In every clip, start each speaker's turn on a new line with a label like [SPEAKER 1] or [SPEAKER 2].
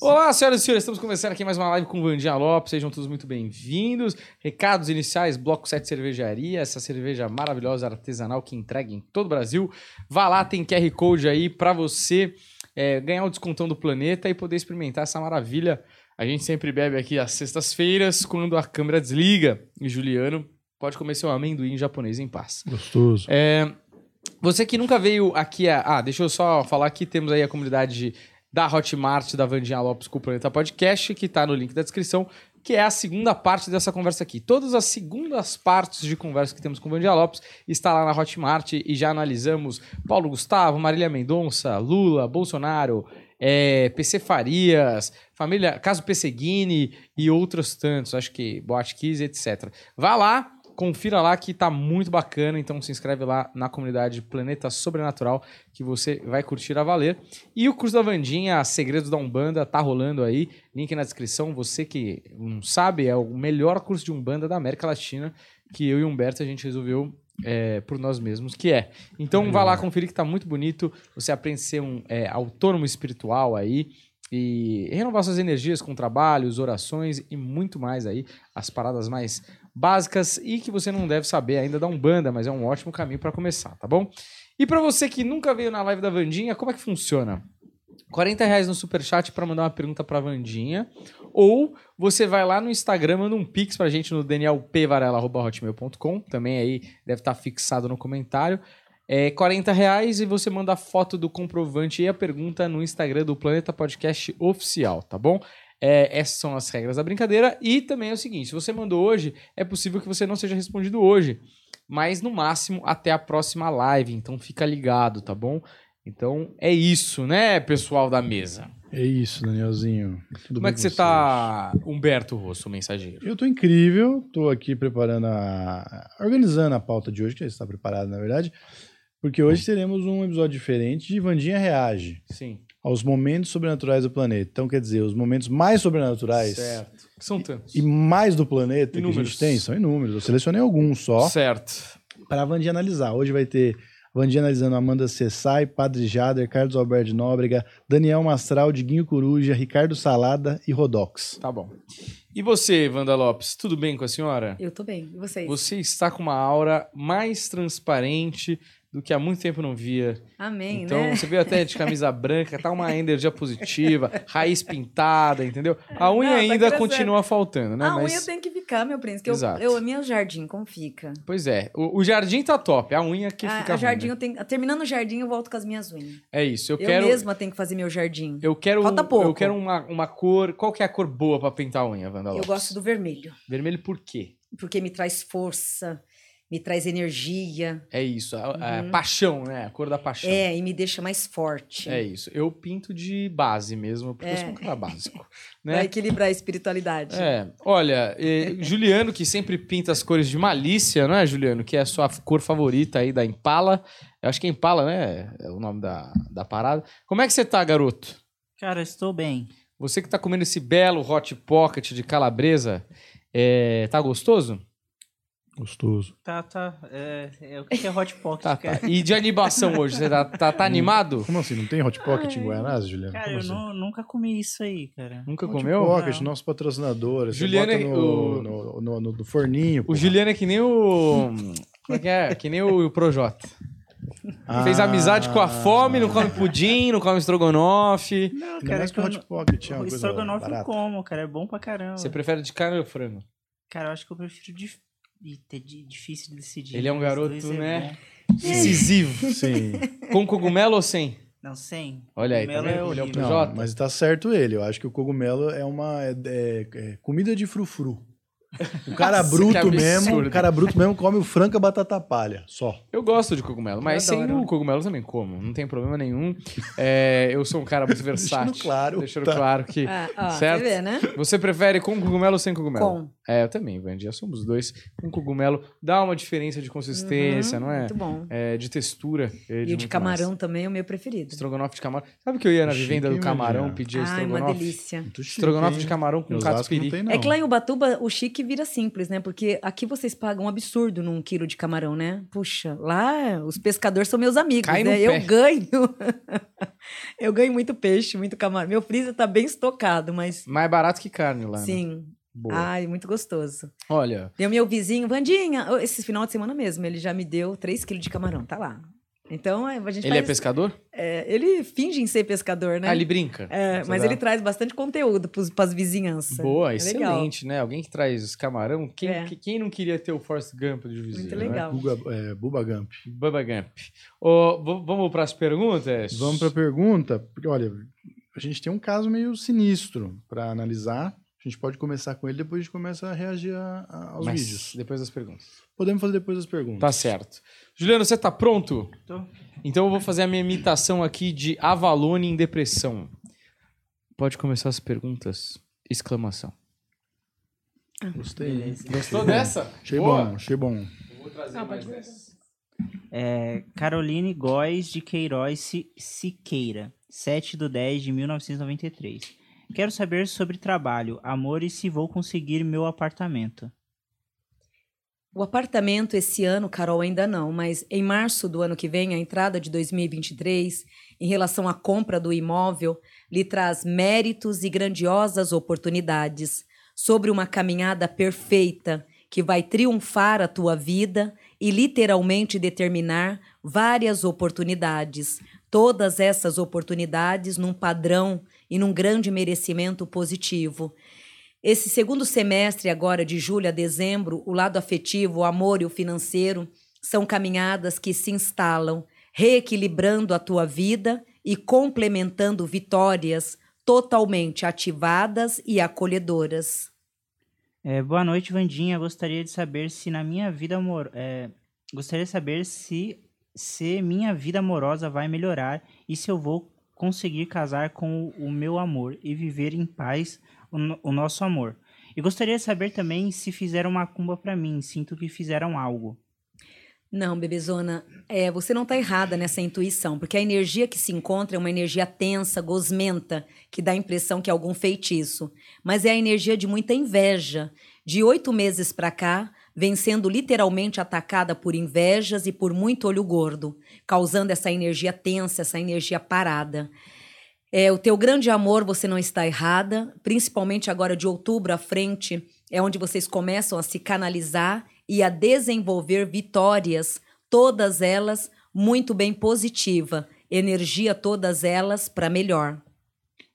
[SPEAKER 1] Olá, senhoras e senhores, estamos começando aqui mais uma live com Vandinha Lopes, sejam todos muito bem-vindos. Recados iniciais, Bloco 7 Cervejaria, essa cerveja maravilhosa, artesanal que entrega em todo o Brasil. Vá lá, tem QR Code aí para você é, ganhar o descontão do planeta e poder experimentar essa maravilha. A gente sempre bebe aqui às sextas-feiras, quando a câmera desliga. E Juliano pode comer seu amendoim japonês em paz.
[SPEAKER 2] Gostoso.
[SPEAKER 1] É, você que nunca veio aqui. A... Ah, deixa eu só falar que temos aí a comunidade da Hotmart da Vandinha Lopes com o Planeta Podcast, que está no link da descrição, que é a segunda parte dessa conversa aqui. Todas as segundas partes de conversa que temos com o Vandinha Lopes está lá na Hotmart e já analisamos Paulo Gustavo, Marília Mendonça, Lula, Bolsonaro, é, PC Farias, família, caso Pesseguini e outros tantos, acho que Boate Kiss, etc. Vá lá, confira lá que tá muito bacana, então se inscreve lá na comunidade Planeta Sobrenatural que você vai curtir a valer. E o curso da Vandinha, Segredos da Umbanda, tá rolando aí, link na descrição. Você que não sabe, é o melhor curso de Umbanda da América Latina que eu e Humberto a gente resolveu é, por nós mesmos, que é. Então vá lá conferir que tá muito bonito, você aprende a ser um é, autônomo espiritual aí, e renovar suas energias com trabalhos, orações e muito mais aí, as paradas mais básicas e que você não deve saber ainda da Umbanda, mas é um ótimo caminho para começar, tá bom? E para você que nunca veio na live da Vandinha, como é que funciona? 40 reais no superchat para mandar uma pergunta para Vandinha. Ou você vai lá no Instagram, manda um pix pra gente no danielpvarela.hotmail.com. Também aí deve estar fixado no comentário. É 40 reais e você manda a foto do comprovante e a pergunta no Instagram do Planeta Podcast Oficial, tá bom? É, essas são as regras da brincadeira. E também é o seguinte: se você mandou hoje, é possível que você não seja respondido hoje. Mas no máximo até a próxima live. Então fica ligado, tá bom? Então é isso, né, pessoal da mesa?
[SPEAKER 2] É isso, Danielzinho. Tudo
[SPEAKER 1] Como é que você
[SPEAKER 2] vocês?
[SPEAKER 1] tá, Humberto Rosso, mensageiro?
[SPEAKER 2] Eu tô incrível, tô aqui preparando a. organizando a pauta de hoje, que já está preparada, na verdade. Porque hoje teremos um episódio diferente de Vandinha Reage
[SPEAKER 1] Sim.
[SPEAKER 2] Aos momentos sobrenaturais do planeta. Então, quer dizer, os momentos mais sobrenaturais
[SPEAKER 1] Certo. Que são tantos.
[SPEAKER 2] e mais do planeta que a
[SPEAKER 1] Inúmeros.
[SPEAKER 2] gente tem são inúmeros. Eu selecionei alguns só
[SPEAKER 1] Certo.
[SPEAKER 2] para a Vandinha analisar. Hoje vai ter Vandinha analisando Amanda Cessai, Padre Jader, Carlos Alberto de Nóbrega, Daniel Mastral, Diguinho Coruja, Ricardo Salada e Rodox.
[SPEAKER 1] Tá bom. E você, Wanda Lopes, tudo bem com a senhora?
[SPEAKER 3] Eu tô bem. E vocês?
[SPEAKER 1] Você está com uma aura mais transparente do que há muito tempo não via.
[SPEAKER 3] Amém,
[SPEAKER 1] então,
[SPEAKER 3] né?
[SPEAKER 1] você veio até de camisa branca, tá uma energia positiva, raiz pintada, entendeu? A unha
[SPEAKER 3] Não, tá
[SPEAKER 1] ainda
[SPEAKER 3] crescendo.
[SPEAKER 1] continua faltando, né?
[SPEAKER 3] a
[SPEAKER 1] Mas,
[SPEAKER 3] unha tem que ficar, meu príncipe. Eu,
[SPEAKER 1] Exato.
[SPEAKER 3] eu, meu jardim, como fica?
[SPEAKER 1] Pois é, o, o jardim tá top, a unha que
[SPEAKER 3] a,
[SPEAKER 1] fica
[SPEAKER 3] a
[SPEAKER 1] ruim,
[SPEAKER 3] jardim,
[SPEAKER 1] né?
[SPEAKER 3] eu tenho, terminando o jardim, eu volto com as minhas unhas.
[SPEAKER 1] É isso, eu,
[SPEAKER 3] Eu,
[SPEAKER 1] quero...
[SPEAKER 3] mesma tenho que fazer meu jardim.
[SPEAKER 1] Eu quero,
[SPEAKER 3] Falta pouco.
[SPEAKER 1] eu quero uma, uma cor. Qual que é a cor boa pra pintar a unha, Wanda
[SPEAKER 3] Eu
[SPEAKER 1] Lopes?
[SPEAKER 3] gosto do vermelho,
[SPEAKER 1] Vermelho por quê?
[SPEAKER 3] porque me traz força, me traz energia.
[SPEAKER 1] É isso, a, a
[SPEAKER 3] Uhum.
[SPEAKER 1] paixão, né? A cor da paixão.
[SPEAKER 3] É, e me deixa mais forte.
[SPEAKER 1] É isso. Eu pinto de base mesmo, porque eu sou um
[SPEAKER 3] É.
[SPEAKER 1] cara básico.
[SPEAKER 3] Vai
[SPEAKER 1] Né?
[SPEAKER 3] equilibrar a espiritualidade.
[SPEAKER 1] É, olha, eh, Juliano, que sempre pinta as cores de malícia, não é, Juliano? Que é a sua cor favorita aí da Impala. Eu acho que é Impala, né? É o nome da, da parada. Como é que você tá, garoto?
[SPEAKER 4] Cara, estou bem.
[SPEAKER 1] Você que tá comendo esse belo hot pocket de calabresa, é, tá gostoso?
[SPEAKER 2] Gostoso.
[SPEAKER 4] Tá, tá. É, é, o que é Hot Pocket,
[SPEAKER 1] Tá,
[SPEAKER 4] cara?
[SPEAKER 1] tá. E de animação hoje, você tá, tá, tá animado?
[SPEAKER 2] Como assim? Não tem Hot Pocket em Guianás, Juliano?
[SPEAKER 4] Cara,
[SPEAKER 2] Como
[SPEAKER 4] eu
[SPEAKER 2] assim?
[SPEAKER 4] não- nunca comi isso aí, cara.
[SPEAKER 1] Nunca
[SPEAKER 2] Hot
[SPEAKER 1] comeu?
[SPEAKER 2] Pocket,
[SPEAKER 4] Não.
[SPEAKER 2] nosso patrocinador. Você
[SPEAKER 1] Juliano
[SPEAKER 2] bota
[SPEAKER 1] é-
[SPEAKER 2] no,
[SPEAKER 1] o-
[SPEAKER 2] no, no, no- no forninho.
[SPEAKER 1] O
[SPEAKER 2] porra.
[SPEAKER 1] Juliano é que nem o. Como é que é? Que nem o Projota. Fez
[SPEAKER 2] Ah.
[SPEAKER 1] amizade com a fome, não come pudim, não come estrogonofe.
[SPEAKER 4] Não,
[SPEAKER 2] Ainda
[SPEAKER 4] cara, é
[SPEAKER 2] que o Hot Pocket é uma
[SPEAKER 4] o
[SPEAKER 2] coisa
[SPEAKER 4] estrogonofe eu
[SPEAKER 2] barata.
[SPEAKER 4] como, cara. É bom pra caramba.
[SPEAKER 1] Você prefere de carne ou frango?
[SPEAKER 4] Cara, eu acho que eu prefiro dif... Eita, é di- difícil de decidir.
[SPEAKER 1] Ele é um garoto,
[SPEAKER 4] é
[SPEAKER 1] né?
[SPEAKER 4] bom.
[SPEAKER 1] Incisivo.
[SPEAKER 2] Sim.
[SPEAKER 1] Com cogumelo ou sem?
[SPEAKER 4] Não, sem.
[SPEAKER 1] Olha aí, tá
[SPEAKER 4] é
[SPEAKER 1] Ele é o
[SPEAKER 4] horrível.
[SPEAKER 2] Não,
[SPEAKER 1] Jota?
[SPEAKER 2] mas tá certo ele. Eu acho que o cogumelo é uma é- é- é comida de frufru. O cara
[SPEAKER 1] Nossa,
[SPEAKER 2] bruto mesmo, o cara bruto mesmo come o franca batata palha, só.
[SPEAKER 1] Eu gosto de cogumelo, mas
[SPEAKER 3] Eu
[SPEAKER 1] sem o cogumelo também como. Não tem problema nenhum. É, eu sou um cara muito versátil.
[SPEAKER 2] claro,
[SPEAKER 1] Deixando
[SPEAKER 2] tá.
[SPEAKER 1] claro que.
[SPEAKER 3] Ah, ó,
[SPEAKER 1] Certo?
[SPEAKER 3] Você vê, né?
[SPEAKER 1] Você prefere com cogumelo ou sem cogumelo?
[SPEAKER 3] Com.
[SPEAKER 1] É, eu também, Vandia. Somos dois. Com cogumelo dá uma diferença de consistência,
[SPEAKER 3] Uhum,
[SPEAKER 1] não é?
[SPEAKER 3] Muito bom.
[SPEAKER 1] É, de textura.
[SPEAKER 3] E o de camarão
[SPEAKER 1] mais.
[SPEAKER 3] também é o meu preferido.
[SPEAKER 1] Estrogonofe de camarão. Sabe que eu ia na
[SPEAKER 2] Chique,
[SPEAKER 1] vivenda do camarão pedir
[SPEAKER 3] Ai, uma
[SPEAKER 1] estrogonofe?
[SPEAKER 3] delícia.
[SPEAKER 2] Muito chique,
[SPEAKER 1] Estrogonofe
[SPEAKER 2] hein?
[SPEAKER 1] de camarão com catupiry.
[SPEAKER 2] não tem, não.
[SPEAKER 3] É que lá em Ubatuba o chique vira simples, né? Porque aqui vocês pagam um absurdo num quilo de camarão, né? Puxa, lá os pescadores são meus amigos,
[SPEAKER 1] Cai
[SPEAKER 3] né?
[SPEAKER 1] pé.
[SPEAKER 3] Eu ganho. eu ganho muito peixe, muito camarão. Meu freezer tá bem estocado, mas
[SPEAKER 1] Mais barato que carne lá, né?
[SPEAKER 3] sim.
[SPEAKER 1] Boa.
[SPEAKER 3] Ai, muito gostoso.
[SPEAKER 1] Olha,
[SPEAKER 3] Deu meu vizinho, Vandinha, esse final de semana mesmo, ele já me deu 3 quilos de camarão, tá lá. Então, é, a gente
[SPEAKER 1] ele é
[SPEAKER 3] faz-
[SPEAKER 1] pescador?
[SPEAKER 3] é, ele finge em ser pescador, né?
[SPEAKER 1] Ah, ele brinca.
[SPEAKER 3] É, mas
[SPEAKER 1] dá-
[SPEAKER 3] ele traz bastante conteúdo para as vizinhanças.
[SPEAKER 1] Boa,
[SPEAKER 3] É legal.
[SPEAKER 1] excelente, né? Alguém que traz camarão. Quem,
[SPEAKER 3] É.
[SPEAKER 1] que- quem não queria ter o Forrest Gump de vizinho?
[SPEAKER 3] Muito
[SPEAKER 1] né?
[SPEAKER 3] legal.
[SPEAKER 2] Buga, é, Buba Gump.
[SPEAKER 1] Bubba Gump. Ô, v- vamos para as perguntas?
[SPEAKER 2] Vamos para a pergunta, porque olha, a gente tem um caso meio sinistro para analisar. A gente pode começar com ele, depois a gente começa a reagir a- a- aos
[SPEAKER 1] Mas
[SPEAKER 2] vídeos.
[SPEAKER 1] Depois das perguntas.
[SPEAKER 2] Podemos fazer depois das perguntas.
[SPEAKER 1] Tá certo. Juliano, você tá pronto?
[SPEAKER 4] Tô.
[SPEAKER 1] Então eu vou fazer a minha imitação aqui de Avalone em depressão. Pode começar as perguntas. Exclamação.
[SPEAKER 2] Gostei. hein?
[SPEAKER 1] Gostou dessa?
[SPEAKER 2] Achei
[SPEAKER 1] Boa.
[SPEAKER 2] bom, achei bom.
[SPEAKER 1] Eu Vou trazer mais dessa.
[SPEAKER 4] É, Caroline Góes de Queiroz Si- Siqueira, 7 de 10 de 1993. Quero saber sobre trabalho, amor e se vou conseguir meu apartamento.
[SPEAKER 3] O apartamento esse ano, Carol, ainda não, mas em março do ano que vem, a entrada de 2023, em relação à compra do imóvel, lhe traz méritos e grandiosas oportunidades sobre uma caminhada perfeita que vai triunfar a tua vida e literalmente determinar várias oportunidades. Todas essas oportunidades num padrão e num grande merecimento positivo. Esse segundo semestre, agora de julho a dezembro, o lado afetivo, o amor e o financeiro são caminhadas que se instalam, reequilibrando a tua vida e complementando vitórias totalmente ativadas e acolhedoras.
[SPEAKER 4] É, boa noite, Vandinha. Gostaria de saber se na minha vida amor... é, gostaria de saber se, se minha vida amorosa vai melhorar e se eu vou conseguir casar com o, o meu amor e viver em paz o, o nosso amor. E gostaria de saber também se fizeram uma cumba pra mim. Sinto que fizeram algo.
[SPEAKER 3] Não, bebezona, é, você não está errada nessa intuição, porque a energia que se encontra é uma energia tensa, gosmenta, que dá a impressão que é algum feitiço. Mas é a energia de muita inveja. De oito meses para cá, vem sendo literalmente atacada por invejas e por muito olho gordo, causando essa energia tensa, essa energia parada. É, o teu grande amor, você não está errada, principalmente agora de outubro à frente, é onde vocês começam a se canalizar e a desenvolver vitórias, todas elas muito bem positiva, energia todas elas para melhor.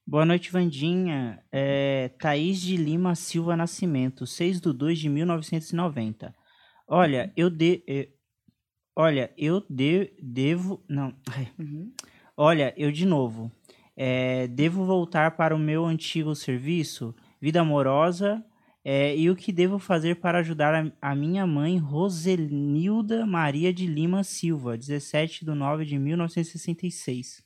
[SPEAKER 4] Boa noite, Vandinha. É, Thaís de Lima Silva Nascimento, 6 de 2 de 1990. Olha, eu de... eh, Olha, eu de... devo... Não. ai. Olha, eu de novo. É, devo voltar para o meu antigo serviço, vida amorosa, é, e o que devo fazer para ajudar a, a minha mãe, Rosenilda Maria de Lima Silva, 17 de 9 de 1966.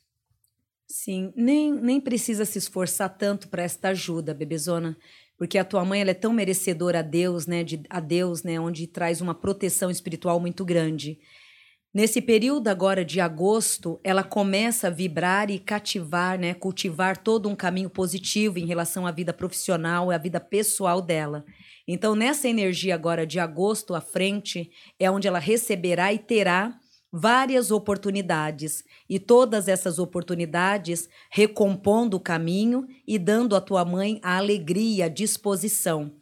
[SPEAKER 3] Sim, nem, nem precisa se esforçar tanto para esta ajuda, bebezona, porque a tua mãe ela é tão merecedora a Deus, né, de, a Deus, né, onde traz uma proteção espiritual muito grande. Nesse período agora de agosto, ela começa a vibrar e cativar, né, cultivar todo um caminho positivo em relação à vida profissional e à vida pessoal dela. Então, nessa energia agora de agosto à frente, é onde ela receberá e terá várias oportunidades e todas essas oportunidades recompondo o caminho e dando à tua mãe a alegria, a disposição.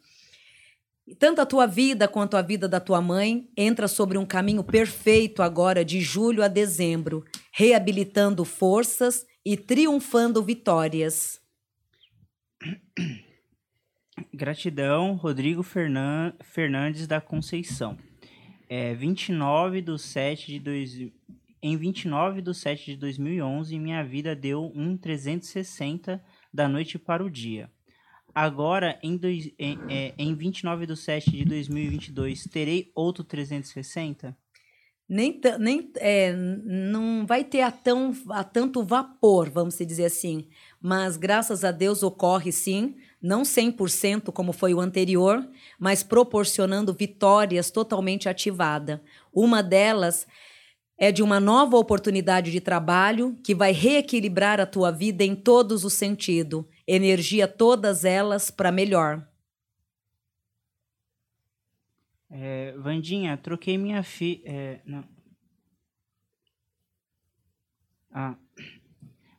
[SPEAKER 3] Tanto a tua vida quanto a vida da tua mãe entra sobre um caminho perfeito agora de julho a dezembro, reabilitando forças e triunfando vitórias.
[SPEAKER 4] Gratidão, Rodrigo Fernan- Fernandes da Conceição. É, 29 do 7 de dois, em 29 de 7 de 2011, minha vida deu um 360 da noite para o dia. Agora, em, dois, em, é, em 29 de 7 de 2022, terei outro 360?
[SPEAKER 3] Nem, nem é, não vai ter a, tão, a tanto vapor, vamos dizer assim. Mas graças a Deus ocorre sim, não 100% como foi o anterior, mas proporcionando vitórias totalmente ativada. Uma delas é de uma nova oportunidade de trabalho que vai reequilibrar a tua vida em todos os sentidos. Energia todas elas para melhor.
[SPEAKER 4] É, Vandinha, troquei minha filha. É, não. Ah.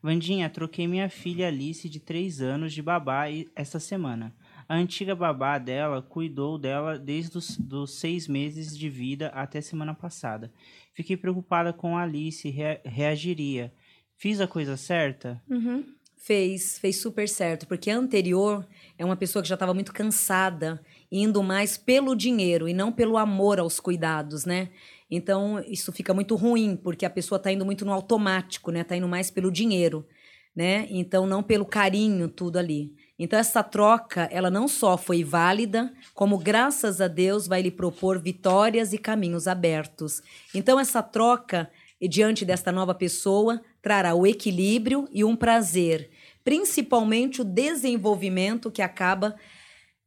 [SPEAKER 4] Vandinha, troquei minha filha Alice de 3 anos de babá e- esta semana. A antiga babá dela cuidou dela desde os dos seis meses de vida até semana passada. Fiquei preocupada com a Alice rea- reagiria. Fiz a coisa certa?
[SPEAKER 3] Uhum. Fez, fez super certo, porque a anterior é uma pessoa que já estava muito cansada, indo mais pelo dinheiro e não pelo amor aos cuidados, né? Então, isso fica muito ruim, porque a pessoa está indo muito no automático, né? Tá indo mais pelo dinheiro, né? Então, não pelo carinho, tudo ali. Então, essa troca, ela não só foi válida, como graças a Deus vai lhe propor vitórias e caminhos abertos. Então, essa troca, diante desta nova pessoa, trará o equilíbrio e um prazer, principalmente o desenvolvimento que acaba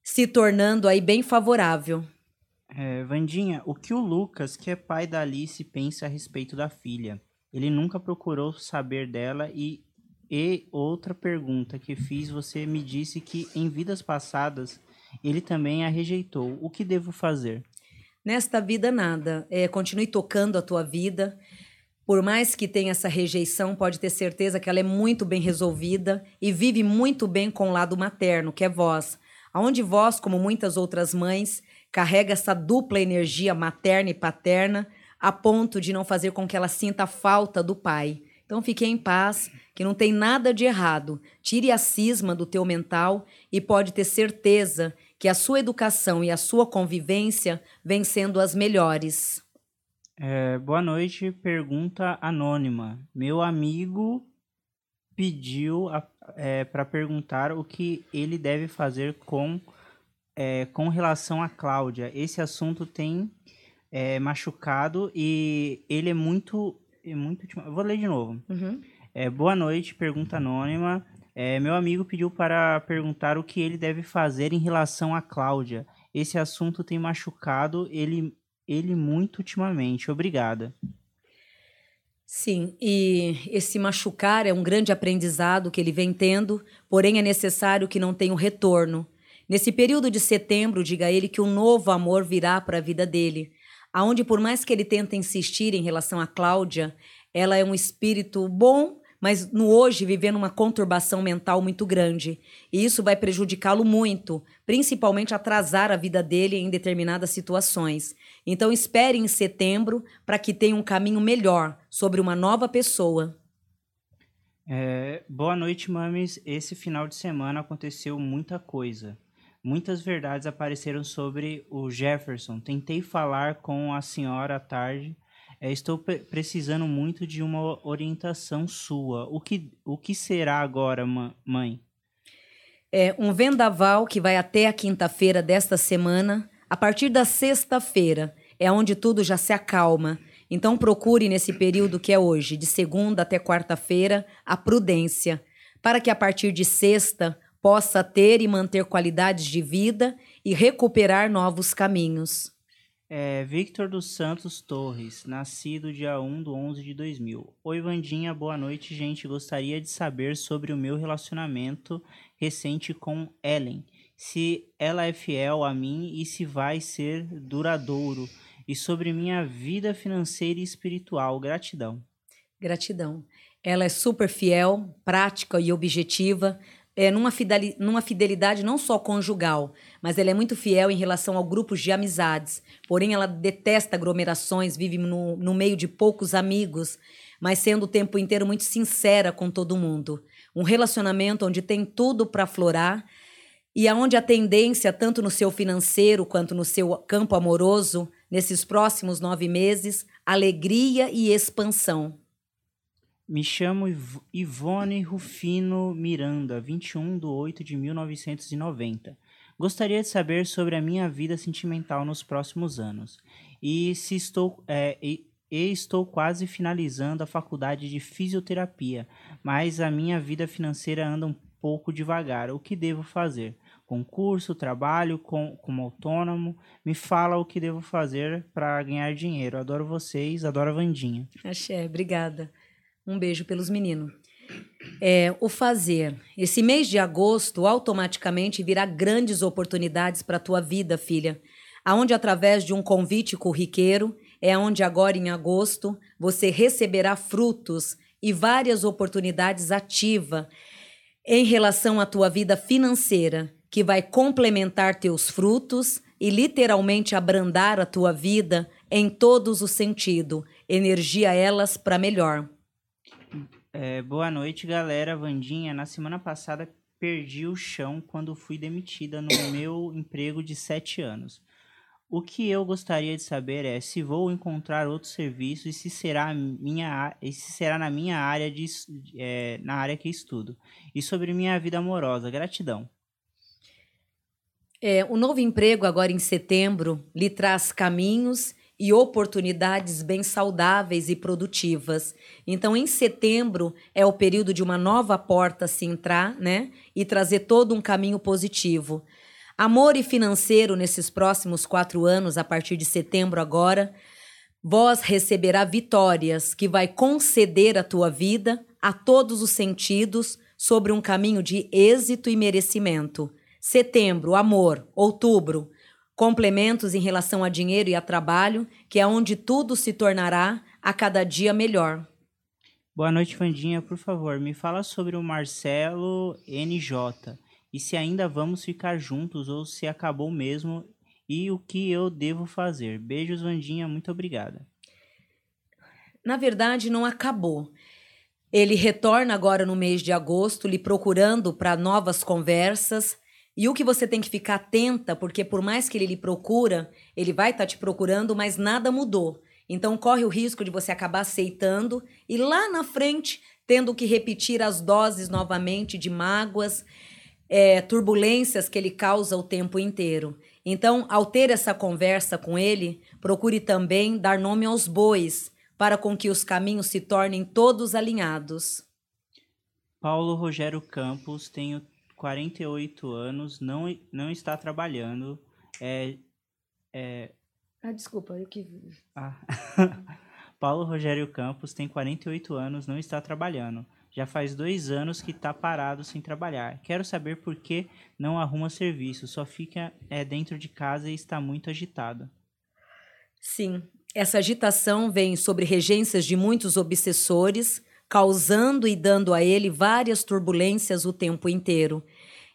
[SPEAKER 3] se tornando aí bem favorável.
[SPEAKER 4] É, Vandinha, o que o Lucas, que é pai da Alice, pensa a respeito da filha? Ele nunca procurou saber dela e, e outra pergunta que fiz, você me disse que em vidas passadas ele também a rejeitou. O que devo fazer?
[SPEAKER 3] Nesta vida, nada. É, continue tocando a tua vida. Por mais que tenha essa rejeição, pode ter certeza que ela é muito bem resolvida e vive muito bem com o lado materno, que é vós. Aonde vós, como muitas outras mães, carrega essa dupla energia materna e paterna, a ponto de não fazer com que ela sinta a falta do pai. Então fique em paz, que não tem nada de errado. Tire a cisma do teu mental e pode ter certeza que a sua educação e a sua convivência vêm sendo as melhores.
[SPEAKER 4] É, boa noite, pergunta anônima. Meu amigo pediu para perguntar o que ele deve fazer com, é, com relação a Cláudia. Esse assunto tem é, machucado e ele é muito. É muito vou ler de novo.
[SPEAKER 3] Uhum.
[SPEAKER 4] É, boa noite, pergunta anônima. É, meu amigo pediu para perguntar o que ele deve fazer em relação a Cláudia. Esse assunto tem machucado ele, ele muito ultimamente. Obrigada.
[SPEAKER 3] Sim, e esse machucar é um grande aprendizado que ele vem tendo, porém é necessário que não tenha um retorno. Nesse período de setembro, diga ele que um novo amor virá para a vida dele, aonde por mais que ele tente insistir em relação a Cláudia, ela é um espírito bom, mas no hoje vivendo uma conturbação mental muito grande. E isso vai prejudicá-lo muito, principalmente atrasar a vida dele em determinadas situações. Então espere em setembro para que tenha um caminho melhor sobre uma nova pessoa.
[SPEAKER 4] É, boa noite, mames. Esse final de semana aconteceu muita coisa. Muitas verdades apareceram sobre o Jefferson. Tentei falar com a senhora à tarde. É, estou pre- precisando muito de uma orientação sua. O que, o que será agora, mãe?
[SPEAKER 3] É um vendaval que vai até a quinta-feira desta semana. A partir da sexta-feira é onde tudo já se acalma. Então procure nesse período que é hoje, de segunda até quarta-feira, a prudência, para que a partir de sexta possa ter e manter qualidades de vida e recuperar novos caminhos.
[SPEAKER 4] É, Victor dos Santos Torres, nascido dia 1 de 11 de 2000. Oi, Vandinha, boa noite, gente. Gostaria de saber sobre o meu relacionamento recente com Ellen. Se ela é fiel a mim e se vai ser duradouro. E sobre minha vida financeira e espiritual. Gratidão.
[SPEAKER 3] Gratidão. Ela é super fiel, prática e objetiva, é numa, fideli- numa fidelidade não só conjugal, mas ela é muito fiel em relação ao grupos de amizades. Porém, ela detesta aglomerações, vive no, no meio de poucos amigos, mas sendo o tempo inteiro muito sincera com todo mundo. Um relacionamento onde tem tudo para florar e aonde a tendência, tanto no seu financeiro quanto no seu campo amoroso, nesses próximos nove meses, alegria e expansão.
[SPEAKER 4] Me chamo Iv- Ivone Rufino Miranda, 21 de 8 de 1990. Gostaria de saber sobre a minha vida sentimental nos próximos anos. E se estou, é, e, e estou quase finalizando a faculdade de fisioterapia, mas a minha vida financeira anda um pouco devagar. O que devo fazer? Concurso, trabalho com, como autônomo? Me fala o que devo fazer para ganhar dinheiro. Adoro vocês, adoro a Vandinha.
[SPEAKER 3] Axé, obrigada. Um beijo pelos meninos. É, o fazer. Esse mês de agosto automaticamente virá grandes oportunidades para a tua vida, filha. aonde através de um convite corriqueiro é onde agora em agosto você receberá frutos e várias oportunidades ativas em relação à tua vida financeira, que vai complementar teus frutos e literalmente abrandar a tua vida em todos os sentidos, energia elas para melhor.
[SPEAKER 4] É, boa noite, galera. Vandinha, na semana passada perdi o chão quando fui demitida no meu emprego de sete anos. O que eu gostaria de saber é se vou encontrar outro serviço e se será, minha, e se será na minha área de, é, na área que estudo. E sobre minha vida amorosa. Gratidão.
[SPEAKER 3] É, o novo emprego agora em setembro lhe traz caminhos e oportunidades bem saudáveis e produtivas. Então, em setembro é o período de uma nova porta se entrar, né? E trazer todo um caminho positivo. Amor e financeiro nesses próximos quatro anos, a partir de setembro agora, vós receberá vitórias que vai conceder a tua vida a todos os sentidos sobre um caminho de êxito e merecimento. Setembro, amor. Outubro, complementos em relação a dinheiro e a trabalho, que é onde tudo se tornará a cada dia melhor.
[SPEAKER 4] Boa noite, Fandinha. Por favor, me fala sobre o Marcelo NJ e se ainda vamos ficar juntos ou se acabou mesmo e o que eu devo fazer. Beijos, Vandinha. Muito obrigada.
[SPEAKER 3] Na verdade, não acabou. Ele retorna agora no mês de agosto, lhe procurando para novas conversas, e o que você tem que ficar atenta, porque por mais que ele lhe procura, ele vai estar tá te procurando, mas nada mudou. Então corre o risco de você acabar aceitando e lá na frente tendo que repetir as doses novamente de mágoas, é, turbulências que ele causa o tempo inteiro. Então, ao ter essa conversa com ele, procure também dar nome aos bois, para com que os caminhos se tornem todos alinhados.
[SPEAKER 4] Paulo Rogério Campos tenho 48 anos, não, não está trabalhando. É, é...
[SPEAKER 3] Ah, desculpa, eu que.
[SPEAKER 4] Ah. Paulo Rogério Campos tem 48 anos, não está trabalhando. Já faz dois anos que está parado sem trabalhar. Quero saber por que não arruma serviço, só fica é, dentro de casa e está muito agitado.
[SPEAKER 3] Sim, essa agitação vem sobre regências de muitos obsessores causando e dando a ele várias turbulências o tempo inteiro.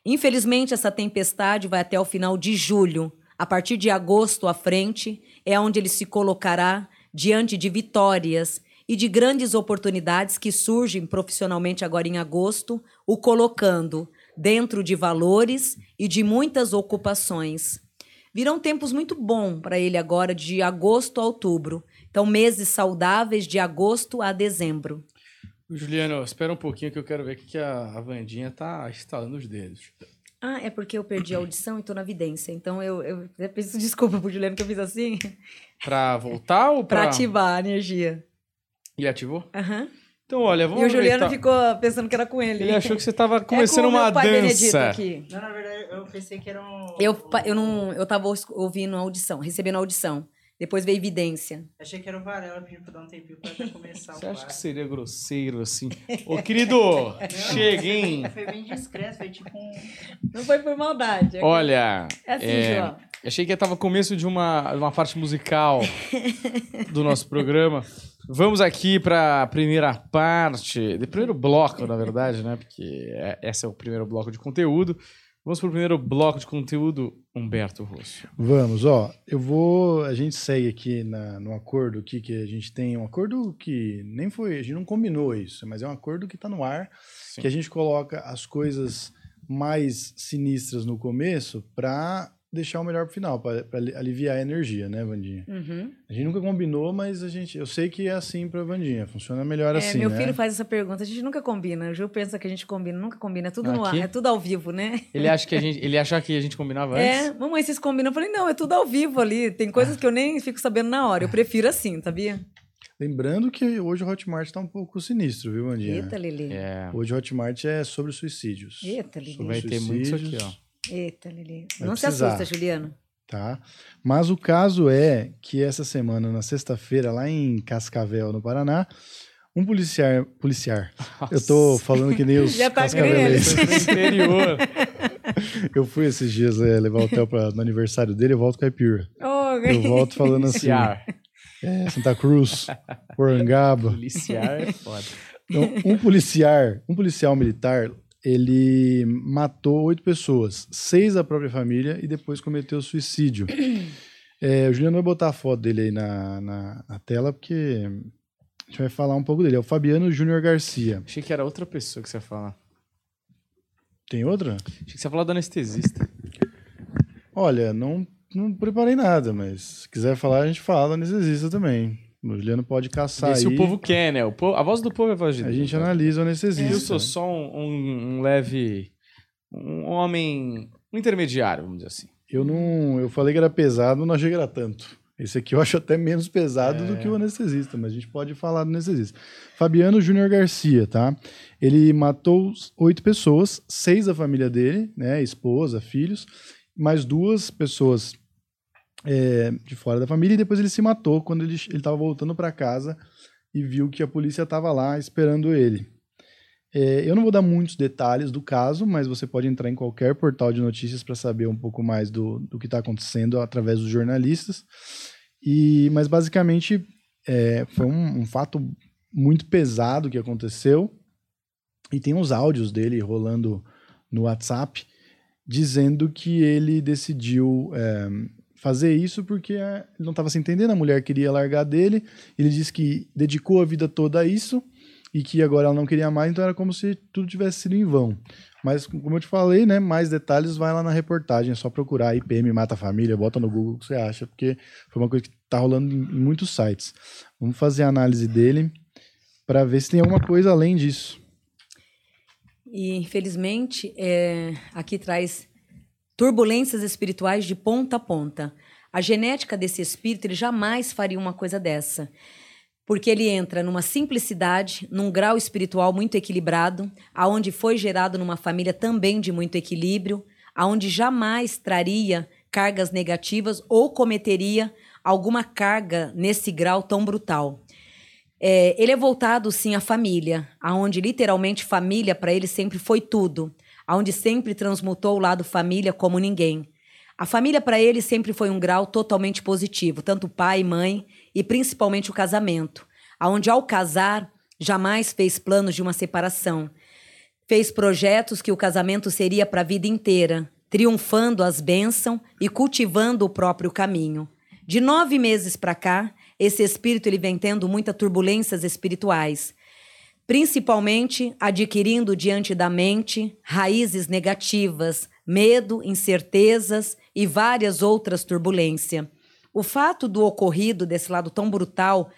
[SPEAKER 3] Infelizmente, essa tempestade vai até o final de julho. A partir de agosto à frente, é onde ele se colocará diante de vitórias e de grandes oportunidades que surgem profissionalmente agora em agosto, o colocando dentro de valores e de muitas ocupações. Virão tempos muito bons para ele agora, de agosto a outubro. Então, meses saudáveis de agosto a dezembro.
[SPEAKER 1] Juliano, espera um pouquinho que eu quero ver o que a, a Vandinha tá instalando os dedos.
[SPEAKER 3] Ah, é porque eu perdi a audição e tô na vidência. Então eu, eu, eu peço desculpa pro Juliano que eu fiz assim.
[SPEAKER 1] Pra voltar ou pra...
[SPEAKER 3] pra ativar a energia.
[SPEAKER 1] E ativou?
[SPEAKER 3] Aham. Uhum.
[SPEAKER 1] Então, olha, vamos
[SPEAKER 3] E o Juliano ficou pensando que era com ele.
[SPEAKER 1] Ele achou que você tava começando é uma dança.
[SPEAKER 4] Aqui. Não, na verdade, eu pensei que era um...
[SPEAKER 3] Eu, eu, não, eu tava ouvindo a audição, recebendo a audição. Depois veio evidência.
[SPEAKER 4] Achei que era o Varela pedindo pra dar um tempinho pra até começar
[SPEAKER 1] Você
[SPEAKER 4] o
[SPEAKER 1] acha que seria grosseiro assim? Ô, querido, chega, hein?
[SPEAKER 4] Foi bem discreto, foi tipo um...
[SPEAKER 3] Não foi por maldade. É
[SPEAKER 1] Olha,
[SPEAKER 3] é assim,
[SPEAKER 1] é,
[SPEAKER 3] João.
[SPEAKER 1] achei que tava começo de uma, uma parte musical do nosso programa. Vamos aqui para a primeira parte, do primeiro bloco, na verdade, né? Porque é, esse é o primeiro bloco de conteúdo. Vamos para o primeiro bloco de conteúdo, Humberto Rosso.
[SPEAKER 2] Vamos, ó. Eu vou. A gente segue aqui na, no acordo aqui que a gente tem um acordo que nem foi, a gente não combinou isso, mas é um acordo que está no ar, Sim. que a gente coloca as coisas mais sinistras no começo para deixar o melhor pro final, para aliviar a energia, né, Vandinha?
[SPEAKER 3] Uhum.
[SPEAKER 2] A gente nunca combinou, mas a gente, eu sei que é assim pra Vandinha, funciona melhor
[SPEAKER 3] é,
[SPEAKER 2] assim,
[SPEAKER 3] meu
[SPEAKER 2] né?
[SPEAKER 3] filho faz essa pergunta, a gente nunca combina, o Gil pensa que a gente combina, nunca combina, é tudo Aqui? no ar, é tudo ao vivo, né?
[SPEAKER 1] Ele acha que a gente, ele acha que a gente combinava é, antes?
[SPEAKER 3] É, mamãe, vocês combinam? Eu falei, não, é tudo ao vivo ali, tem coisas que eu nem fico sabendo na hora, eu prefiro assim, sabia?
[SPEAKER 2] Lembrando que hoje o Hotmart está um pouco sinistro, viu, Vandinha?
[SPEAKER 3] Eita, Lili.
[SPEAKER 1] É.
[SPEAKER 2] Hoje o Hotmart é sobre suicídios.
[SPEAKER 3] Eita, Lili.
[SPEAKER 1] Vai ter muito isso aqui, ó.
[SPEAKER 3] Eita, Lili. Não precisar. se assusta, Juliano
[SPEAKER 2] tá? Mas o caso é que essa semana, na sexta-feira, lá em Cascavel, no Paraná, um policiar, policiar. Eu tô falando que nem os
[SPEAKER 3] Já tá
[SPEAKER 2] cascavelenses.
[SPEAKER 1] interior.
[SPEAKER 2] eu fui esses dias é, levar o Theo pra, no aniversário dele, eu volto caipira.
[SPEAKER 3] Oh,
[SPEAKER 2] Eu volto falando assim, é, Santa Cruz, Porangaba.
[SPEAKER 1] Policiar é foda.
[SPEAKER 2] Então, um policial, um policial militar, ele matou oito pessoas, seis da própria família e depois cometeu suicídio. É, o Juliano vai botar a foto dele aí na, na, na tela, porque a gente vai falar um pouco dele. É o Fabiano Júnior Garcia.
[SPEAKER 1] Achei que era outra pessoa que você ia falar.
[SPEAKER 2] Tem outra?
[SPEAKER 1] Achei que você ia falar do anestesista.
[SPEAKER 2] Olha, não, não preparei nada, mas se quiser falar, a gente fala anestesista também. O Juliano pode caçar
[SPEAKER 1] Vê se
[SPEAKER 2] aí.
[SPEAKER 1] o povo quer, né? O povo- a voz do povo é voz de
[SPEAKER 2] A
[SPEAKER 1] Deus,
[SPEAKER 2] gente
[SPEAKER 1] né?
[SPEAKER 2] analisa o anestesista.
[SPEAKER 1] Eu sou só um, um- um leve. Um homem. Um intermediário, vamos dizer assim.
[SPEAKER 2] Eu não. Eu falei que era pesado, não achei que era tanto. Esse aqui eu acho até menos pesado do
[SPEAKER 1] É.
[SPEAKER 2] que o anestesista, mas a gente pode falar do anestesista. Fabiano Júnior Garcia, tá? Ele matou oito pessoas, seis da família dele, né? Esposa, filhos, mais duas pessoas é, de fora da família, e depois ele se matou quando ele estava voltando para casa e viu que a polícia estava lá esperando ele. É, eu não vou dar muitos detalhes do caso, mas você pode entrar em qualquer portal de notícias para saber um pouco mais do, do que está acontecendo através dos jornalistas. E, mas basicamente é, foi um, um fato muito pesado que aconteceu. E tem uns áudios dele rolando no WhatsApp dizendo que ele decidiu é, fazer isso porque é, ele não estava se entendendo, a mulher queria largar dele. Ele disse que dedicou a vida toda a isso e que agora ela não queria mais, então era como se tudo tivesse sido em vão. Mas, como eu te falei, né, mais detalhes vai lá na reportagem, é só procurar aí, PM Mata Família, bota no Google o que você acha, porque foi uma coisa que tá rolando em, em muitos sites. Vamos fazer a análise dele para ver se tem alguma coisa além disso.
[SPEAKER 3] E, infelizmente, é, aqui traz turbulências espirituais de ponta a ponta. A genética desse espírito, ele jamais faria uma coisa dessa. Porque ele entra numa simplicidade, num grau espiritual muito equilibrado, aonde foi gerado numa família também de muito equilíbrio, aonde jamais traria cargas negativas ou cometeria alguma carga nesse grau tão brutal. É, ele é voltado sim à família, aonde literalmente família para ele sempre foi tudo, aonde sempre transmutou o lado família como ninguém. A família para ele sempre foi um grau totalmente positivo, tanto pai, mãe e principalmente o casamento, aonde ao casar jamais fez planos de uma separação. Fez projetos que o casamento seria para a vida inteira, triunfando as bênçãos e cultivando o próprio caminho. De nove meses para cá, esse espírito ele vem tendo muitas turbulências espirituais, principalmente adquirindo diante da mente raízes negativas, medo, incertezas e várias outras turbulências. O fato do ocorrido desse lado tão brutal,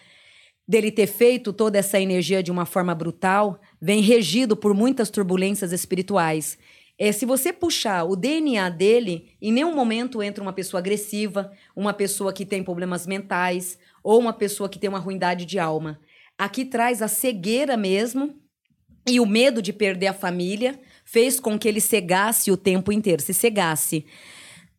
[SPEAKER 3] dele ter feito toda essa energia de uma forma brutal, vem regido por muitas turbulências espirituais. É, se você puxar o DNA dele, em nenhum momento entra uma pessoa agressiva, uma pessoa que tem problemas mentais ou uma pessoa que tem uma ruindade de alma. Aqui traz a cegueira mesmo e o medo de perder a família fez com que ele cegasse o tempo inteiro, se cegasse,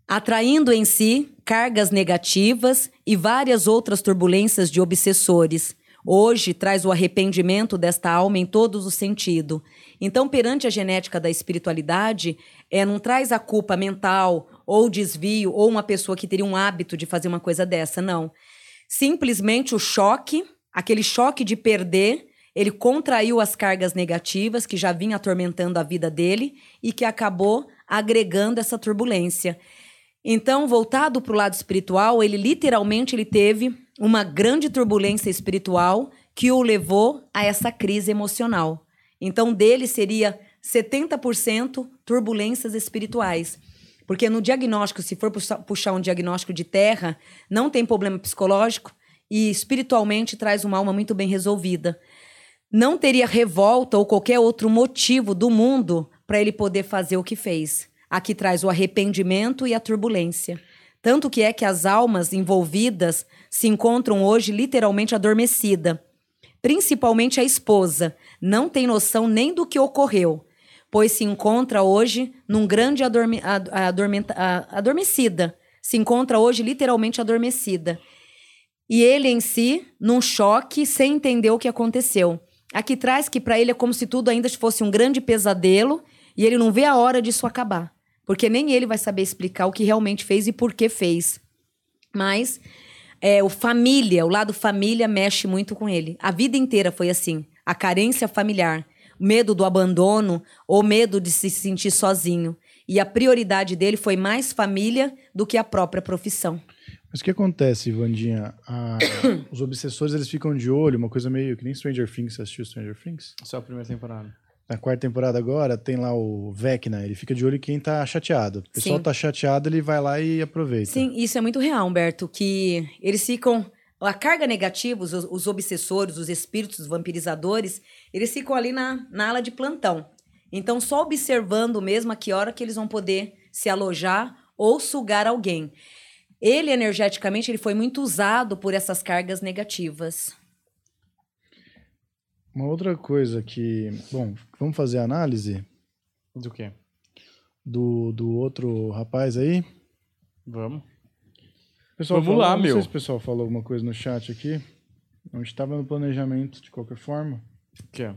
[SPEAKER 3] atraindo em si cargas negativas e várias outras turbulências de obsessores. Hoje traz o arrependimento desta alma em todos os sentidos. Então, perante a genética da espiritualidade, é, não traz a culpa mental ou desvio ou uma pessoa que teria um hábito de fazer uma coisa dessa, não. Simplesmente o choque, aquele choque de perder, ele contraiu as cargas negativas que já vinha atormentando a vida dele e que acabou agregando essa turbulência. Então, voltado para o lado espiritual, ele literalmente ele teve uma grande turbulência espiritual que o levou a essa crise emocional. Então, dele seria 70% turbulências espirituais. Porque no diagnóstico, se for puxa- puxar um diagnóstico de terra, não tem problema psicológico e espiritualmente traz uma alma muito bem resolvida. Não teria revolta ou qualquer outro motivo do mundo para ele poder fazer o que fez. Aqui traz o arrependimento e a turbulência. Tanto que é que as almas envolvidas se encontram hoje literalmente adormecida. Principalmente a esposa, não tem noção nem do que ocorreu, pois se encontra hoje num grande adorme, adormecida. Se encontra hoje literalmente adormecida. E ele em si, num choque, sem entender o que aconteceu. Aqui traz que para ele é como se tudo ainda fosse um grande pesadelo e ele não vê a hora disso acabar. porque nem ele vai saber explicar o que realmente fez e por que fez. Mas é, o família, o lado família mexe muito com ele. A vida inteira foi assim. A carência familiar, medo do abandono ou medo de se sentir sozinho. E a prioridade dele foi mais família do que a própria profissão.
[SPEAKER 2] Mas o que acontece, Vandinha? A- os obsessores eles ficam de olho, uma coisa meio que nem Stranger Things. Você assistiu Stranger Things?
[SPEAKER 1] Só a primeira temporada.
[SPEAKER 2] Na quarta temporada agora tem lá o Vecna, ele fica de olho em quem tá chateado. O pessoal
[SPEAKER 3] Sim.
[SPEAKER 2] tá chateado, ele vai lá e aproveita.
[SPEAKER 3] Sim, isso é muito real, Humberto, que eles ficam. A carga negativa, os, os obsessores, os espíritos vampirizadores, eles ficam ali na, na ala de plantão. Então, só observando mesmo a que hora que eles vão poder se alojar ou sugar alguém. Ele, energeticamente, ele foi muito usado por essas cargas negativas.
[SPEAKER 2] Uma outra coisa que. Bom, vamos fazer a análise
[SPEAKER 1] Do quê?
[SPEAKER 2] do, do outro rapaz aí.
[SPEAKER 1] Vamos.
[SPEAKER 2] Pessoal
[SPEAKER 1] Vamos
[SPEAKER 2] falou-
[SPEAKER 1] lá,
[SPEAKER 2] não
[SPEAKER 1] meu.
[SPEAKER 2] sei se o pessoal falou alguma coisa no chat aqui. A gente estava no planejamento, de qualquer forma,
[SPEAKER 1] O quê?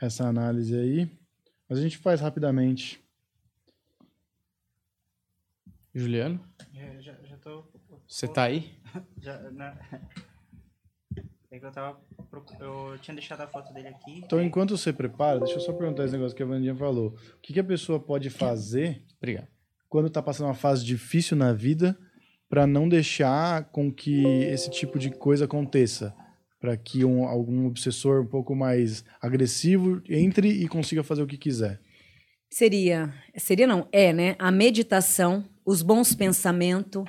[SPEAKER 2] essa análise aí. Mas a gente faz rapidamente.
[SPEAKER 1] Juliano,
[SPEAKER 4] Já, já.
[SPEAKER 1] Você tá aí?
[SPEAKER 4] Já, na... É que eu tava. Eu tinha deixado a foto dele aqui.
[SPEAKER 2] Então, enquanto você prepara, deixa eu só perguntar esse negócio que a Vandinha falou. O que, que a pessoa pode fazer
[SPEAKER 1] Obrigado.
[SPEAKER 2] quando está passando uma fase difícil na vida para não deixar com que esse tipo de coisa aconteça? Para que um, algum obsessor um pouco mais agressivo entre e consiga fazer o que quiser.
[SPEAKER 3] Seria, seria não, é, né? A meditação, os bons pensamentos,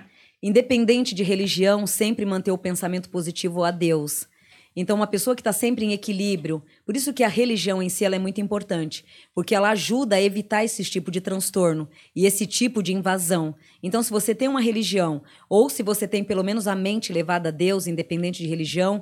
[SPEAKER 3] independente de religião, sempre manter o pensamento positivo a Deus. Então, uma pessoa que está sempre em equilíbrio, por isso que a religião em si ela é muito importante, porque ela ajuda a evitar esse tipo de transtorno e esse tipo de invasão. Então, se você tem uma religião, ou se você tem pelo menos a mente levada a Deus, independente de religião,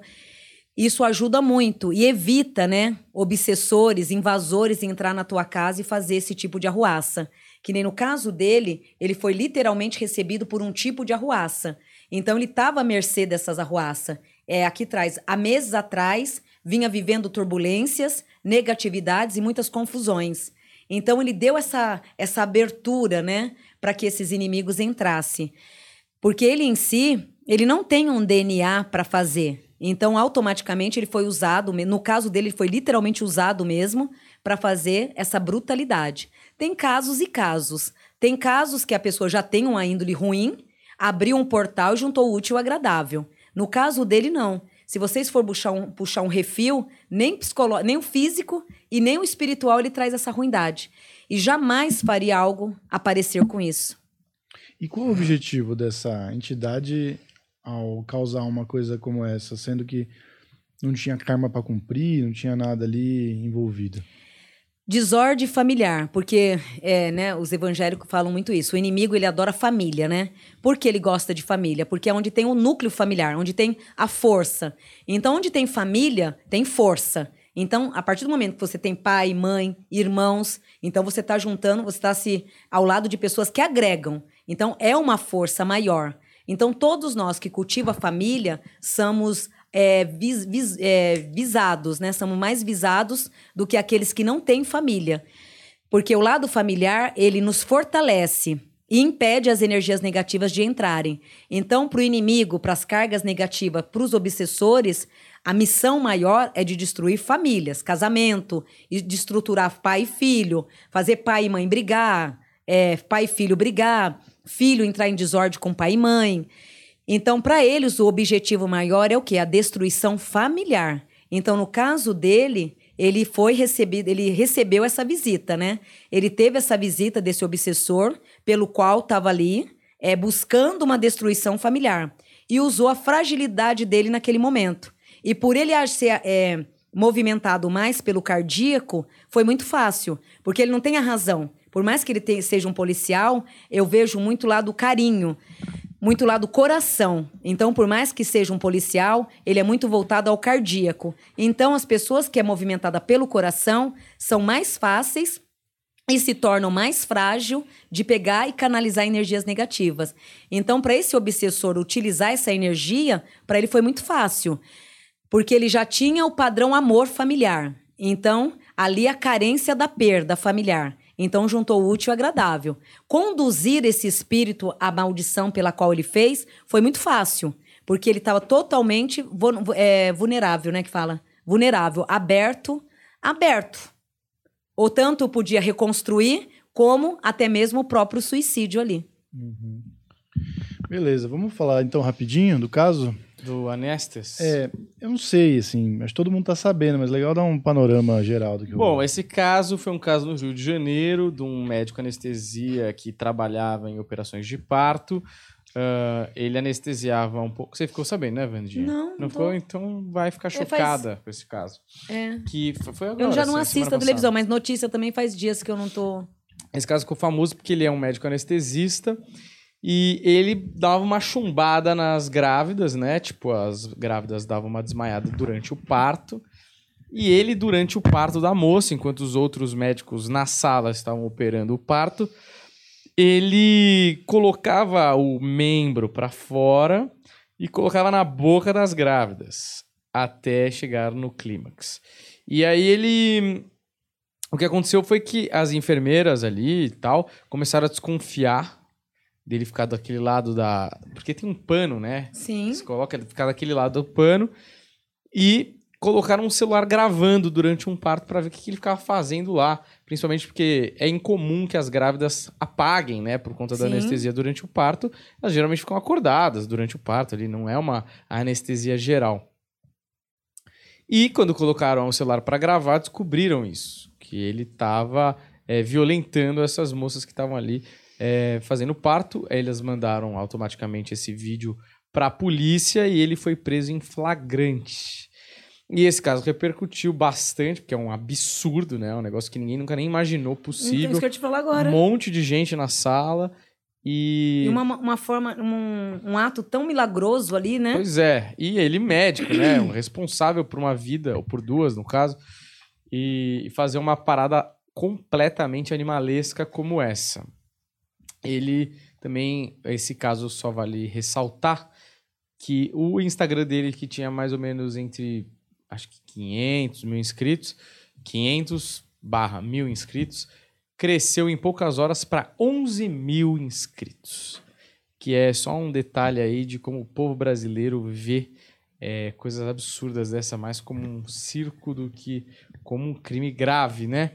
[SPEAKER 3] isso ajuda muito e evita, né, obsessores, invasores entrar na tua casa e fazer esse tipo de arruaça. Que nem no caso dele, ele foi literalmente recebido por um tipo de arruaça. Então ele estava à mercê dessas arruaças. É, aqui traz, há meses atrás, vinha vivendo turbulências, negatividades e muitas confusões. Então ele deu essa, essa abertura, né, para que esses inimigos entrassem. Porque ele em si, ele não tem um DNA para fazer. Então, automaticamente, ele foi usado, no caso dele, ele foi literalmente usado mesmo para fazer essa brutalidade. Tem casos e casos. Tem casos que a pessoa já tem uma índole ruim, abriu um portal e juntou o útil ao agradável. No caso dele, não. Se vocês for puxar um, puxar um refil, nem, nem o físico e nem o espiritual ele traz essa ruindade. E jamais faria algo aparecer com isso.
[SPEAKER 2] E qual o objetivo dessa entidade ao causar uma coisa como essa, sendo que não tinha karma para cumprir, não tinha nada ali envolvido?
[SPEAKER 3] Desordem familiar, porque é, né, os evangélicos falam muito isso. O inimigo ele adora família, né? Por que ele gosta de família? Porque é onde tem o núcleo familiar, onde tem a força. Então, onde tem família, tem força. Então, a partir do momento que você tem pai, mãe, irmãos, então você está juntando, você está se ao lado de pessoas que agregam. Então, é uma força maior. Então, todos nós que cultiva a família somos é, vis- vis- é, visados, né? Somos mais visados do que aqueles que não têm família. Porque o lado familiar, ele nos fortalece e impede as energias negativas de entrarem. Então, para o inimigo, para as cargas negativas, para os obsessores, a missão maior é de destruir famílias, casamento, e de estruturar pai e filho, fazer pai e mãe brigar, é, pai e filho brigar, filho entrar em desordem com pai e mãe. Então, para eles, o objetivo maior é o quê? A destruição familiar. Então, no caso dele, ele foi recebido, ele recebeu essa visita, né? Ele teve essa visita desse obsessor, pelo qual estava ali, é, buscando uma destruição familiar. E usou a fragilidade dele naquele momento. E por ele ser é, movimentado mais pelo cardíaco, foi muito fácil, porque ele não tem a razão. Por mais que ele seja um policial, eu vejo muito lá do carinho muito lá do coração. Então, por mais que seja um policial, ele é muito voltado ao cardíaco. Então, as pessoas que é movimentada pelo coração são mais fáceis e se tornam mais frágil de pegar e canalizar energias negativas. Então, para esse obsessor utilizar essa energia, para ele foi muito fácil, porque ele já tinha o padrão amor familiar. Então, ali a carência da perda familiar. Então juntou o útil e agradável. Conduzir esse espírito à maldição pela qual ele fez foi muito fácil, porque ele estava totalmente é, vulnerável, né? Que fala vulnerável, aberto, aberto. Ou tanto podia reconstruir, como até mesmo o próprio suicídio ali.
[SPEAKER 2] Beleza, vamos falar então rapidinho do caso?
[SPEAKER 1] Do Anestes.
[SPEAKER 2] É, eu não sei, assim, acho que todo mundo tá sabendo, mas legal dar um panorama geral do que
[SPEAKER 1] Bom,
[SPEAKER 2] eu...
[SPEAKER 1] esse caso foi um caso no Rio de Janeiro, de um médico anestesia que trabalhava em operações de parto. Ah, ele anestesiava um pouco. Você ficou sabendo, né, Vandinha?
[SPEAKER 3] Não,
[SPEAKER 1] Não
[SPEAKER 3] não tô.
[SPEAKER 1] ficou? Então vai ficar
[SPEAKER 3] faz-
[SPEAKER 1] chocada com esse caso.
[SPEAKER 3] É.
[SPEAKER 1] Que foi agora.
[SPEAKER 3] Eu já não
[SPEAKER 1] assim,
[SPEAKER 3] assisto a televisão,
[SPEAKER 1] passada.
[SPEAKER 3] mas notícia também faz dias que eu não tô.
[SPEAKER 1] Esse caso ficou famoso porque ele é um médico anestesista e ele dava uma chumbada nas grávidas, né? Tipo, as grávidas davam uma desmaiada durante o parto. E ele, durante o parto da moça, enquanto os outros médicos na sala estavam operando o parto, ele colocava o membro para fora e colocava na boca das grávidas até chegar no clímax. E aí ele o que aconteceu foi que as enfermeiras ali e tal começaram a desconfiar dele ficar daquele lado da. Porque tem um pano, né?
[SPEAKER 3] Sim.
[SPEAKER 1] Você coloca ele ficar daquele lado do pano e colocaram um celular gravando durante um parto para ver o que ele ficava fazendo lá. Principalmente porque é incomum que as grávidas apaguem, né? Por conta da
[SPEAKER 3] Sim.
[SPEAKER 1] anestesia durante o parto. Elas geralmente ficam acordadas durante o parto ali, não é uma anestesia geral. E quando colocaram o celular para gravar, descobriram isso. Que ele estava violentando essas moças que estavam ali é, fazendo parto. Aí Eles mandaram automaticamente esse vídeo para a polícia e ele foi preso em flagrante. E esse caso repercutiu bastante, porque é um absurdo, né? Um negócio que ninguém nunca nem imaginou
[SPEAKER 3] Então,
[SPEAKER 1] possível.
[SPEAKER 3] isso que eu te falar agora.
[SPEAKER 1] Um monte de gente na sala e...
[SPEAKER 3] E uma, uma forma, um, um ato tão milagroso ali, né?
[SPEAKER 1] Pois é, e ele médico, né? Um responsável por uma vida, ou por duas, no caso, e fazer uma parada completamente animalesca como essa. Ele também, esse caso só vale ressaltar que o Instagram dele, que tinha mais ou menos entre, acho que 500 mil inscritos, 500 barra mil inscritos, cresceu em poucas horas para 11 mil inscritos que é só um detalhe aí de como o povo brasileiro vê é, coisas absurdas dessa mais como um circo do que como um crime grave, né?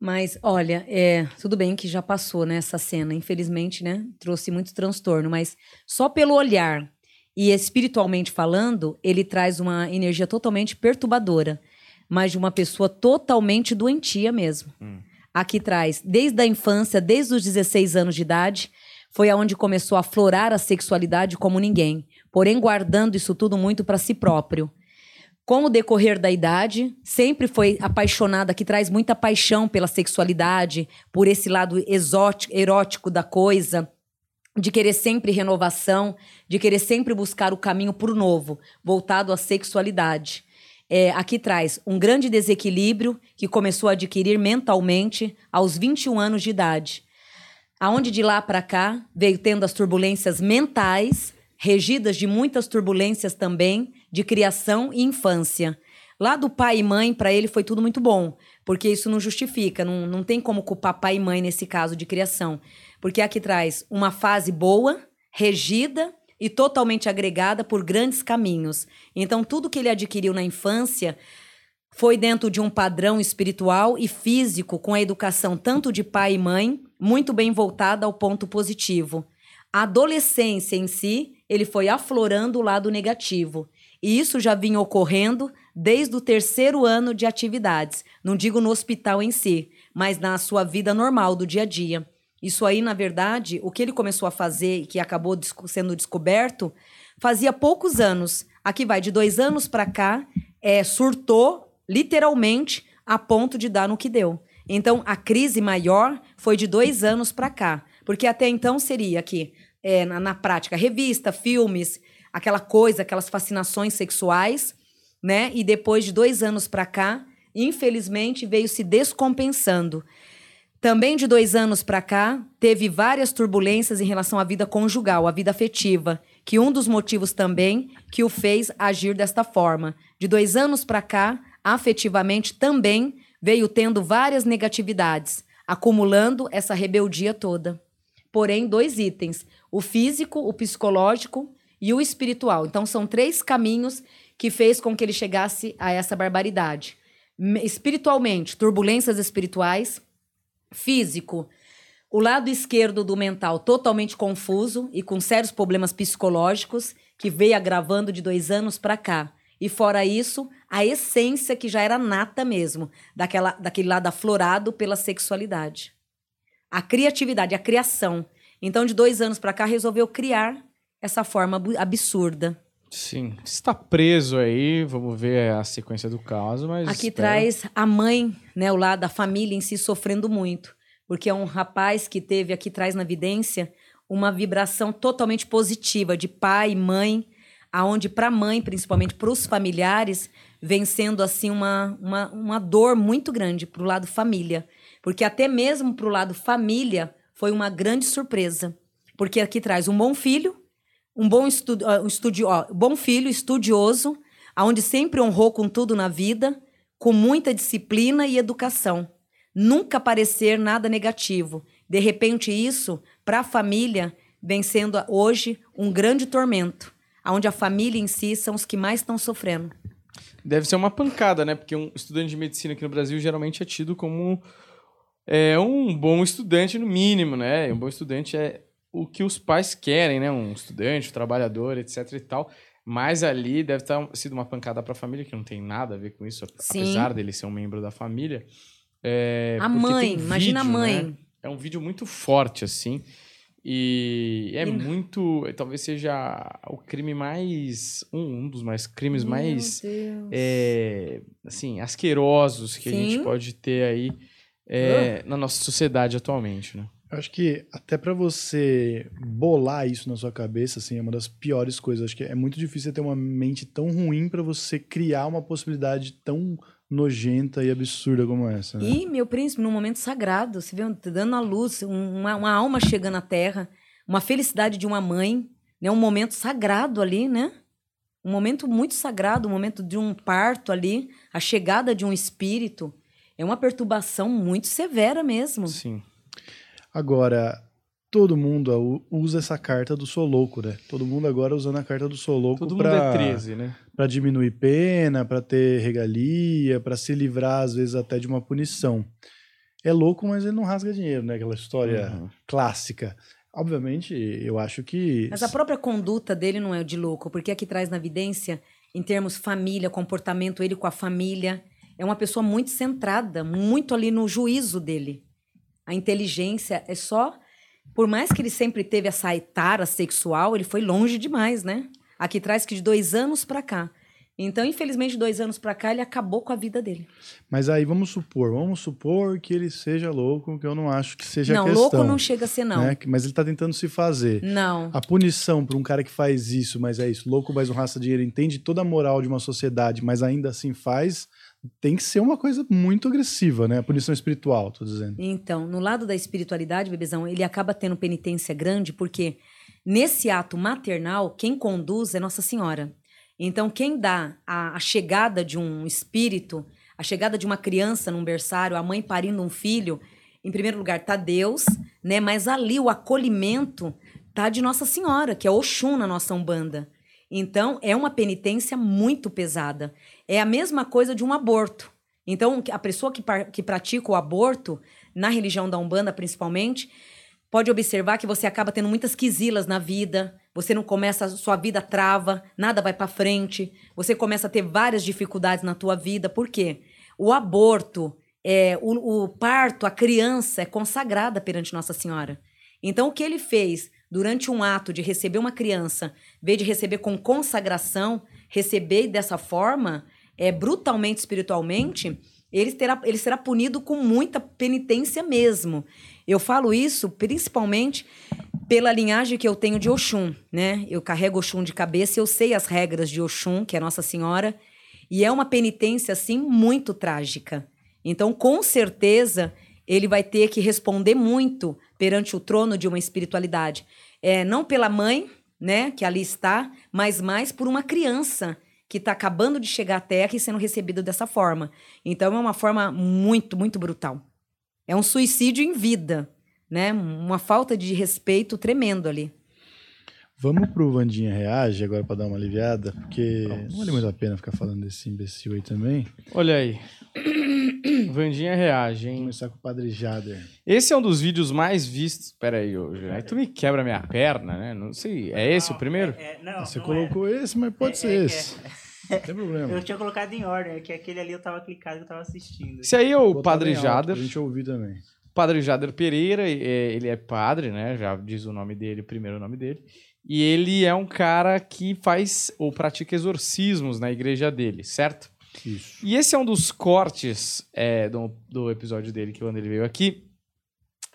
[SPEAKER 3] Mas, olha, é, tudo bem que já passou, né, essa cena. Infelizmente, né, trouxe muito transtorno. Mas só pelo olhar e espiritualmente falando, ele traz uma energia totalmente perturbadora. Mas de uma pessoa totalmente doentia mesmo. Aqui traz, desde a infância, desde os 16 anos de idade, foi aonde começou a florar a sexualidade como ninguém. Porém, guardando isso tudo muito para si próprio. Com o decorrer da idade, sempre foi apaixonada, que traz muita paixão pela sexualidade, por esse lado exótico, erótico da coisa, de querer sempre renovação, de querer sempre buscar o caminho o novo, voltado à sexualidade. É, aqui traz um grande desequilíbrio que começou a adquirir mentalmente aos 21 anos de idade. Aonde de lá para cá veio tendo as turbulências mentais, regidas de muitas turbulências também, de criação e infância. Lá do pai e mãe, para ele foi tudo muito bom, porque isso não justifica, não, não tem como culpar pai e mãe nesse caso de criação. Porque aqui traz uma fase boa, regida e totalmente agregada por grandes caminhos. Então, tudo que ele adquiriu na infância foi dentro de um padrão espiritual e físico, com a educação tanto de pai e mãe, muito bem voltada ao ponto positivo. A adolescência em si, ele foi aflorando o lado negativo. E isso já vinha ocorrendo desde o terceiro ano de atividades. Não digo no hospital em si, mas na sua vida normal do dia a dia. Isso aí, na verdade, o que ele começou a fazer e que acabou sendo descoberto, fazia poucos anos. Aqui vai, de dois anos para cá, é, surtou literalmente a ponto de dar no que deu. Então, a crise maior foi de dois anos para cá. Porque até então seria aqui, é, na, na prática, revista, filmes, aquela coisa, aquelas fascinações sexuais, né? E depois de dois anos para cá, infelizmente, veio se descompensando. Também de dois anos para cá, teve várias turbulências em relação à vida conjugal, à vida afetiva, que um dos motivos também que o fez agir desta forma. De dois anos para cá, afetivamente também veio tendo várias negatividades. acumulando essa rebeldia toda. Porém, dois itens: o físico, o psicológico e o espiritual. Então, são três caminhos que fez com que ele chegasse a essa barbaridade. Espiritualmente, turbulências espirituais. Físico, o lado esquerdo do mental totalmente confuso e com sérios problemas psicológicos, que veio agravando de dois anos para cá. E fora isso, a essência que já era nata mesmo, daquela, daquele lado aflorado pela sexualidade. A criatividade, a criação. Então, de dois anos para cá, resolveu criar essa forma absurda.
[SPEAKER 1] Sim. Está preso aí, vamos ver a sequência do caso, mas.
[SPEAKER 3] Aqui espero... traz a mãe, né, o lado da família em si sofrendo muito. Porque é um rapaz que teve aqui traz na evidência uma vibração totalmente positiva de pai, mãe, aonde para a mãe, principalmente para os familiares, vem sendo assim uma, uma, uma dor muito grande para o lado família. Porque até mesmo para o lado família foi uma grande surpresa. Porque aqui traz um bom filho, um bom, estu um estudio bom filho, estudioso, aonde sempre honrou com tudo na vida, com muita disciplina e educação. Nunca parecer nada negativo. De repente, isso, para a família, vem sendo hoje um grande tormento, onde a família em si são os que mais estão sofrendo.
[SPEAKER 1] Deve ser uma pancada, né? Porque um estudante de medicina aqui no Brasil geralmente é tido como é, um bom estudante, no mínimo, né? Um bom estudante é o que os pais querem, né? Um estudante, um trabalhador, etc e tal. Mas ali deve ter sido uma pancada para a família, que não tem nada a ver com isso, Sim. apesar dele ser um membro da família. É,
[SPEAKER 3] a mãe, vídeo, imagina a mãe. Né?
[SPEAKER 1] É um vídeo muito forte, assim. E é e... muito. Talvez seja o crime mais. Um, um dos mais crimes Meu mais. É, assim, asquerosos que Sim. a gente pode ter aí é, na nossa sociedade atualmente, né?
[SPEAKER 2] Eu acho que até para você bolar isso na sua cabeça, assim, é uma das piores coisas. Acho que é muito difícil ter uma mente tão ruim para você criar uma possibilidade tão nojenta e absurda como essa. Né?
[SPEAKER 3] E, meu príncipe, num momento sagrado, você vê dando a luz, uma, uma alma chegando à terra, uma felicidade de uma mãe, né? Um momento sagrado ali, né? Um momento muito sagrado, um momento de um parto ali, a chegada de um espírito. É uma perturbação muito severa mesmo.
[SPEAKER 1] Sim.
[SPEAKER 2] Agora, todo mundo usa essa carta do sou louco, né? Todo mundo agora usando a carta do sou louco
[SPEAKER 1] mundo é 13, né?
[SPEAKER 2] Pra diminuir pena, para ter regalia, para se livrar, às vezes, até de uma punição. É louco, mas ele não rasga dinheiro, né? Aquela história uhum. clássica. Obviamente, eu acho que.
[SPEAKER 3] Mas a própria conduta dele não é de louco, porque aqui traz na evidência, em termos família, comportamento, ele com a família, é uma pessoa muito centrada, muito ali no juízo dele. A inteligência é só. Por mais que ele sempre teve essa etara sexual, ele foi longe demais, né? Aqui traz que de dois anos para cá. Então, infelizmente, de dois anos para cá, ele acabou com a vida dele.
[SPEAKER 2] Mas aí, vamos supor, vamos supor que ele seja louco, que eu não acho que seja
[SPEAKER 3] não,
[SPEAKER 2] questão.
[SPEAKER 3] Não, louco não chega a ser, não. Né?
[SPEAKER 2] Mas ele está tentando se fazer.
[SPEAKER 3] Não.
[SPEAKER 2] A punição para um cara que faz isso, mas é isso, louco, mas não raça dinheiro, entende toda a moral de uma sociedade, mas ainda assim faz, tem que ser uma coisa muito agressiva, né? A punição espiritual, tô dizendo.
[SPEAKER 3] Então, no lado da espiritualidade, bebezão, ele acaba tendo penitência grande porque nesse ato maternal, quem conduz é Nossa Senhora. Então, quem dá a, a chegada de um espírito, a chegada de uma criança num berçário, a mãe parindo um filho, em primeiro lugar tá Deus, né? Mas ali o acolhimento tá de Nossa Senhora, que é Oxum na nossa Umbanda. Então, é uma penitência muito pesada. É a mesma coisa de um aborto. Então, a pessoa que, que pratica o aborto, na religião da Umbanda principalmente, pode observar que você acaba tendo muitas quisilas na vida, você não começa, sua vida trava, nada vai para frente, você começa a ter várias dificuldades na tua vida. Por quê? O aborto, é, o, o parto, a criança é consagrada perante Nossa Senhora. Então, o que ele fez durante um ato de receber uma criança, vez de receber com consagração, receber dessa forma, é, brutalmente espiritualmente, ele, terá, ele será punido com muita penitência mesmo. Eu falo isso principalmente pela linhagem que eu tenho de Oxum, né? Eu carrego Oxum de cabeça, eu sei as regras de Oxum, que é Nossa Senhora, e é uma penitência assim muito trágica. Então, com certeza, ele vai ter que responder muito perante o trono de uma espiritualidade. É, não pela mãe, né, que ali está, mas mais por uma criança que está acabando de chegar à Terra e sendo recebido dessa forma. Então é uma forma muito, muito brutal. É um suicídio em vida, né? Uma falta de respeito tremendo ali.
[SPEAKER 2] Vamos pro Vandinha Reage agora para dar uma aliviada, porque não vale muito a pena ficar falando desse imbecil aí também.
[SPEAKER 1] Olha aí. Vandinha reage,
[SPEAKER 2] Vamos
[SPEAKER 1] hein?
[SPEAKER 2] começar com o Padre Jader.
[SPEAKER 1] Esse é um dos vídeos mais vistos. Pera aí. Aí tu me quebra minha perna, né? Não sei. É esse o primeiro?
[SPEAKER 4] É, é, não,
[SPEAKER 2] Você
[SPEAKER 4] não
[SPEAKER 2] colocou esse, mas pode
[SPEAKER 4] É,
[SPEAKER 2] ser
[SPEAKER 4] é
[SPEAKER 2] esse. Não tem
[SPEAKER 4] é.
[SPEAKER 2] problema.
[SPEAKER 4] Eu tinha colocado em ordem, é que aquele ali eu tava clicado que eu tava assistindo.
[SPEAKER 1] Esse aí é o
[SPEAKER 2] Botar
[SPEAKER 1] Padre
[SPEAKER 2] bem alto
[SPEAKER 1] Jader.
[SPEAKER 2] Pra gente ouvir também.
[SPEAKER 1] Padre Jader Pereira, é, ele é padre, né? Já diz o nome dele, o primeiro nome dele. E ele é um cara que faz ou pratica exorcismos na igreja dele, certo?
[SPEAKER 2] Isso.
[SPEAKER 1] E esse é um dos cortes é, do, do episódio dele, que quando ele veio aqui,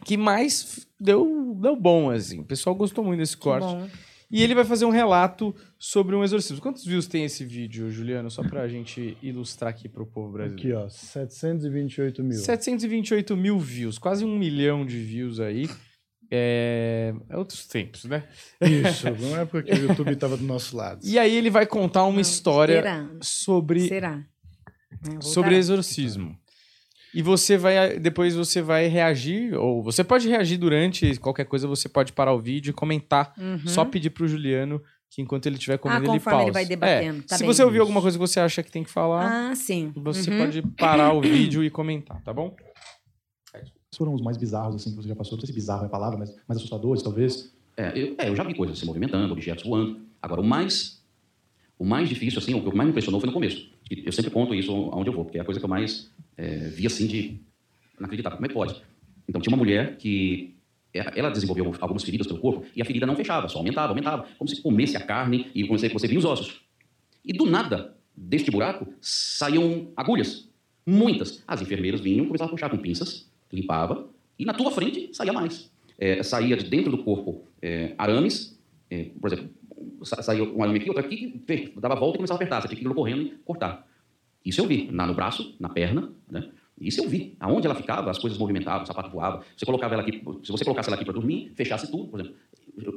[SPEAKER 1] que mais deu, deu bom, assim. O pessoal gostou muito desse corte.
[SPEAKER 3] bom.
[SPEAKER 1] E ele vai fazer um relato sobre um exorcismo. Quantos views tem esse vídeo, Juliano? Só pra gente ilustrar aqui pro povo brasileiro.
[SPEAKER 2] Aqui, ó, 728 mil.
[SPEAKER 1] 728 mil views, quase um milhão de views aí. É, é outros tempos, né?
[SPEAKER 2] Isso, uma época que o YouTube tava do nosso lado.
[SPEAKER 1] E aí ele vai contar uma
[SPEAKER 3] Não,
[SPEAKER 1] história
[SPEAKER 3] Será?
[SPEAKER 1] sobre,
[SPEAKER 3] Será? É,
[SPEAKER 1] sobre exorcismo. E você vai, depois você vai reagir, ou você pode reagir durante qualquer coisa, você pode parar o vídeo e comentar.
[SPEAKER 3] Uhum.
[SPEAKER 1] Só pedir pro Juliano que enquanto ele estiver comendo, ele
[SPEAKER 3] conforme ele
[SPEAKER 1] pausa.
[SPEAKER 3] vai debatendo,
[SPEAKER 1] É,
[SPEAKER 3] tá
[SPEAKER 1] se
[SPEAKER 3] bem.
[SPEAKER 1] você ouvir alguma coisa que você acha que tem que falar,
[SPEAKER 3] Ah, sim.
[SPEAKER 1] você
[SPEAKER 3] Uhum.
[SPEAKER 1] pode parar o vídeo e comentar, tá bom?
[SPEAKER 5] Quais foram os mais bizarros, assim, que você já passou? Não sei se bizarro é a palavra, mas mais assustadores, talvez.
[SPEAKER 6] É, eu, é, eu já vi coisas se movimentando, objetos voando. Agora, o mais, o mais difícil, assim, o que mais me impressionou foi no começo. E eu sempre conto isso aonde eu vou, porque é a coisa que eu mais é, vi, assim, de não acreditar. Como é que pode? Então, tinha uma mulher que é, ela desenvolveu algumas feridas pelo corpo e a ferida não fechava, só aumentava, aumentava, como se comesse a carne e você, você via os ossos. E do nada, deste buraco, saíam agulhas, muitas. As enfermeiras vinham, começavam a puxar com pinças, limpava, e na tua frente saía mais. É, saía de dentro do corpo é, arames, é, por exemplo, sa saía um arame aqui, outro aqui, dava a volta e começava a apertar, você tinha que ir correndo e cortar. Isso eu vi, na, no braço, na perna, né? Isso eu vi. Aonde ela ficava, as coisas movimentavam, o sapato voava. Você colocava ela aqui, se você colocasse ela aqui para dormir, fechasse tudo, por exemplo.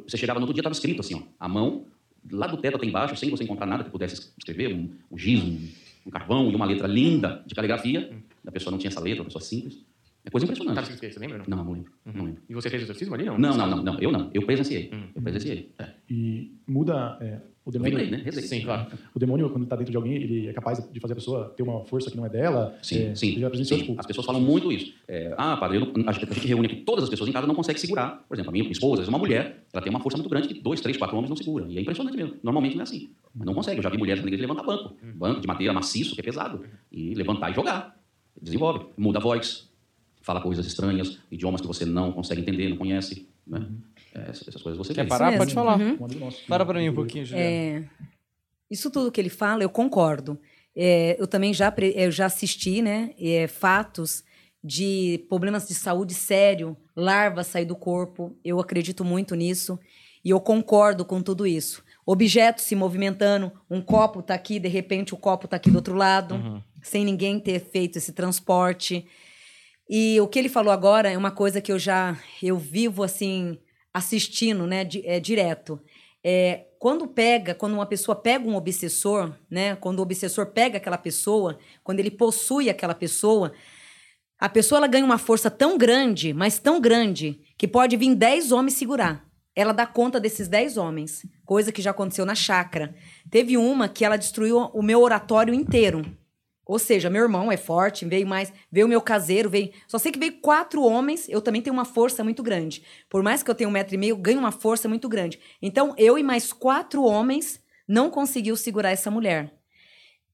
[SPEAKER 6] Você chegava no outro dia, estava escrito assim, ó, a mão, lá do teto até embaixo, sem você encontrar nada que pudesse escrever, um, um giz, um, um carvão e uma letra linda de caligrafia. A pessoa não tinha essa letra, uma pessoa simples. É coisa impressionante.
[SPEAKER 1] Escrito? Você lembra?
[SPEAKER 6] Não, não lembro. Não lembro.
[SPEAKER 1] E você fez exorcismo ali,
[SPEAKER 6] Não, não, não, não. Eu não. Eu presenciei.
[SPEAKER 1] Hum.
[SPEAKER 6] Eu presenciei. É.
[SPEAKER 5] E muda é, o demônio.
[SPEAKER 6] vibrei, né? Rezei.
[SPEAKER 1] Sim, claro.
[SPEAKER 5] O demônio, quando está dentro de alguém, ele é capaz de fazer a pessoa ter uma força que não é dela.
[SPEAKER 6] Sim,
[SPEAKER 5] É,
[SPEAKER 6] sim,
[SPEAKER 5] já presenciou,
[SPEAKER 6] sim.
[SPEAKER 5] tipo,
[SPEAKER 6] As pessoas falam muito isso. É, ah, padre, eu não- a, gente, reúne aqui todas as pessoas em casa não consegue segurar. Por exemplo, a minha esposa, uma mulher, ela tem uma força muito grande que dois, três, quatro homens não seguram. E é impressionante mesmo. Normalmente não é assim. Mas não consegue. Eu já vi mulheres na igreja levantar banco. Banco de madeira maciço, que é pesado. E levantar e jogar. Desenvolve. Muda a voz. Fala coisas estranhas, idiomas que você não consegue entender, não conhece. Né? É, essas essas coisas você
[SPEAKER 1] Quer
[SPEAKER 6] vê.
[SPEAKER 1] parar? Pode falar.
[SPEAKER 3] Uhum.
[SPEAKER 5] um.
[SPEAKER 1] Para pra mim um pouquinho, Juliano.
[SPEAKER 3] É, isso tudo que ele fala, eu concordo. É, eu também já, eu já assisti né, é, fatos de problemas de saúde sério, larvas sair do corpo. Eu acredito muito nisso e eu concordo com tudo isso. Objetos se movimentando, um copo está aqui, de repente o copo está aqui do outro lado,
[SPEAKER 1] Uhum.
[SPEAKER 3] sem ninguém ter feito esse transporte. E o que ele falou agora é uma coisa que eu já eu vivo assim assistindo, né, di- é, direto. É, quando pega, quando uma pessoa pega um obsessor, né, quando o obsessor pega aquela pessoa, quando ele possui aquela pessoa, a pessoa ela ganha uma força tão grande, mas tão grande, que pode vir 10 homens segurar. Ela dá conta desses 10 homens, coisa que já aconteceu na chácara. Teve uma que ela destruiu o meu oratório inteiro. Ou seja, meu irmão é forte, veio mais, veio o meu caseiro, veio. Só sei que veio quatro homens, eu também tenho uma força muito grande. Por mais que eu tenha um metro e meio, eu ganho uma força muito grande. Então, eu e mais quatro homens não conseguiu segurar essa mulher.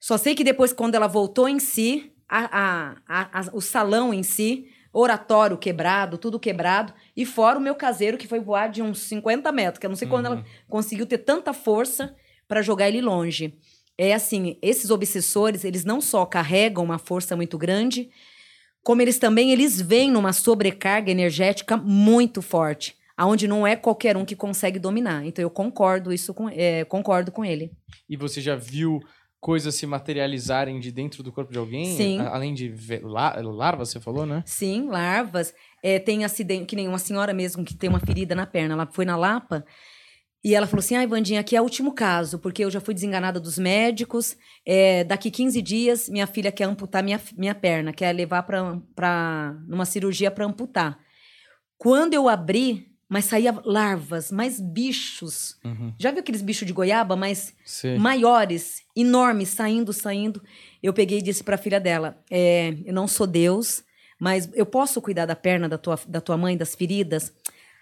[SPEAKER 3] Só sei que depois, quando ela voltou em si, a- a- a- o salão em si, oratório quebrado, tudo quebrado, e fora o meu caseiro, que foi voar de uns 50 metros, que eu não sei quando ela conseguiu ter tanta força para jogar ele longe. É assim, esses obsessores, eles não só carregam uma força muito grande, como eles também eles vêm numa sobrecarga energética muito forte, aonde não é qualquer um que consegue dominar. Então eu concordo isso com, é, concordo com ele.
[SPEAKER 1] E você já viu coisas se materializarem de dentro do corpo de alguém?
[SPEAKER 3] Sim.
[SPEAKER 1] A- Além de la- larva, você falou, né?
[SPEAKER 3] Sim, larvas. É, tem acidente, que nem uma senhora mesmo que tem uma ferida na perna. Ela foi na Lapa E ela falou assim: ai, Vandinha, aqui é o último caso, porque eu já fui desenganada dos médicos. é, daqui 15 dias, minha filha quer amputar minha, minha perna, quer levar pra, pra, numa cirurgia para amputar. Quando eu abri, mas saía larvas, mais bichos. Já viu aqueles bichos de goiaba, mas
[SPEAKER 1] Sim.
[SPEAKER 3] maiores, enormes, saindo, saindo. Eu peguei e disse para a filha dela: é, Eu não sou Deus, mas eu posso cuidar da perna da tua, da tua mãe, das feridas?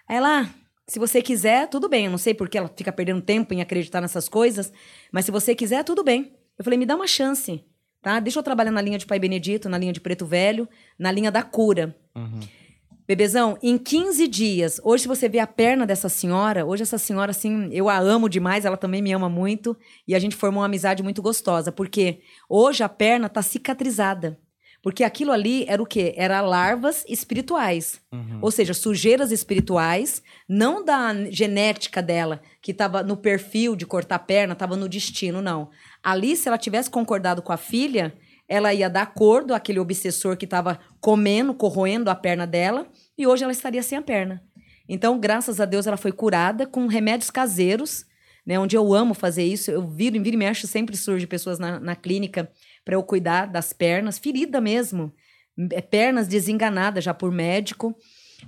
[SPEAKER 3] Aí ela, "Ah, se você quiser, tudo bem. Eu não sei porque ela fica perdendo tempo em acreditar nessas coisas, mas se você quiser, tudo bem. Eu falei: Me dá uma chance, tá? Deixa eu trabalhar na linha de Pai Benedito, na linha de Preto Velho, na linha da cura. Bebezão, em 15 dias, hoje se você vê a perna dessa senhora, hoje essa senhora, assim, eu a amo demais, ela também me ama muito, e a gente formou uma amizade muito gostosa, porque hoje a perna tá cicatrizada. Porque aquilo ali era o quê? Era larvas espirituais. Ou seja, sujeiras espirituais, não da genética dela, que estava no perfil de cortar a perna, estava no destino, não. Ali, se ela tivesse concordado com a filha, ela ia dar acordo àquele obsessor que estava comendo, corroendo a perna dela, e hoje ela estaria sem a perna. Então, graças a Deus, ela foi curada com remédios caseiros, né? Onde eu amo fazer isso. Eu viro, viro e mexo, sempre surge pessoas na, na clínica para eu cuidar das pernas, ferida mesmo. É, pernas desenganadas já por médico,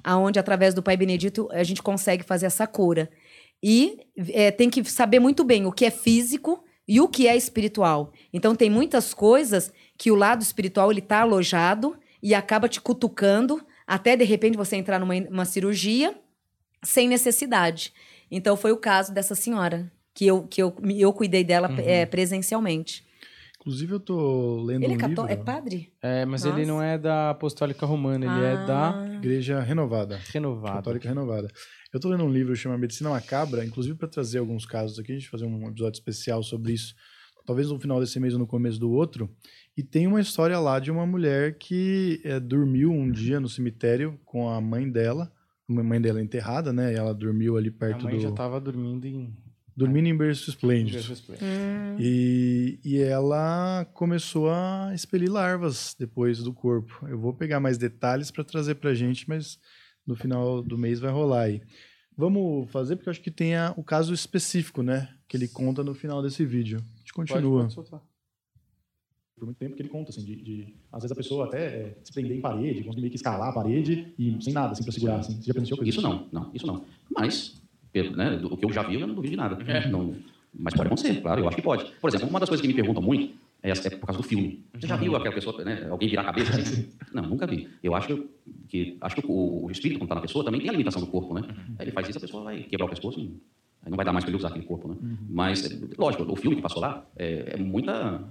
[SPEAKER 3] aonde através do Pai Benedito a gente consegue fazer essa cura. E é, tem que saber muito bem o que é físico e o que é espiritual. Então tem muitas coisas que o lado espiritual ele tá alojado e acaba te cutucando até de repente você entrar numa uma cirurgia sem necessidade. Então foi o caso dessa senhora que eu que eu, eu cuidei dela é, presencialmente.
[SPEAKER 2] Inclusive, eu tô lendo
[SPEAKER 3] Ele é,
[SPEAKER 2] um
[SPEAKER 3] cató-
[SPEAKER 2] livro,
[SPEAKER 3] é padre?
[SPEAKER 1] É, mas
[SPEAKER 3] Nossa.
[SPEAKER 1] ele não é da Apostólica Romana, ele é da
[SPEAKER 3] Ah.
[SPEAKER 2] Igreja Renovada.
[SPEAKER 1] Renovada.
[SPEAKER 2] Católica Renovada. Eu tô lendo um livro chamado Medicina Macabra, inclusive para trazer alguns casos aqui, a gente fazer um episódio especial sobre isso, talvez no final desse mês ou no começo do outro. E tem uma história lá de uma mulher que é, dormiu um dia no cemitério com a mãe dela, a mãe dela enterrada, né? E ela dormiu ali
[SPEAKER 1] A
[SPEAKER 2] perto
[SPEAKER 1] mãe
[SPEAKER 2] do.
[SPEAKER 1] já tava dormindo em...
[SPEAKER 2] Dormindo em berço esplêndido.
[SPEAKER 3] Hum.
[SPEAKER 2] E, e ela começou a expelir larvas depois do corpo. Eu vou pegar mais detalhes para trazer para gente, mas no final do mês vai rolar aí. Vamos fazer, porque eu acho que tem a- o caso específico, né? Que ele conta no final desse vídeo. A gente continua.
[SPEAKER 5] Por muito tempo que ele conta, assim, de, de- às vezes a pessoa até é, se prender em parede, conseguir meio que escalar a parede e sem nada, assim, pra segurar, assim. Você já presenciou coisa
[SPEAKER 6] Isso não, não, isso não. Mas, pelo- né, do- o que eu já vi, eu não duvido de nada. Não- mas pode acontecer, claro, eu acho que pode. Por exemplo, uma das coisas que me perguntam muito é, é por causa do filme. Você já viu aquela pessoa, né, alguém virar a cabeça assim? Não, nunca vi. Eu acho que, acho que o, o espírito, quando está na pessoa, também tem a limitação do corpo, né? Aí ele faz isso, a pessoa vai quebrar o pescoço, e não vai dar mais para ele usar aquele corpo, né? Mas, é, lógico, o filme que passou lá é, é muita...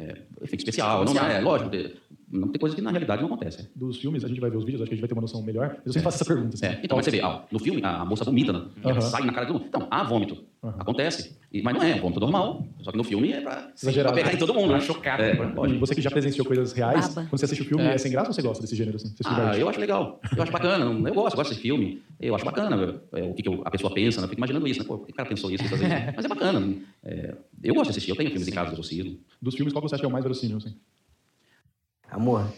[SPEAKER 6] É, efeito especial, não é, lógico, é, não tem coisa que na realidade não acontece.
[SPEAKER 5] dos filmes, a gente vai ver os vídeos, acho que a gente vai ter uma noção melhor. Mas eu sempre faço essa pergunta, assim.
[SPEAKER 6] É, então, mas você vê, ó, no filme, a moça vomita, né? E ela sai na cara de todo mundo. Então, há vômito. Acontece. E- mas não é, é vômito normal. Só que no filme é pra,
[SPEAKER 5] Exagerado.
[SPEAKER 6] pra pegar em todo mundo, né?
[SPEAKER 7] Chocado.
[SPEAKER 6] É,
[SPEAKER 5] E
[SPEAKER 6] pode.
[SPEAKER 5] você que já presenciou coisas reais,
[SPEAKER 3] Baba.
[SPEAKER 5] quando você assiste o filme, é. sem graça ou você gosta desse gênero, assim? Você
[SPEAKER 6] Ah, eu acho legal. Eu acho bacana. Eu gosto, eu gosto desse filme. Eu acho bacana é, o que, que a pessoa pensa, né? Eu fico imaginando isso, né? Pô, por que o cara pensou isso? Mas é bacana. É, eu gosto de assistir. Eu tenho filmes em casa de exorcismo.
[SPEAKER 5] Dos filmes, qual que você acha que é o mais verossímil, assim?
[SPEAKER 8] Amor,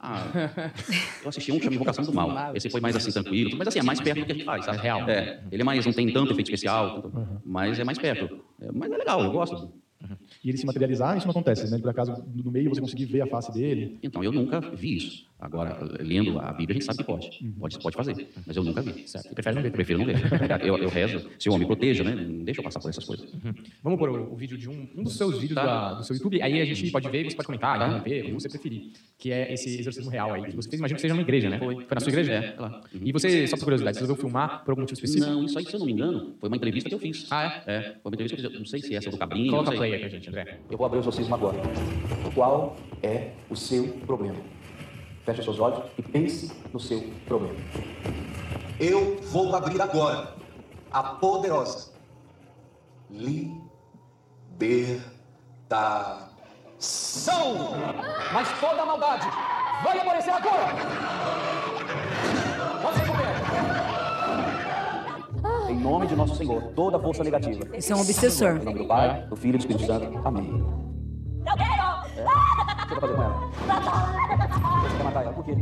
[SPEAKER 6] Ah, eu assisti um que chama Invocação do Mal. Esse foi mais assim, tranquilo. Mas assim, é mais perto do que a gente faz, sabe?
[SPEAKER 7] É real.
[SPEAKER 6] É, ele é mais, não tem tanto efeito especial, tanto- mas é mais perto. É, mas é legal, eu gosto.
[SPEAKER 5] E ele se materializar, isso não acontece, né? Por acaso, no meio, você conseguir ver a face dele.
[SPEAKER 6] Então, eu nunca vi isso. Agora, lendo a Bíblia, a gente sabe que pode. Pode, pode fazer. Mas eu nunca vi.
[SPEAKER 7] Certo. Prefere não ver.
[SPEAKER 6] Prefiro não ver. Eu, eu rezo, se o homem proteja, né? Não deixa eu passar por essas coisas.
[SPEAKER 7] Vamos pôr o, o vídeo de um, um dos seus vídeos
[SPEAKER 6] Tá.
[SPEAKER 7] da- do seu YouTube. Aí a gente pode ver, você pode comentar, não ver, como você preferir. Que é esse exorcismo real aí que você fez. Imagino que seja numa igreja, né? Foi. Foi na sua igreja?
[SPEAKER 6] É, é lá.
[SPEAKER 7] E você, só por curiosidade, você resolveu filmar por algum motivo específico?
[SPEAKER 6] Não, isso aí, se eu não me engano, foi uma entrevista que eu fiz.
[SPEAKER 7] Ah,
[SPEAKER 6] é? Foi uma entrevista que eu fiz. Não sei se essa é do Cabrinho.
[SPEAKER 7] Coloca play aí pra gente, André.
[SPEAKER 8] eu vou abrir o exorcismo agora. Qual é o seu problema? Feche os seus olhos e pense no seu problema.
[SPEAKER 9] Eu vou abrir agora a poderosa libertação. Mas toda a maldade vai aparecer agora.
[SPEAKER 8] Em nome de nosso Senhor, toda força negativa.
[SPEAKER 3] Isso é um obsessor.
[SPEAKER 8] Em nome do Pai, do Filho e do Espírito Santo. Amém. Eu quero! O que você vai fazer com ela? Você quer matar ela? Por quê?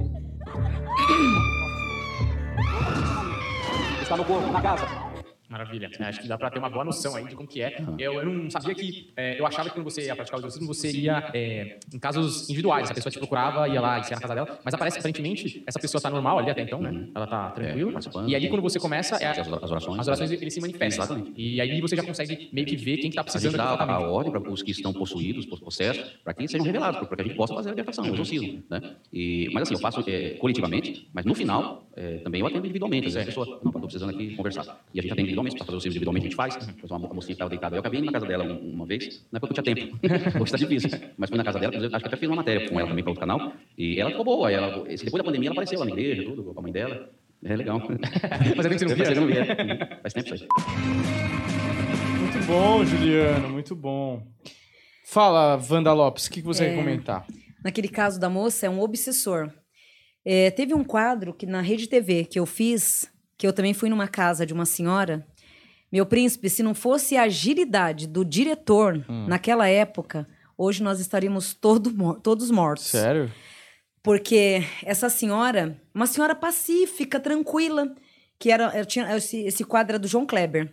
[SPEAKER 8] Está no corpo, na casa.
[SPEAKER 7] Maravilha. É, acho que dá para ter uma boa noção aí de como que é. Eu, eu não sabia que... é, eu achava que quando você ia praticar o exorcismo, você ia é, em casos individuais. A pessoa te procurava, ia lá e na casa dela. Mas aparece, aparentemente, essa pessoa tá normal ali até então, né? Ela tá tranquila.
[SPEAKER 6] participando.
[SPEAKER 7] e aí, quando você começa, é,
[SPEAKER 6] As, orações.
[SPEAKER 7] as orações ele se manifestam.
[SPEAKER 6] Exatamente.
[SPEAKER 7] E aí você já consegue meio que ver quem que tá
[SPEAKER 6] A gente
[SPEAKER 7] precisando
[SPEAKER 6] dá a ordem para os que estão possuídos, por possessos, para que sejam revelados, para que a gente possa fazer a libertação, o exorcismo. Né? E, mas assim, eu faço é, coletivamente, mas no final, é, também eu atendo individualmente. Às vezes a pessoa, não, estou precisando aqui conversar. E a gente atende individualmente, para fazer o exorcismo individualmente a gente faz. Por exemplo, uma mocinha que estava deitada, eu acabei indo na casa dela um- uma vez, não é porque eu tinha tempo, hoje está difícil. Mas fui na casa dela, acho que até fiz uma matéria com ela também para outro canal, e ela ficou boa. Ela, depois da pandemia, ela apareceu lá na igreja, tudo, com a mãe dela. É legal.
[SPEAKER 7] Mas é bem que você não via?
[SPEAKER 6] Faz tempo que eu não via. Faz tempo isso aí.
[SPEAKER 1] Muito bom, Juliano, muito bom. Fala, Wanda Lopes, o que, que você
[SPEAKER 3] É.
[SPEAKER 1] quer comentar?
[SPEAKER 3] Naquele caso da moça, é um obsessor. É, teve um quadro que na Rede TV que eu fiz, que eu também fui numa casa de uma senhora. Meu príncipe, se não fosse a agilidade do diretor
[SPEAKER 1] Hum.
[SPEAKER 3] naquela época, hoje nós estaríamos todo todos mortos.
[SPEAKER 1] Sério?
[SPEAKER 3] Porque essa senhora, uma senhora pacífica, tranquila, que era, tinha esse, esse quadro era do João Kleber,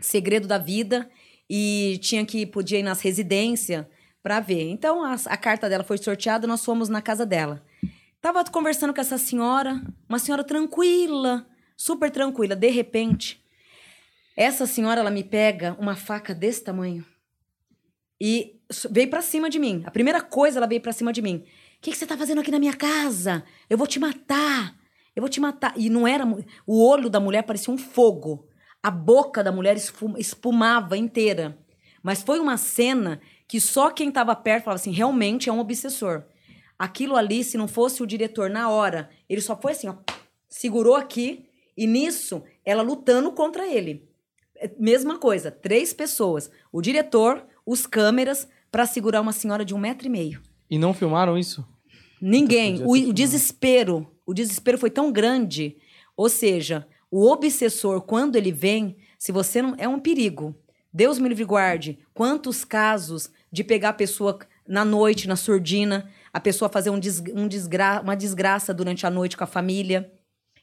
[SPEAKER 3] Segredo da Vida, e tinha que podia ir nas residências para ver. Então a, a carta dela foi sorteada, nós fomos na casa dela. Tava conversando com essa senhora, uma senhora tranquila, super tranquila. De repente, essa senhora ela me pega uma faca desse tamanho e veio pra cima de mim. A primeira coisa ela veio pra cima de mim. O que, que você tá fazendo aqui na minha casa? Eu vou te matar. Eu vou te matar. E não era. O olho da mulher parecia um fogo. A boca da mulher espumava inteira. Mas foi uma cena que só quem tava perto falava assim: realmente é um obsessor. Aquilo ali, se não fosse o diretor na hora, ele só foi assim, ó, segurou aqui, e nisso, ela lutando contra ele. É, Mesma coisa, três pessoas: o diretor, os câmeras, para segurar uma senhora de um metro e meio.
[SPEAKER 1] E não filmaram isso?
[SPEAKER 3] Ninguém. O, o desespero. O desespero foi tão grande. Ou seja, o obsessor, quando ele vem, se você não. É um perigo. Deus me livre guarde. Quantos casos de pegar a pessoa na noite, na surdina, a pessoa fazer um des, um desgra, uma desgraça durante a noite com a família.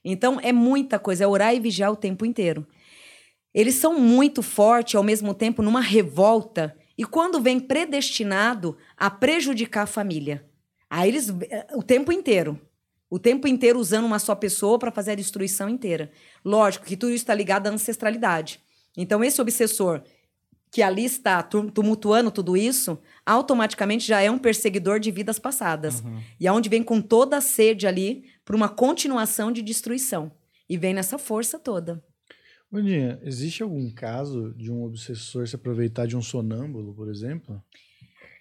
[SPEAKER 3] Então, é muita coisa. É orar e vigiar o tempo inteiro. Eles são muito fortes, ao mesmo tempo, numa revolta. E quando vem predestinado a prejudicar a família. Aí eles. eh, O tempo inteiro. O tempo inteiro usando uma só pessoa para fazer a destruição inteira. Lógico que tudo isso está ligado à ancestralidade. Então, esse obsessor que ali está tu- tumultuando tudo isso, automaticamente já é um perseguidor de vidas passadas. E aonde vem com toda a sede ali para uma continuação de destruição. E vem nessa força toda.
[SPEAKER 2] Vandinha, existe algum caso de um obsessor se aproveitar de um sonâmbulo, por exemplo?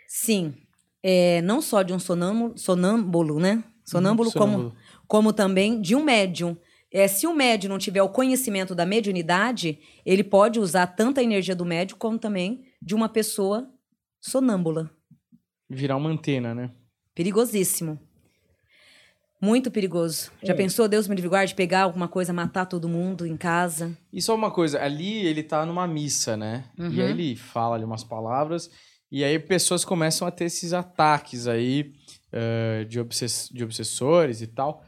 [SPEAKER 3] Sim. É, não só de um sonâmbulo, sonâmbulo né? Sonâmbulo, Como,
[SPEAKER 1] sonâmbulo.
[SPEAKER 3] como também de um médium. É, se o médium não tiver o conhecimento da mediunidade, ele pode usar tanto a energia do médium como também de uma pessoa sonâmbula.
[SPEAKER 1] Virar uma antena, né?
[SPEAKER 3] Perigosíssimo. Muito perigoso. Já
[SPEAKER 2] É.
[SPEAKER 3] pensou, Deus me livre guarde, pegar alguma coisa, matar todo mundo em casa?
[SPEAKER 1] E só uma coisa, ali ele tá numa missa, né?
[SPEAKER 3] Uhum.
[SPEAKER 1] E aí ele fala ali umas palavras, e aí pessoas começam a ter esses ataques aí eh, de, obsess- de obsessores e tal.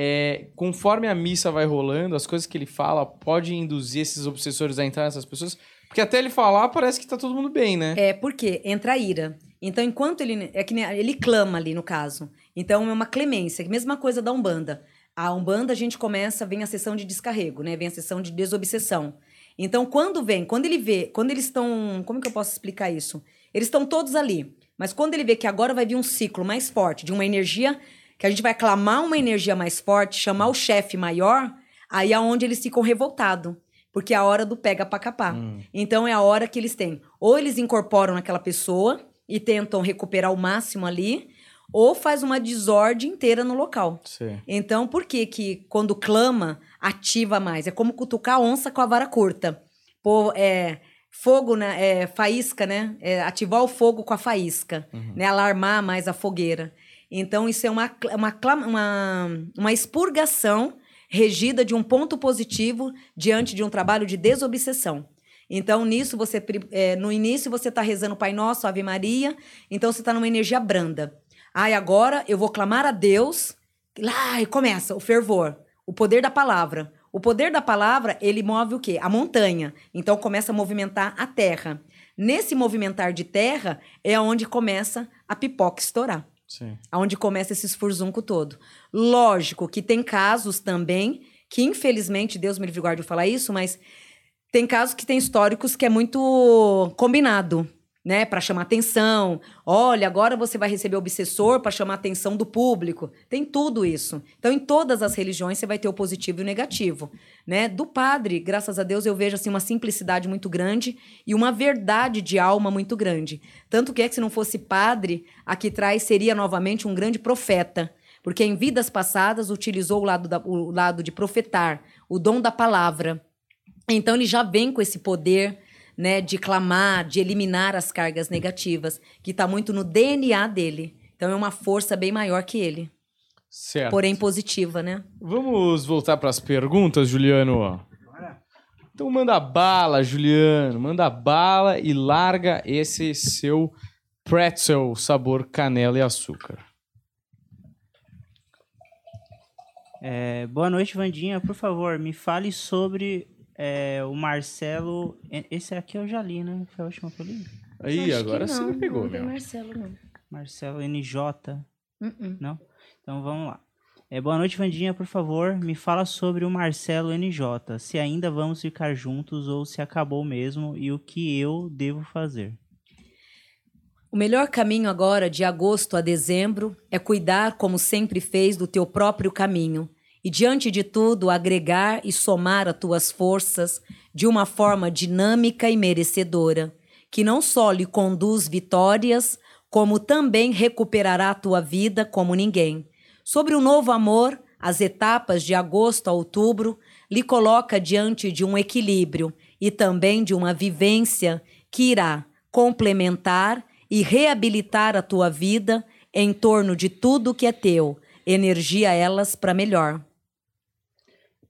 [SPEAKER 1] É, conforme a missa vai rolando, as coisas que ele fala podem induzir esses obsessores a entrar nessas pessoas. Porque até ele falar, parece que tá todo mundo bem, né?
[SPEAKER 3] É, porque entra a ira. Então, enquanto ele. É que ele clama ali, no caso. Então, é uma clemência. Mesma coisa da Umbanda. A Umbanda, a gente começa, vem a sessão de descarrego, né? Vem a sessão de desobsessão. Então, quando vem, quando ele vê, quando eles estão. Como que eu posso explicar isso? Eles estão todos ali. Mas quando ele vê que agora vai vir um ciclo mais forte, de uma energia, que a gente vai clamar uma energia mais forte, chamar o chefe maior, aí é onde eles ficam revoltados. Porque é a hora do pega pra capar. Então é a hora que eles têm. Ou eles incorporam naquela pessoa e tentam recuperar o máximo ali, ou faz uma desordem inteira no local.
[SPEAKER 1] Sim.
[SPEAKER 3] Então, por que que quando clama, ativa mais? É como cutucar a onça com a vara curta. Pô, é, fogo, né? É, faísca, né? É, ativar o fogo com a faísca, né? Alarmar mais a fogueira. Então, isso é uma, uma, uma, uma expurgação regida de um ponto positivo diante de um trabalho de desobsessão. Então, nisso, você é, no início, você está rezando Pai Nosso, Ave Maria, então você está numa energia branda. Ai, agora eu vou clamar a Deus. Lá e começa o fervor, o poder da palavra. O poder da palavra, ele move o quê? A montanha. Então começa a movimentar a terra. Nesse movimentar de terra é onde começa a pipoca estourar.
[SPEAKER 1] Sim.
[SPEAKER 3] Aonde começa esse esfurzunco todo. Lógico que tem casos também que, infelizmente, Deus me livre guarde de falar isso, mas tem casos que tem históricos que é muito combinado, né, para chamar atenção. Olha, agora você vai receber obsessor para chamar atenção do público. Tem tudo isso. Então, em todas as religiões você vai ter o positivo e o negativo, né? Do padre, graças a Deus, eu vejo assim uma simplicidade muito grande e uma verdade de alma muito grande. Tanto que é que se não fosse padre, aqui atrás seria novamente um grande profeta, porque em vidas passadas utilizou o lado, da, o lado de profetar, o dom da palavra. Então ele já vem com esse poder né, de clamar, de eliminar as cargas negativas, que está muito no DNA dele. Então é uma força bem maior que ele,
[SPEAKER 1] Certo.
[SPEAKER 3] porém positiva, né?
[SPEAKER 1] Vamos voltar para as perguntas, Juliano. Então manda bala, Juliano. Manda bala e larga esse seu pretzel sabor canela e açúcar.
[SPEAKER 4] É, boa noite, Vandinha. Por favor, me fale sobre é, o Marcelo. e- Esse aqui eu já li, né? Foi a última que eu li.
[SPEAKER 1] Aí, agora você me pegou,
[SPEAKER 3] não tem
[SPEAKER 1] meu.
[SPEAKER 3] Marcelo, não.
[SPEAKER 4] Marcelo NJ.
[SPEAKER 3] Uh-uh.
[SPEAKER 4] Não? Então vamos lá. É, boa noite, Vandinha. Por favor, me fala sobre o Marcelo NJ. Se ainda vamos ficar juntos ou se acabou mesmo e o que eu devo fazer.
[SPEAKER 3] O melhor caminho agora, de agosto a dezembro, é cuidar, como sempre fez, do teu próprio caminho. E, diante de tudo, agregar e somar as tuas forças de uma forma dinâmica e merecedora, que não só lhe conduz vitórias, como também recuperará a tua vida como ninguém. Sobre o novo amor, as etapas de agosto a outubro lhe coloca diante de um equilíbrio e também de uma vivência que irá complementar e reabilitar a tua vida em torno de tudo que é teu, energia elas para melhor.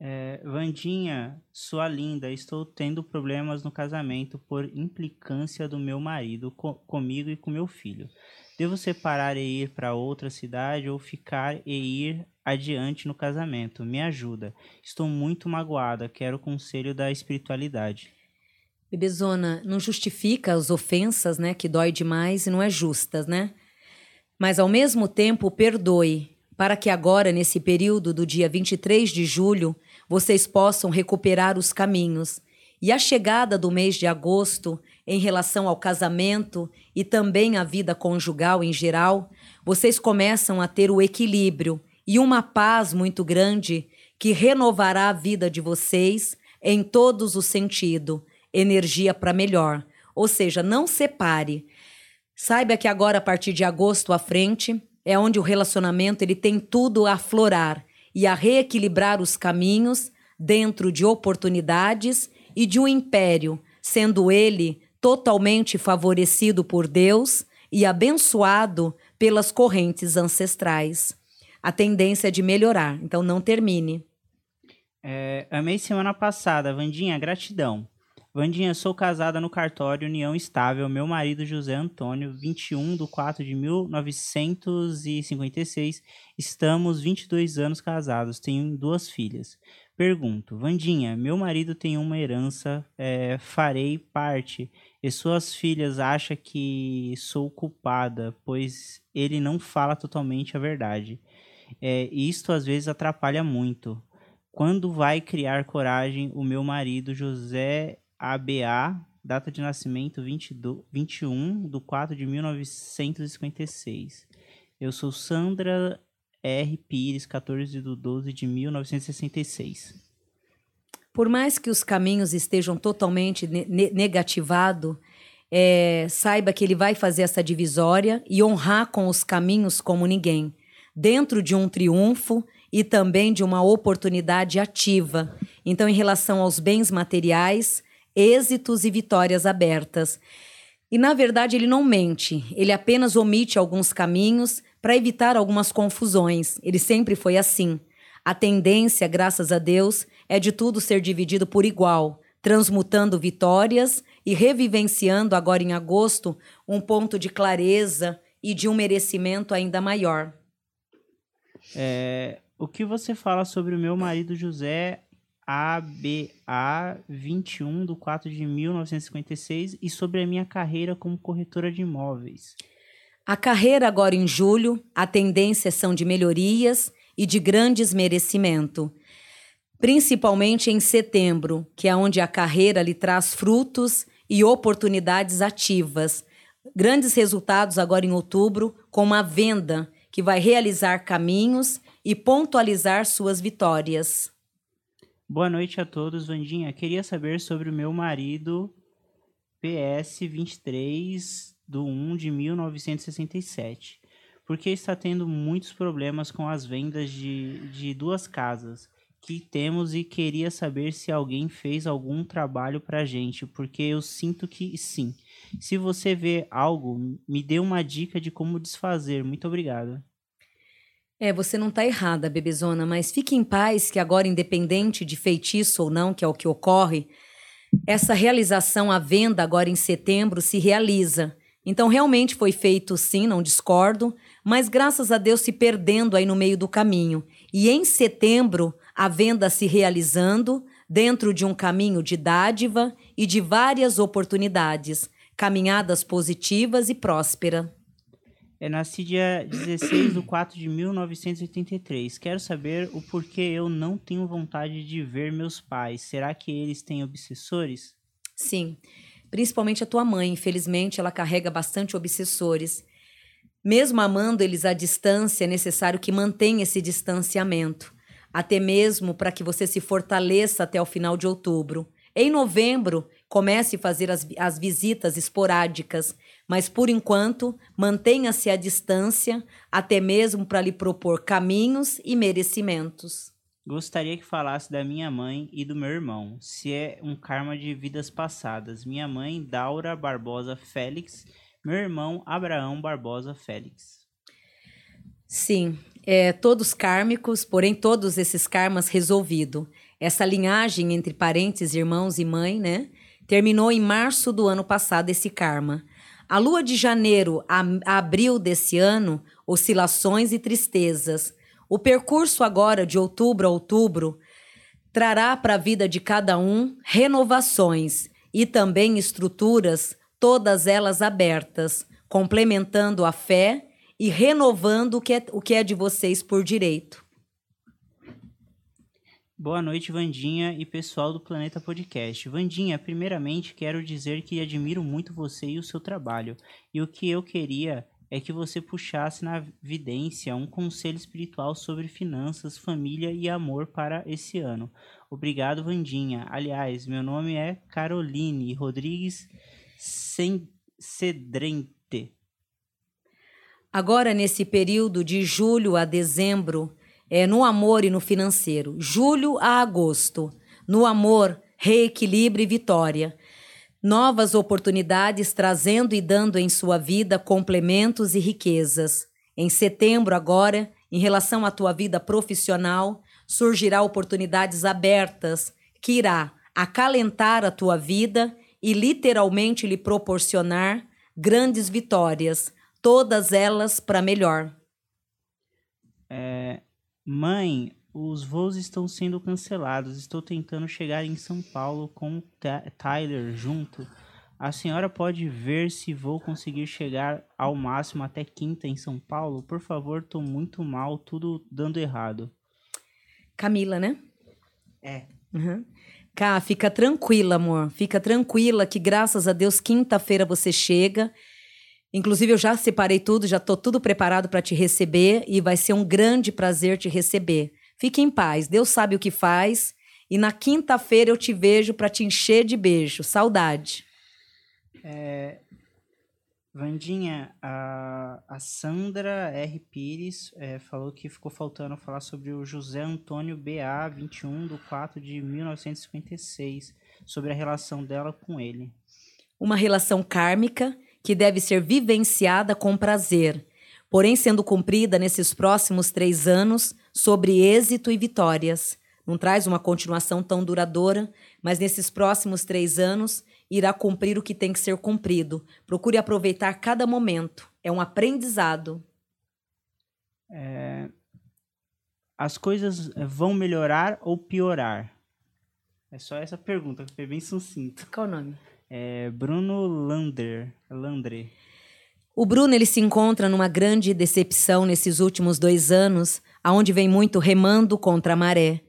[SPEAKER 4] É, Vandinha, sua linda, estou tendo problemas no casamento por implicância do meu marido co- comigo e com meu filho. Devo separar e ir para outra cidade ou ficar e ir adiante no casamento? Me ajuda. Estou muito magoada, quero conselho da espiritualidade.
[SPEAKER 3] Bebezona, não justifica as ofensas, né, que dói demais e não é justas, né? Mas ao mesmo tempo perdoe, para que agora nesse período do dia 23 de julho, vocês possam recuperar os caminhos. E a chegada do mês de agosto, em relação ao casamento e também à vida conjugal em geral, vocês começam a ter o equilíbrio e uma paz muito grande que renovará a vida de vocês em todos os sentidos energia para melhor. Ou seja, não separe. Saiba que agora, a partir de agosto à frente, é onde o relacionamento ele tem tudo a aflorar e a reequilibrar os caminhos dentro de oportunidades e de um império, sendo ele totalmente favorecido por Deus e abençoado pelas correntes ancestrais. A tendência é de melhorar, então não termine.
[SPEAKER 4] É, amei semana passada. Vandinha, gratidão. Vandinha, sou casada no cartório União Estável. Meu marido José Antônio, 21 de 4 de 1956. Estamos 22 anos casados. Tenho duas filhas. Pergunto, Vandinha, meu marido tem uma herança, é, farei parte, e suas filhas acham que sou culpada, pois ele não fala totalmente a verdade. É, isto às vezes atrapalha muito. Quando vai criar coragem o meu marido José ABA, data de nascimento 22, 21 de 4 de 1956. Eu sou Sandra R. Pires, 14 de 12 de 1966.
[SPEAKER 3] Por mais que os caminhos estejam totalmente ne ne negativados, é, saiba que ele vai fazer essa divisória e honrar com os caminhos como ninguém, dentro de um triunfo e também de uma oportunidade ativa. Então, em relação aos bens materiais, êxitos e vitórias abertas. E, na verdade, ele não mente, ele apenas omite alguns caminhos para evitar algumas confusões. Ele sempre foi assim. A tendência, graças a Deus, é de tudo ser dividido por igual, transmutando vitórias e revivenciando agora em agosto um ponto de clareza e de um merecimento ainda maior.
[SPEAKER 4] É, o que você fala sobre o meu marido José ABA 21 do 4 de 1956 e sobre a minha carreira como corretora de imóveis.
[SPEAKER 3] A carreira agora em julho, a tendência são de melhorias e de grandes merecimento. Principalmente em setembro, que é onde a carreira lhe traz frutos e oportunidades ativas. Grandes resultados agora em outubro, com uma venda que vai realizar caminhos e pontualizar suas vitórias.
[SPEAKER 4] Boa noite a todos, Vandinha. Queria saber sobre o meu marido PS 23 do 1 de 1967. Porque está tendo muitos problemas com as vendas de, de duas casas que temos e queria saber se alguém fez algum trabalho pra gente, porque eu sinto que sim. Se você vê algo, me dê uma dica de como desfazer. Muito obrigado.
[SPEAKER 3] É, você não está errada, bebezona, mas fique em paz que agora, independente de feitiço ou não, que é o que ocorre, essa realização à venda agora em setembro se realiza. Então, realmente foi feito sim, não discordo, mas graças a Deus se perdendo aí no meio do caminho. E em setembro, a venda se realizando dentro de um caminho de dádiva e de várias oportunidades, caminhadas positivas e próspera.
[SPEAKER 4] É, nasci dia 16 de 4 de 1983. Quero saber o porquê eu não tenho vontade de ver meus pais. Será que eles têm obsessores?
[SPEAKER 3] Sim, principalmente a tua mãe. Infelizmente, ela carrega bastante obsessores. Mesmo amando eles à distância, é necessário que mantenha esse distanciamento, até mesmo para que você se fortaleça até o final de outubro. Em novembro, comece a fazer as, as visitas esporádicas, mas por enquanto, mantenha-se à distância, até mesmo para lhe propor caminhos e merecimentos.
[SPEAKER 4] Gostaria que falasse da minha mãe e do meu irmão, se é um karma de vidas passadas. Minha mãe, Daura Barbosa Félix, meu irmão, Abraão Barbosa Félix.
[SPEAKER 3] Sim, é, todos kármicos, porém todos esses karmas resolvido. Essa linhagem entre parentes, irmãos e mãe, né? Terminou em março do ano passado esse karma. A lua de janeiro a, abril desse ano, oscilações e tristezas. O percurso agora de outubro a outubro trará para a vida de cada um renovações e também estruturas, todas elas abertas, complementando a fé e renovando o que é, o que é de vocês por direito.
[SPEAKER 4] Boa noite, Vandinha e pessoal do Planeta Podcast. Vandinha, primeiramente quero dizer que admiro muito você e o seu trabalho. E o que eu queria é que você puxasse na vidência um conselho espiritual sobre finanças, família e amor para esse ano. Obrigado, Vandinha. Aliás, meu nome é Caroline Rodrigues Cedrente.
[SPEAKER 3] Agora, nesse período de julho a dezembro, é, no amor e no financeiro. Julho a agosto. No amor, reequilíbrio e vitória. Novas oportunidades trazendo e dando em sua vida complementos e riquezas. Em setembro, agora, em relação à tua vida profissional, surgirá oportunidades abertas que irá acalentar a tua vida e literalmente lhe proporcionar grandes vitórias, todas elas para melhor.
[SPEAKER 4] É, Mãe, os voos estão sendo cancelados. Estou tentando chegar em São Paulo com o Tyler junto. A senhora pode ver se vou conseguir chegar ao máximo até quinta em São Paulo? Por favor, tô muito mal, tudo dando errado.
[SPEAKER 3] Camila, né?
[SPEAKER 4] É.
[SPEAKER 3] Uhum. Cá, fica tranquila, amor. Fica tranquila que graças a Deus quinta-feira você chega Inclusive, eu já separei tudo, já estou tudo preparado para te receber e vai ser um grande prazer te receber. Fique em paz, Deus sabe o que faz. E na quinta-feira eu te vejo para te encher de beijo. Saudade.
[SPEAKER 4] É, Vandinha, a, a Sandra R. Pires é, falou que ficou faltando falar sobre o José Antônio BA, 21 de 4 de 1956, sobre a relação dela com ele.
[SPEAKER 3] Uma relação kármica que deve ser vivenciada com prazer, porém sendo cumprida nesses próximos três anos sobre êxito e vitórias. Não traz uma continuação tão duradoura, mas nesses próximos três anos irá cumprir o que tem que ser cumprido. Procure aproveitar cada momento. É um aprendizado.
[SPEAKER 4] É... As coisas vão melhorar ou piorar? É só essa pergunta, que foi bem sucinto.
[SPEAKER 3] Qual o nome?
[SPEAKER 4] É Bruno Lander. Landre.
[SPEAKER 3] O Bruno ele se encontra numa grande decepção nesses últimos dois anos, aonde vem muito remando contra a maré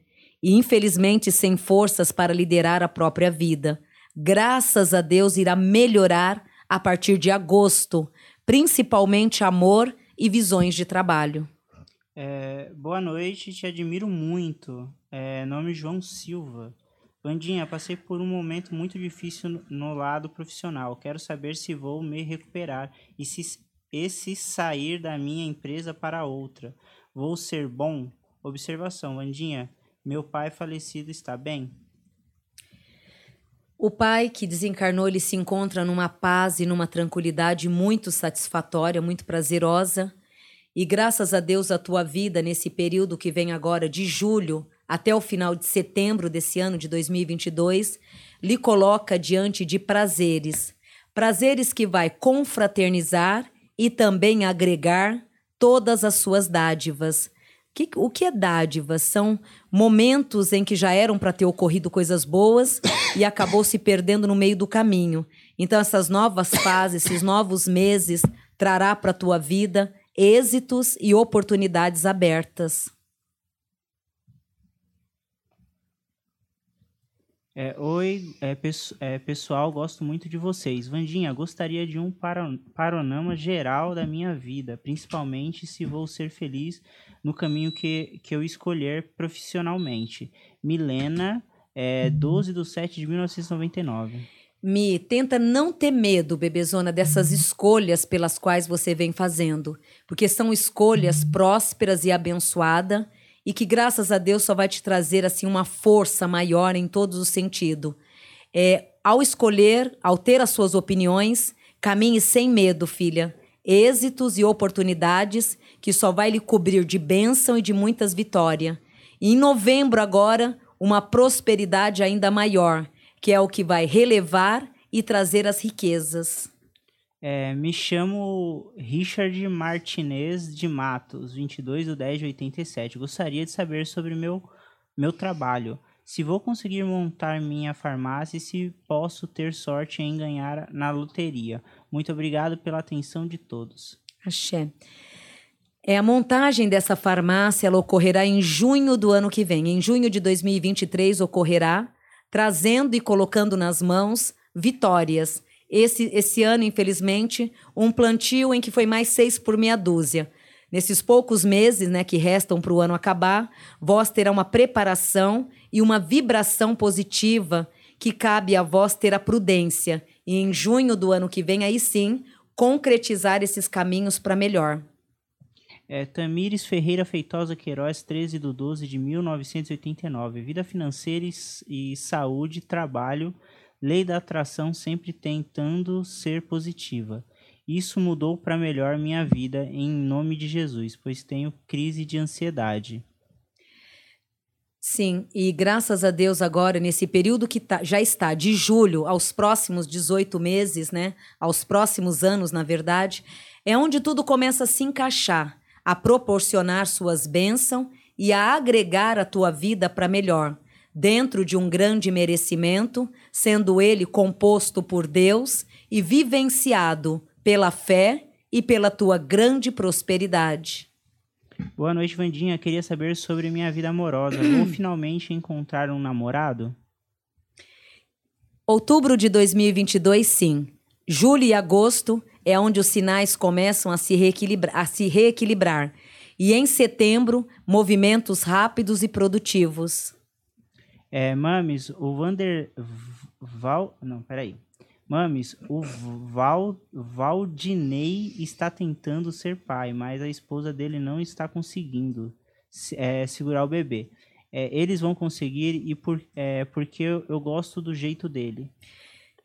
[SPEAKER 3] e infelizmente sem forças para liderar a própria vida. Graças a Deus irá melhorar a partir de agosto, principalmente amor e visões de trabalho.
[SPEAKER 4] É, boa noite, te admiro muito. É, nome João Silva. Vandinha, passei por um momento muito difícil no- lado profissional. Quero saber se vou me recuperar e se, e se sair da minha empresa para outra. Vou ser bom? Observação, Vandinha. Meu pai falecido está bem?
[SPEAKER 3] O pai que desencarnou, ele se encontra numa paz e numa tranquilidade muito satisfatória, muito prazerosa. E graças a Deus a tua vida nesse período que vem agora de julho até o final de setembro desse ano de 2022, lhe coloca diante de prazeres. Prazeres que vai confraternizar e também agregar todas as suas dádivas. Que- o que é dádivas? São momentos em que já eram para ter ocorrido coisas boas e acabou se perdendo no meio do caminho. Então, essas novas fases, esses novos meses, trará para a tua vida êxitos e oportunidades abertas.
[SPEAKER 4] É, oi, é, pesso- é, pessoal, gosto muito de vocês. Vandinha, gostaria de um panorama geral da minha vida, principalmente se vou ser feliz no caminho que, que eu escolher profissionalmente. Milena, é, 12 de 7 de 1999.
[SPEAKER 3] Me tenta não ter medo, bebezona, dessas escolhas pelas quais você vem fazendo, porque são escolhas prósperas e abençoadas e que graças a Deus só vai te trazer assim uma força maior em todos os sentidos. É, ao escolher, ao ter as suas opiniões, caminhe sem medo, filha. Êxitos e oportunidades que só vai lhe cobrir de bênção e de muitas vitórias. E em novembro agora, uma prosperidade ainda maior, que é o que vai relevar e trazer as riquezas.
[SPEAKER 4] É, me chamo Richard Martinez de Matos, 22 de 10 de 87. Gostaria de saber sobre meu, meu trabalho. Se vou conseguir montar minha farmácia e se posso ter sorte em ganhar na loteria. Muito obrigado pela atenção de todos.
[SPEAKER 3] Axé. É, a montagem dessa farmácia ela ocorrerá em junho do ano que vem. Em junho de 2023 ocorrerá, trazendo e colocando nas mãos vitórias. Esse, esse ano, infelizmente, um plantio em que foi mais seis por meia dúzia. Nesses poucos meses né, que restam para o ano acabar, vós terá uma preparação e uma vibração positiva que cabe a vós ter a prudência. E em junho do ano que vem, aí sim, concretizar esses caminhos para melhor.
[SPEAKER 4] É, Tamires Ferreira Feitosa Queiroz, 13 de 12 de 1989. Vida financeira e saúde, trabalho, lei da atração sempre tentando ser positiva. Isso mudou para melhor minha vida em nome de Jesus, pois tenho crise de ansiedade.
[SPEAKER 3] Sim, e graças a Deus agora, nesse período que tá- já está de julho aos próximos 18 meses, né? Aos próximos anos, na verdade, é onde tudo começa a se encaixar, a proporcionar suas bênçãos e a agregar a tua vida para melhor, dentro de um grande merecimento, sendo ele composto por Deus e vivenciado pela fé e pela tua grande prosperidade.
[SPEAKER 4] Boa noite, Vandinha. Queria saber sobre minha vida amorosa. Vou finalmente encontrar um namorado?
[SPEAKER 3] Outubro de 2022, sim. Julho e agosto é onde os sinais começam a se, reequilibrar, a se reequilibrar. E em setembro, movimentos rápidos e produtivos.
[SPEAKER 4] É, Mames, o Vander... Val... Não, peraí. Mames, o Val... Valdinei está tentando ser pai, mas a esposa dele não está conseguindo se- é, segurar o bebê. É, eles vão conseguir e por, é, porque eu, eu gosto do jeito dele.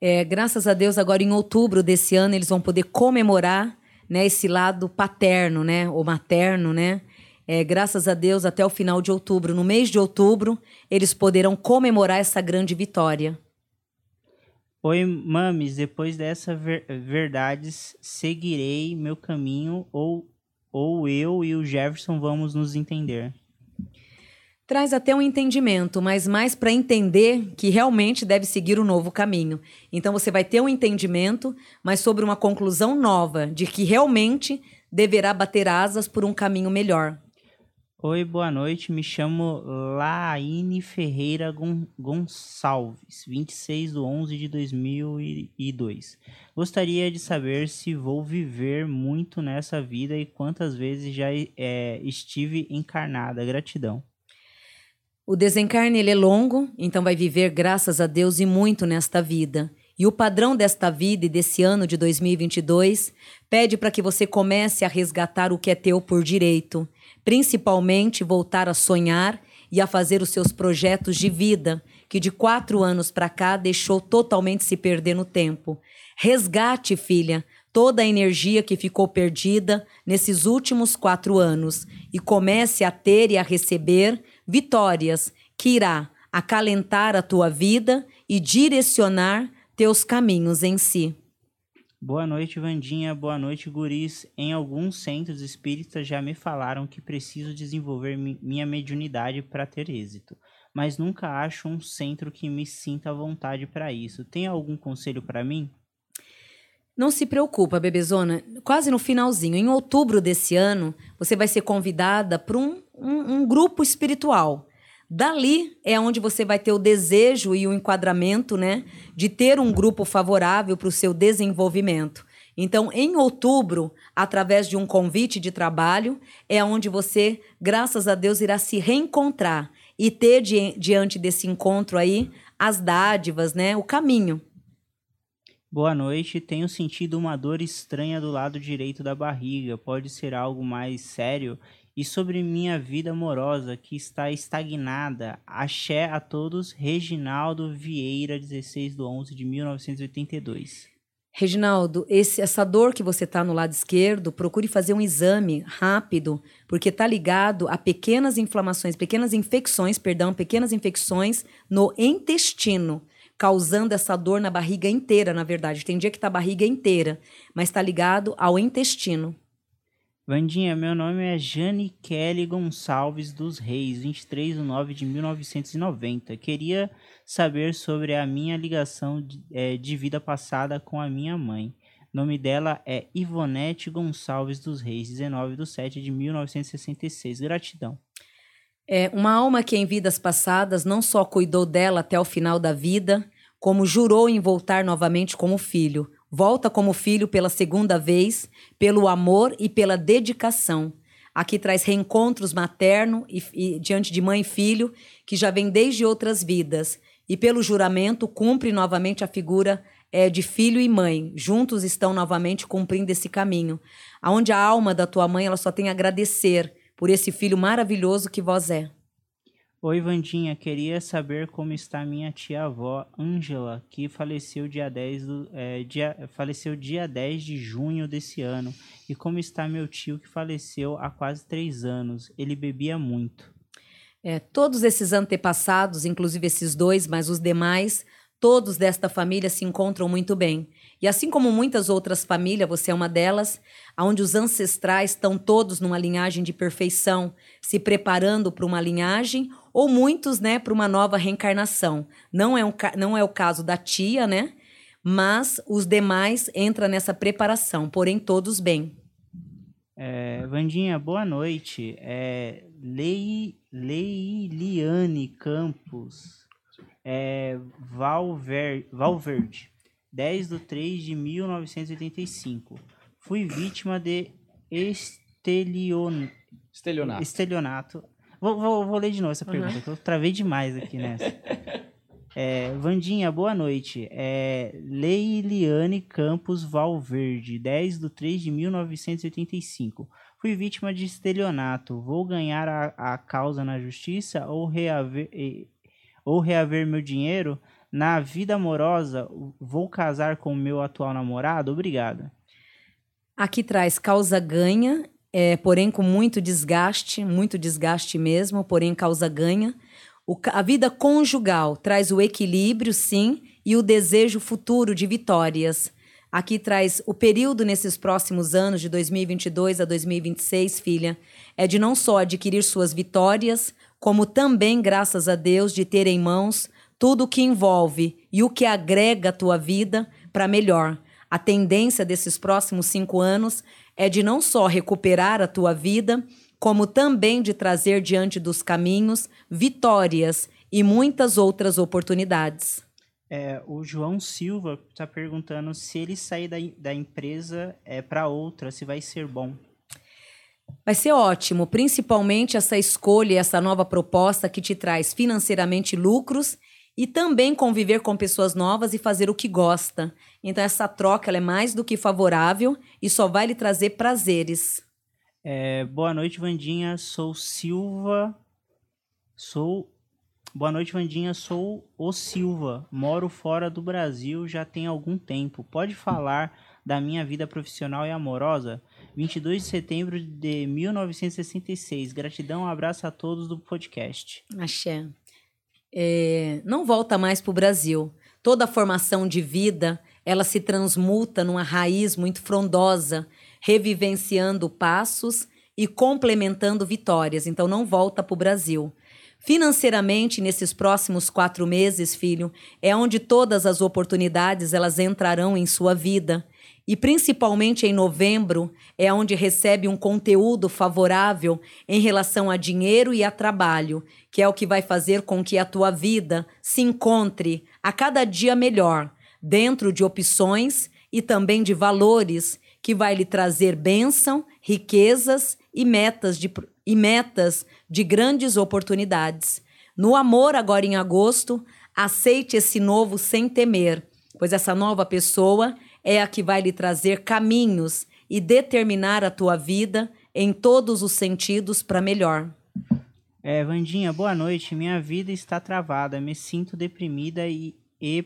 [SPEAKER 3] É, graças a Deus, agora em outubro desse ano, eles vão poder comemorar né, esse lado paterno, né, ou materno, né? É, graças a Deus, até o final de outubro, no mês de outubro, eles poderão comemorar essa grande vitória.
[SPEAKER 4] Oi, Mames, depois dessa ver verdades, seguirei meu caminho ou, ou eu e o Jefferson vamos nos entender.
[SPEAKER 3] Traz até um entendimento, mas mais para entender que realmente deve seguir o novo caminho. Então você vai ter um entendimento, mas sobre uma conclusão nova de que realmente deverá bater asas por um caminho melhor.
[SPEAKER 4] Oi, boa noite. Me chamo Laine Ferreira Gon Gonçalves, 26 de 11 de 2002. Gostaria de saber se vou viver muito nessa vida e quantas vezes já é, estive encarnada. Gratidão.
[SPEAKER 3] O desencarne ele é longo, então vai viver, graças a Deus, e muito nesta vida. E o padrão desta vida e desse ano de 2022 pede para que você comece a resgatar o que é teu por direito principalmente voltar a sonhar e a fazer os seus projetos de vida, que de quatro anos para cá deixou totalmente se perder no tempo. Resgate, filha, toda a energia que ficou perdida nesses últimos quatro anos e comece a ter e a receber vitórias que irá acalentar a tua vida e direcionar teus caminhos em si.
[SPEAKER 4] Boa noite, Vandinha. Boa noite, guris. Em alguns centros espíritas já me falaram que preciso desenvolver mi minha mediunidade para ter êxito, mas nunca acho um centro que me sinta à vontade para isso. Tem algum conselho para mim?
[SPEAKER 3] Não se preocupa, bebezona. Quase no finalzinho, em outubro desse ano, você vai ser convidada para um, um, um grupo espiritual. Dali é onde você vai ter o desejo e o enquadramento, né, de ter um grupo favorável para o seu desenvolvimento. Então, em outubro, através de um convite de trabalho, é onde você, graças a Deus, irá se reencontrar e ter di diante desse encontro aí as dádivas, né, o caminho.
[SPEAKER 4] Boa noite. Tenho sentido uma dor estranha do lado direito da barriga. Pode ser algo mais sério e sobre minha vida amorosa que está estagnada. Axé a todos, Reginaldo Vieira, 16 de 11 de 1982.
[SPEAKER 3] Reginaldo, esse, essa dor que você está no lado esquerdo, procure fazer um exame rápido, porque está ligado a pequenas inflamações, pequenas infecções, perdão, pequenas infecções no intestino, causando essa dor na barriga inteira, na verdade. Tem dia que está a barriga inteira, mas está ligado ao intestino.
[SPEAKER 4] Vandinha, meu nome é Jane Kelly Gonçalves dos Reis, 23 de 9 de 1990. Queria saber sobre a minha ligação de, é, de vida passada com a minha mãe. O nome dela é Ivonete Gonçalves dos Reis, 19 de 7 de 1966. Gratidão.
[SPEAKER 3] É uma alma que em vidas passadas não só cuidou dela até o final da vida, como jurou em voltar novamente como filho, Volta como filho pela segunda vez, pelo amor e pela dedicação. Aqui traz reencontros materno e, e, diante de mãe e filho, que já vem desde outras vidas. E pelo juramento cumpre novamente a figura é, de filho e mãe. Juntos estão novamente cumprindo esse caminho. Aonde a alma da tua mãe ela só tem a agradecer por esse filho maravilhoso que vós é.
[SPEAKER 4] Oi, Vandinha, queria saber como está minha tia-avó, Ângela, que faleceu dia 10 do, é, dia, faleceu dia 10 de junho desse ano. E como está meu tio, que faleceu há quase três anos. Ele bebia muito.
[SPEAKER 3] É, todos esses antepassados, inclusive esses dois, mas os demais, todos desta família se encontram muito bem. E assim como muitas outras famílias, você é uma delas, onde os ancestrais estão todos numa linhagem de perfeição, se preparando para uma linhagem ou muitos, né, para uma nova reencarnação. Não é, um, não é o caso da tia, né? Mas os demais entram nessa preparação, porém todos bem.
[SPEAKER 4] É, Vandinha, boa noite. É, Lei, Leiliane Campos, é, Valver, Valverde, 10 de 3 de 1985. Fui vítima de estelion...
[SPEAKER 1] estelionato.
[SPEAKER 4] estelionato Vou, vou, vou ler de novo essa pergunta, uhum. que eu travei demais aqui nessa. É, Vandinha, boa noite. É, Leiliane Campos Valverde, 10 de 3 de 1985. Fui vítima de estelionato. Vou ganhar a, a causa na justiça ou reaver, ou reaver meu dinheiro? Na vida amorosa, vou casar com o meu atual namorado? Obrigada.
[SPEAKER 3] Aqui traz causa ganha é, porém com muito desgaste, muito desgaste mesmo, porém causa ganha. O, a vida conjugal traz o equilíbrio, sim, e o desejo futuro de vitórias. Aqui traz o período nesses próximos anos, de 2022 a 2026, filha, é de não só adquirir suas vitórias, como também graças a Deus de ter em mãos tudo o que envolve e o que agrega a tua vida para melhor. A tendência desses próximos cinco anos é de não só recuperar a tua vida, como também de trazer diante dos caminhos vitórias e muitas outras oportunidades.
[SPEAKER 4] É, o João Silva está perguntando se ele sair da, da empresa é, para outra, se vai ser bom.
[SPEAKER 3] Vai ser ótimo, principalmente essa escolha, essa nova proposta que te traz financeiramente lucros e também conviver com pessoas novas e fazer o que gosta. Então essa troca ela é mais do que favorável e só vai lhe trazer prazeres.
[SPEAKER 4] É, boa noite, Vandinha. Sou Silva. Sou. Boa noite, Vandinha. Sou o Silva. Moro fora do Brasil já tem algum tempo. Pode falar da minha vida profissional e amorosa? 22 de setembro de 1966. Gratidão, um abraço a todos do podcast.
[SPEAKER 3] Axé. É, não volta mais para o Brasil. Toda a formação de vida, ela se transmuta numa raiz muito frondosa, revivenciando passos e complementando vitórias. Então não volta para o Brasil. Financeiramente, nesses próximos quatro meses, filho, é onde todas as oportunidades elas entrarão em sua vida. E principalmente em novembro é onde recebe um conteúdo favorável em relação a dinheiro e a trabalho, que é o que vai fazer com que a tua vida se encontre a cada dia melhor, dentro de opções e também de valores que vai lhe trazer bênção, riquezas e metas de, e metas de grandes oportunidades. No amor, agora em agosto, aceite esse novo sem temer, pois essa nova pessoa é a que vai lhe trazer caminhos e determinar a tua vida em todos os sentidos para melhor.
[SPEAKER 4] É, Vandinha, boa noite. Minha vida está travada, me sinto deprimida e, e...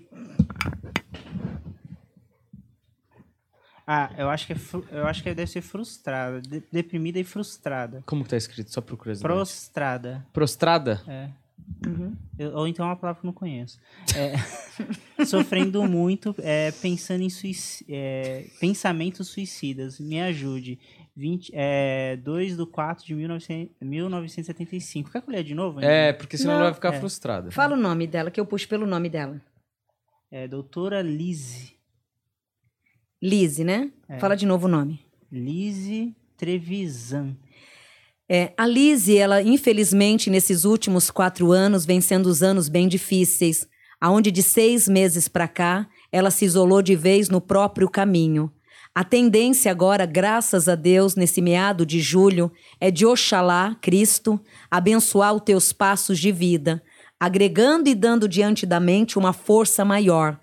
[SPEAKER 4] Ah, eu acho que é fru... eu acho que deve ser frustrada, de... deprimida e frustrada.
[SPEAKER 1] Como que tá escrito? Só curiosidade.
[SPEAKER 4] Prostrada.
[SPEAKER 1] Prostrada?
[SPEAKER 4] É. Eu- ou então é uma palavra que eu não conheço. É, sofrendo muito, é, pensando em suici- é, pensamentos suicidas. Me ajude. 20, é, 2 de 4 de 1900 1975. Quer que eu leia de novo?
[SPEAKER 1] É, porque senão
[SPEAKER 3] Não,
[SPEAKER 1] ela vai ficar
[SPEAKER 4] é.
[SPEAKER 1] frustrada.
[SPEAKER 3] Fala o nome dela, que eu puxo pelo nome dela.
[SPEAKER 4] É, doutora Lise.
[SPEAKER 3] Lise, né?
[SPEAKER 4] É.
[SPEAKER 3] Fala de novo o nome.
[SPEAKER 4] Lise Trevisan.
[SPEAKER 3] É, a Lise, ela, infelizmente, nesses últimos quatro anos, vem sendo os anos bem difíceis, aonde de seis meses para cá, ela se isolou de vez no próprio caminho. A tendência agora, graças a Deus, nesse meado de julho, é de Oxalá, Cristo, abençoar os teus passos de vida, agregando e dando diante da mente uma força maior.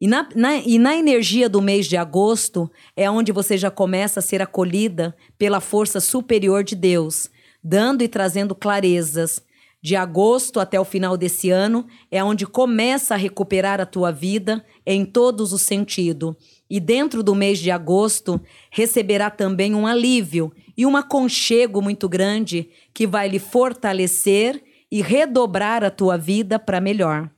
[SPEAKER 3] E na, na- e na energia do mês de agosto é onde você já começa a ser acolhida pela força superior de Deus, dando e trazendo clarezas. De agosto até o final desse ano é onde começa a recuperar a tua vida em todos os sentidos. E dentro do mês de agosto receberá também um alívio e um aconchego muito grande que vai lhe fortalecer e redobrar a tua vida para melhor.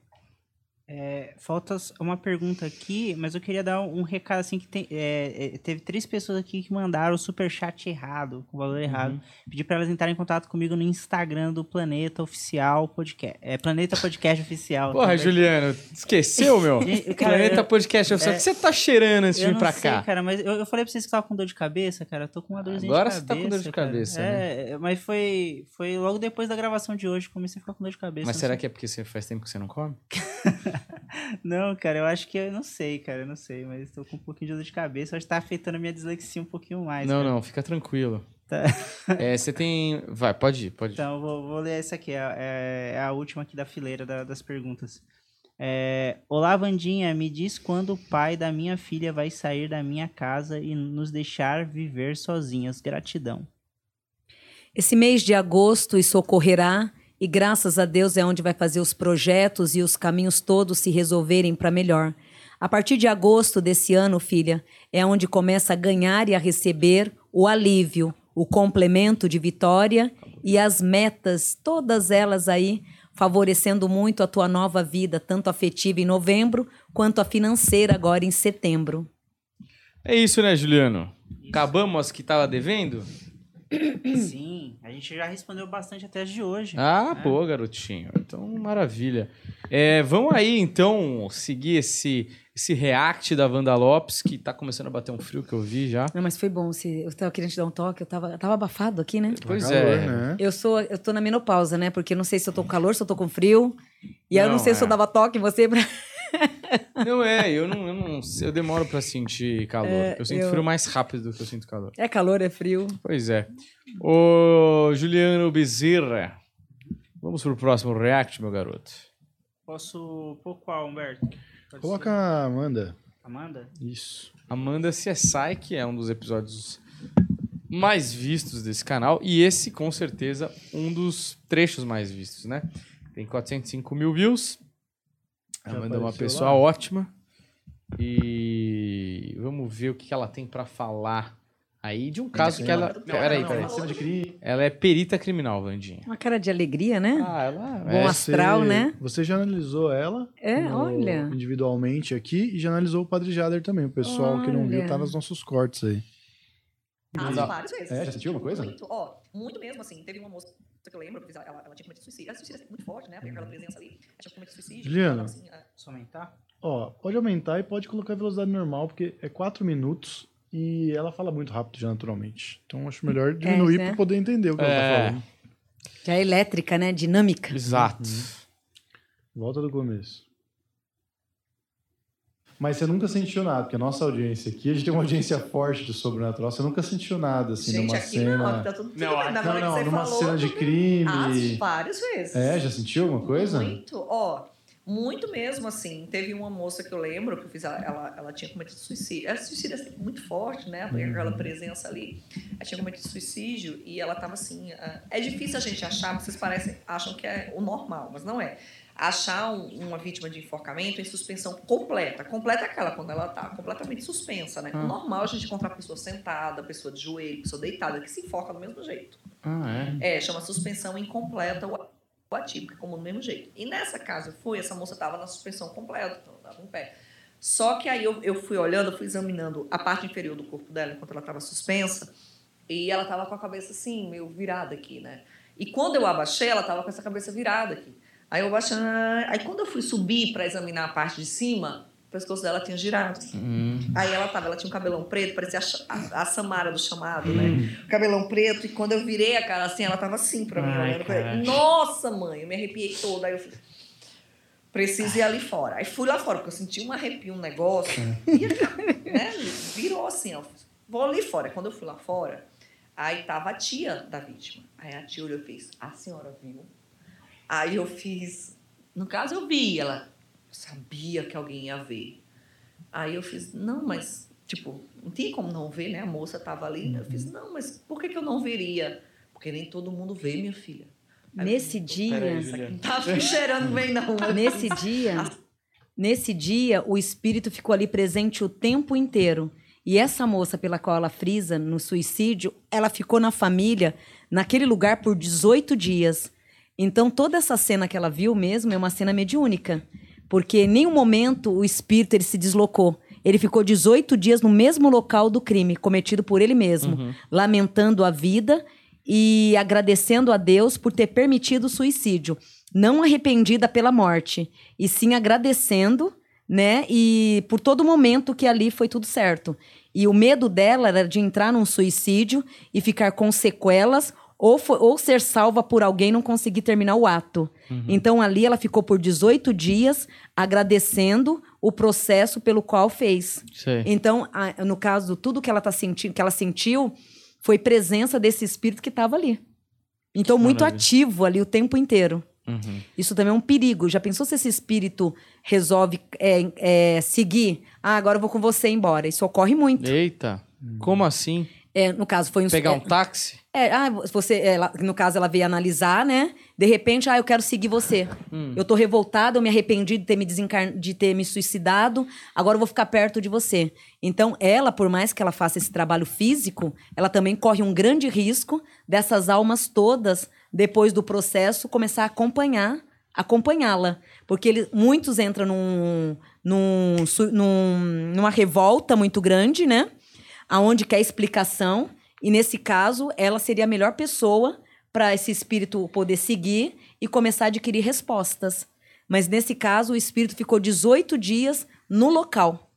[SPEAKER 4] É, falta uma pergunta aqui, mas eu queria dar um recado assim que tem, é, é, teve três pessoas aqui que mandaram o superchat errado, com o valor errado. Pedi para elas entrarem em contato comigo no Instagram do Planeta Oficial Podcast. É Planeta Podcast Oficial.
[SPEAKER 1] Porra,
[SPEAKER 4] Tá?
[SPEAKER 1] Juliano, esqueceu, meu?
[SPEAKER 4] Cara,
[SPEAKER 1] Planeta Podcast Oficial.
[SPEAKER 4] é-
[SPEAKER 1] O que você tá cheirando antes de vir
[SPEAKER 4] sei,
[SPEAKER 1] cá?
[SPEAKER 4] cara, mas eu, eu falei pra vocês que tava com dor de cabeça, cara. Eu tô com uma dorzinha
[SPEAKER 1] Agora
[SPEAKER 4] de
[SPEAKER 1] você
[SPEAKER 4] cabeça.
[SPEAKER 1] tá com dor de
[SPEAKER 4] cara.
[SPEAKER 1] cabeça, né?
[SPEAKER 4] É, mas foi, foi logo depois da gravação de hoje comecei a ficar com dor de cabeça.
[SPEAKER 1] Mas será
[SPEAKER 4] sei-
[SPEAKER 1] que é porque você faz tempo que você não come?
[SPEAKER 4] Não, cara, eu acho que eu não sei, cara, eu não sei, mas tô com um pouquinho de dor de cabeça, acho que tá afetando a minha dislexia um pouquinho mais.
[SPEAKER 1] não,
[SPEAKER 4] cara.
[SPEAKER 1] não, fica tranquilo.
[SPEAKER 4] Tá.
[SPEAKER 1] É, você tem. Vai, pode ir, pode ir.
[SPEAKER 4] Então, eu vou, vou ler essa aqui, é, é- é a última aqui da fileira da- das perguntas. É, Olá, Vandinha, me diz quando o pai da minha filha vai sair da minha casa e nos deixar viver sozinhas. Gratidão.
[SPEAKER 3] Esse mês de agosto isso ocorrerá e graças a Deus é onde vai fazer os projetos e os caminhos todos se resolverem para melhor. A partir de agosto desse ano, filha, é onde começa a ganhar e a receber o alívio, o complemento de vitória e as metas, todas elas aí favorecendo muito a tua nova vida, tanto afetiva em novembro quanto a financeira agora em setembro.
[SPEAKER 1] É isso, né, Juliano? Acabamos as que tava devendo?
[SPEAKER 4] Sim, a gente já respondeu bastante até as de hoje.
[SPEAKER 1] Ah,
[SPEAKER 4] né?
[SPEAKER 1] boa, garotinho. Então, maravilha. É, vamos aí, então, seguir esse, esse react da Wanda Lopes, que tá começando a bater um frio que eu vi já.
[SPEAKER 3] Não, mas foi bom. Se eu tava querendo te dar um toque, eu tava, eu tava abafado aqui, né?
[SPEAKER 1] Pois
[SPEAKER 2] Calor,
[SPEAKER 1] é.
[SPEAKER 2] né?
[SPEAKER 3] Eu sou, eu tô na menopausa, né? Porque eu não sei se eu tô com calor, se eu tô com frio. E aí eu
[SPEAKER 1] Não,
[SPEAKER 3] sei se eu
[SPEAKER 1] é.
[SPEAKER 3] dava toque em você pra.
[SPEAKER 1] Não é, eu não, eu não eu demoro pra sentir calor. eu sinto
[SPEAKER 3] eu-
[SPEAKER 1] frio mais rápido do que eu sinto calor.
[SPEAKER 3] É calor, é frio.
[SPEAKER 1] Pois é. Ô, Juliano Bezerra, vamos pro próximo react, meu garoto.
[SPEAKER 4] Posso pôr qual, Humberto? Pode
[SPEAKER 2] Coloca
[SPEAKER 4] ser.
[SPEAKER 2] a Amanda.
[SPEAKER 4] Amanda?
[SPEAKER 2] Isso.
[SPEAKER 1] Amanda CSI, que é um dos episódios mais vistos desse canal. E esse, com certeza, um dos trechos mais vistos, né? Tem 405 mil views. Amanda é uma pessoa
[SPEAKER 2] lá?
[SPEAKER 1] ótima. E vamos ver o que ela tem pra falar aí de um caso que ela. Peraí, peraí. Ela é perita criminal, Vandinha.
[SPEAKER 3] Uma cara de alegria, né?
[SPEAKER 1] Ah, ela
[SPEAKER 3] Bom
[SPEAKER 1] é.
[SPEAKER 3] astral, né?
[SPEAKER 2] Você já analisou ela
[SPEAKER 3] É,
[SPEAKER 2] no-
[SPEAKER 3] olha.
[SPEAKER 2] individualmente aqui e já analisou o Padre Jader também. O pessoal que não viu
[SPEAKER 3] Olha.
[SPEAKER 2] tá nos nossos cortes aí.
[SPEAKER 10] Ah, várias vezes.
[SPEAKER 5] É, já sentiu alguma coisa?
[SPEAKER 10] Muito, ó, muito mesmo, assim. Teve uma moça que eu lembro, que ela, ela tinha cometido suicídio. Ela suicídio é muito forte, né? Porque aquela presença ali, ela tinha cometido suicídio.
[SPEAKER 2] Juliano.
[SPEAKER 10] Ela, assim,
[SPEAKER 4] Posso aumentar?
[SPEAKER 2] Ó, pode aumentar e pode colocar a velocidade normal, porque é 4 minutos e ela fala muito rápido já naturalmente. Então acho melhor diminuir
[SPEAKER 3] né?
[SPEAKER 2] pra poder entender o que ela
[SPEAKER 1] É.
[SPEAKER 2] tá falando.
[SPEAKER 3] Já é elétrica, né? Dinâmica.
[SPEAKER 1] Exato.
[SPEAKER 2] Volta do começo. Mas você nunca sentiu nada, porque a nossa audiência aqui, a gente tem uma audiência forte de sobrenatural. Você nunca sentiu nada, assim,
[SPEAKER 10] gente,
[SPEAKER 2] numa
[SPEAKER 10] aqui
[SPEAKER 2] cena.
[SPEAKER 10] não, tá tudo, tudo
[SPEAKER 1] Não,
[SPEAKER 10] bem.
[SPEAKER 2] Não, não, numa
[SPEAKER 10] falou,
[SPEAKER 2] cena de crime.
[SPEAKER 10] Ah, várias vezes.
[SPEAKER 2] É, já sentiu alguma coisa?
[SPEAKER 10] Muito, ó. Muito mesmo, assim. Teve uma moça que eu lembro que eu fiz, ela, ela, tinha cometido suicídio. Ela suicídio é sempre muito forte, né? Porque aquela presença ali. Ela tinha cometido suicídio e ela tava assim. ah, É difícil a gente achar, vocês parecem, acham que é o normal, mas não é. Achar um- uma vítima de enforcamento em suspensão completa. Completa é aquela, quando ela tá completamente suspensa, né? O normal a gente encontrar pessoa sentada, pessoa de joelho, pessoa deitada, que se enforca do mesmo jeito.
[SPEAKER 1] Ah, é.
[SPEAKER 10] É, chama suspensão incompleta ou atípica, como do mesmo jeito. E nessa casa eu fui, essa moça estava na suspensão completa, então ela estava em pé. Só que aí eu, eu fui olhando, eu fui examinando a parte inferior do corpo dela enquanto ela estava suspensa, e ela estava com a cabeça assim, meio virada aqui, né? E quando eu abaixei, ela estava com essa cabeça virada aqui. Aí eu abaixando, aí quando eu fui subir para examinar a parte de cima, o pescoço dela tinha girado. Aí ela tava, ela tinha um cabelão preto, parecia a, a, a Samara do chamado, né? Cabelão preto, e quando eu virei a cara assim, ela tava assim pra mim,
[SPEAKER 4] Ai,
[SPEAKER 10] olhando ele. Nossa, mãe, eu me arrepiei toda. Aí eu falei, preciso ir ali fora. Aí fui lá fora, porque eu senti um arrepio, um negócio. E aí, né, virou assim, ó. Vou ali fora. Quando eu fui lá fora, aí tava a tia da vítima. Aí a tia olhou e fez, a senhora viu? Aí eu fiz, no caso eu vi, ela sabia que alguém ia ver. Aí eu fiz, não, mas, tipo, não tinha como não ver, né? A moça tava ali. Eu fiz, não, mas por que, que eu não veria? Porque nem todo mundo vê, minha filha. Aí
[SPEAKER 3] Nesse
[SPEAKER 10] fiz,
[SPEAKER 3] dia,
[SPEAKER 1] Juliana.
[SPEAKER 10] não me cheirando bem, não.
[SPEAKER 3] nesse dia, nesse dia, o espírito ficou ali presente o tempo inteiro. E essa moça pela qual ela frisa no suicídio, ela ficou na família, naquele lugar por 18 dias. Então toda essa cena que ela viu mesmo é uma cena mediúnica, porque em nenhum momento o espírito ele se deslocou. Ele ficou 18 dias no mesmo local do crime cometido por ele mesmo, lamentando a vida e agradecendo a Deus por ter permitido o suicídio. Não arrependida pela morte, e sim agradecendo, né? E por todo momento que ali foi tudo certo. E o medo dela era de entrar num suicídio e ficar com sequelas ou, ou ser salva por alguém e não conseguir terminar o ato. Então ali ela ficou por 18 dias agradecendo o processo pelo qual fez.
[SPEAKER 1] Sei.
[SPEAKER 3] Então, a- no caso, tudo que ela tá sentindo, que ela sentiu, foi presença desse espírito que estava ali. Então, muito
[SPEAKER 1] Maravilha.
[SPEAKER 3] ativo ali o tempo inteiro.
[SPEAKER 1] Uhum.
[SPEAKER 3] Isso também é um perigo. Já pensou se esse espírito resolve é, é, seguir? Ah, agora eu vou com você embora. Isso ocorre muito.
[SPEAKER 1] Eita, como assim?
[SPEAKER 3] É, no caso, foi um
[SPEAKER 1] Pegar
[SPEAKER 3] é,
[SPEAKER 1] um táxi?
[SPEAKER 3] É, ah, você, ela, no caso, ela veio analisar, né? De repente, ah, eu quero seguir você.
[SPEAKER 1] Hum.
[SPEAKER 3] Eu tô revoltada, eu me arrependi de ter me, desencar... de ter me suicidado, agora eu vou ficar perto de você. Então, ela, por mais que ela faça esse trabalho físico, ela também corre um grande risco dessas almas todas, depois do processo, começar a acompanhar, acompanhá-la. Porque ele, muitos entram num, num, num- numa revolta muito grande, né? aonde quer explicação E nesse caso, ela seria a melhor pessoa para esse espírito poder seguir e começar a adquirir respostas. Mas nesse caso, o espírito ficou 18 dias no local,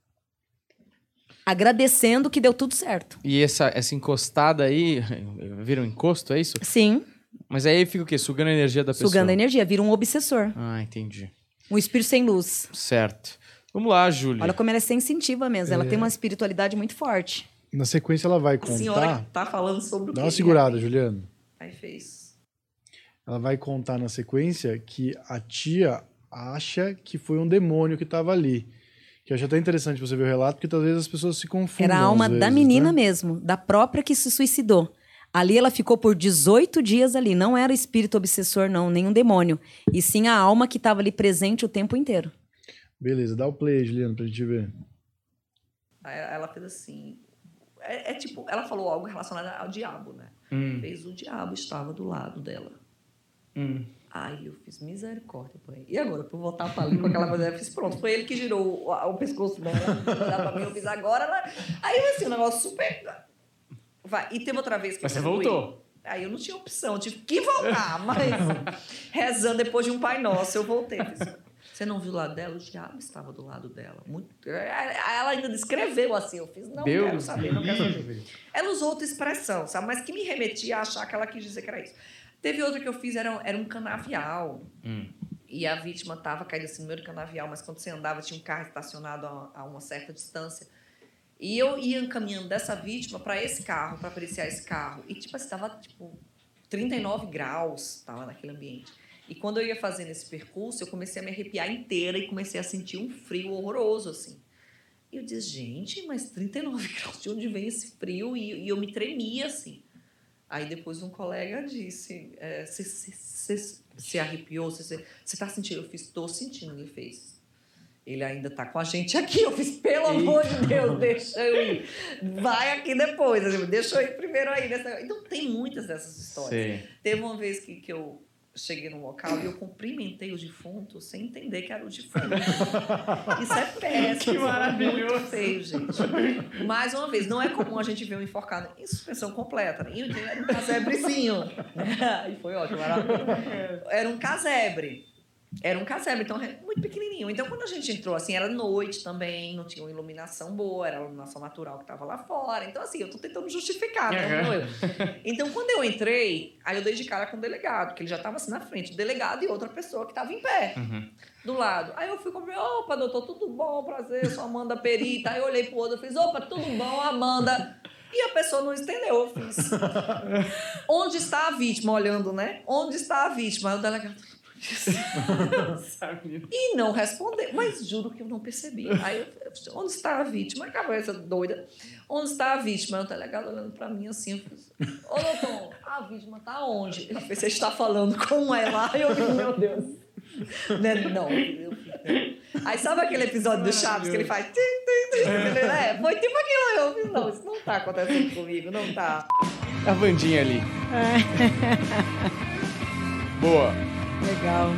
[SPEAKER 3] agradecendo que deu tudo certo.
[SPEAKER 1] E essa, essa encostada aí, vira um encosto, é isso?
[SPEAKER 3] Sim,
[SPEAKER 1] Mas aí fica o quê? Sugando a energia da pessoa.
[SPEAKER 3] sugando a energia, vira um obsessor,
[SPEAKER 1] Ah, entendi.
[SPEAKER 3] um espírito sem luz.
[SPEAKER 1] Certo. Vamos lá, Júlia.
[SPEAKER 3] Olha como ela é sensitiva mesmo, ela
[SPEAKER 2] É.
[SPEAKER 3] tem uma espiritualidade muito forte.
[SPEAKER 2] Na sequência, ela vai
[SPEAKER 10] A senhora
[SPEAKER 2] contar.
[SPEAKER 10] que tá falando sobre o
[SPEAKER 2] Dá uma segurada, Juliano.
[SPEAKER 10] Aí fez.
[SPEAKER 2] Ela vai contar na sequência que a tia acha que foi um demônio que estava ali. Que eu acho até interessante você ver o relato, porque talvez as pessoas se confundam.
[SPEAKER 3] Era a alma
[SPEAKER 2] às
[SPEAKER 3] da
[SPEAKER 2] vezes,
[SPEAKER 3] menina
[SPEAKER 2] né?
[SPEAKER 3] mesmo, da própria que se suicidou. Ali ela ficou por 18 dias ali. Não era espírito obsessor, não, nenhum demônio. E sim a alma que estava ali presente o tempo inteiro.
[SPEAKER 2] Beleza, dá o play, Juliano, pra gente ver.
[SPEAKER 10] Aí ela fez assim. É, é tipo, ela falou algo relacionado ao diabo, né?
[SPEAKER 1] Hum,
[SPEAKER 10] Fez o diabo estava do lado dela.
[SPEAKER 1] hum.
[SPEAKER 10] Aí eu fiz misericórdia, pai. E agora, pra eu voltar pra ali com aquela coisa, eu fiz pronto. Foi ele que girou o, o pescoço dela. Pra mim, eu fiz agora. Ela... Aí, assim, um negócio super. Vai. E teve outra vez que
[SPEAKER 7] Mas você
[SPEAKER 10] fui.
[SPEAKER 7] voltou.
[SPEAKER 10] Aí eu não tinha opção, eu tive que voltar. Mas rezando depois de um Pai Nosso, eu voltei. Fiz, Você não viu lado dela? O diabo estava do lado dela. Muito... Ela ainda descreveu assim. Eu fiz, não
[SPEAKER 1] Deus
[SPEAKER 10] quero saber, não quero saber. Ela usou outra expressão, sabe? Mas que me remetia a achar que ela quis dizer que era isso. Teve outra que eu fiz, era, era um canavial.
[SPEAKER 1] Hum.
[SPEAKER 10] E a vítima estava caída assim no meio do canavial, mas quando você andava, tinha um carro estacionado a, a uma certa distância. E eu ia encaminhando dessa vítima para esse carro, para apreciar esse carro. E, tipo, estava, tipo, 39 graus, estava naquele ambiente. E quando eu ia fazendo esse percurso, eu comecei a me arrepiar inteira e comecei a sentir um frio horroroso, assim. E eu disse, gente, mas 39 graus, de onde vem esse frio? E, e eu me tremia, assim. Aí depois um colega disse, é, você se arrepiou? Você está sentindo? Eu fiz, estou sentindo, ele fez. Ele ainda está com a gente aqui. Eu fiz, pelo amor de Deus, deixa eu ir. Vai aqui depois. Deixa eu ir primeiro aí. Nessa... Então tem muitas dessas histórias.
[SPEAKER 1] Sei.
[SPEAKER 10] Teve uma vez que, que eu cheguei num local e eu cumprimentei o defunto sem entender que era o defunto. Isso é péssimo.
[SPEAKER 7] Que maravilhoso.
[SPEAKER 10] Muito feio, gente. Mais uma vez, não é comum a gente ver um enforcado em suspensão completa. Né? Era um casebrezinho. E foi ótimo, maravilhoso. Era um casebre. Era um casebre, então muito pequenininho. Então, quando a gente entrou, assim, era noite também, não tinha uma iluminação boa, era a iluminação natural que estava lá fora. Então, assim, eu tô tentando justificar, né?
[SPEAKER 7] Uhum.
[SPEAKER 10] Então, quando eu entrei, aí eu dei de cara com o delegado, que ele já estava assim na frente, o delegado e outra pessoa que estava em pé,
[SPEAKER 1] Uhum.
[SPEAKER 10] do lado. Aí eu fui com opa, doutor, tudo bom, prazer, eu sou Amanda Perita. Aí eu olhei pro outro, eu fiz, opa, tudo bom, Amanda. E a pessoa não entendeu, eu fiz. Onde está a vítima? Olhando, né? Onde está a vítima? Aí o delegado. E não respondeu, mas juro que eu não percebi. Aí eu, onde está a vítima? A cabeça doida. Onde está a vítima? Aí o delegado olhando para mim assim, eu ô doutor, a vítima está onde? Ele fez, você está falando com ela? Eu fiz, meu Deus. Né? Não, eu. Aí sabe aquele episódio do Chaves que ele faz? Tim, tim, tim, ele, é, foi tipo aquilo. Eu fiz, não, isso não está acontecendo comigo, não tá.
[SPEAKER 1] A Vandinha ali. Boa.
[SPEAKER 3] Legal.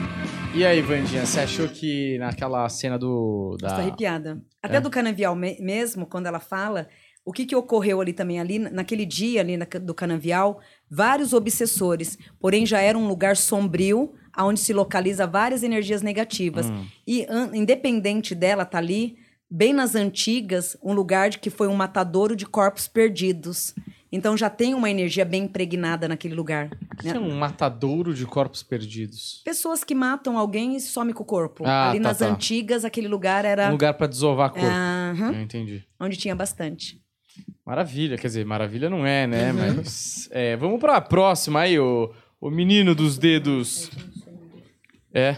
[SPEAKER 1] E aí, Vandinha, você achou que naquela cena do. Da...
[SPEAKER 3] Estou arrepiada. Até
[SPEAKER 1] É?
[SPEAKER 3] do canavial me- mesmo, quando ela fala, o que, que ocorreu ali também, ali naquele dia ali na- do canavial, vários obsessores, porém já era um lugar sombrio, onde se localiza várias energias negativas.
[SPEAKER 1] Hum.
[SPEAKER 3] E independente dela tá ali, bem nas antigas, um lugar de que foi um matadouro de corpos perdidos. Então já tem uma energia bem impregnada naquele lugar.
[SPEAKER 1] O que
[SPEAKER 3] né?
[SPEAKER 1] é um matadouro de corpos perdidos?
[SPEAKER 3] Pessoas que matam alguém e somem com o corpo.
[SPEAKER 1] Ah,
[SPEAKER 3] ali
[SPEAKER 1] tá,
[SPEAKER 3] nas
[SPEAKER 1] tá.
[SPEAKER 3] antigas, aquele lugar era
[SPEAKER 1] Um lugar pra desovar corpo.
[SPEAKER 3] Aham.
[SPEAKER 1] Eu entendi.
[SPEAKER 3] onde tinha bastante.
[SPEAKER 1] Maravilha, quer dizer, maravilha não é, né? Mas. é, vamos pra próxima aí, o, o menino dos dedos. É,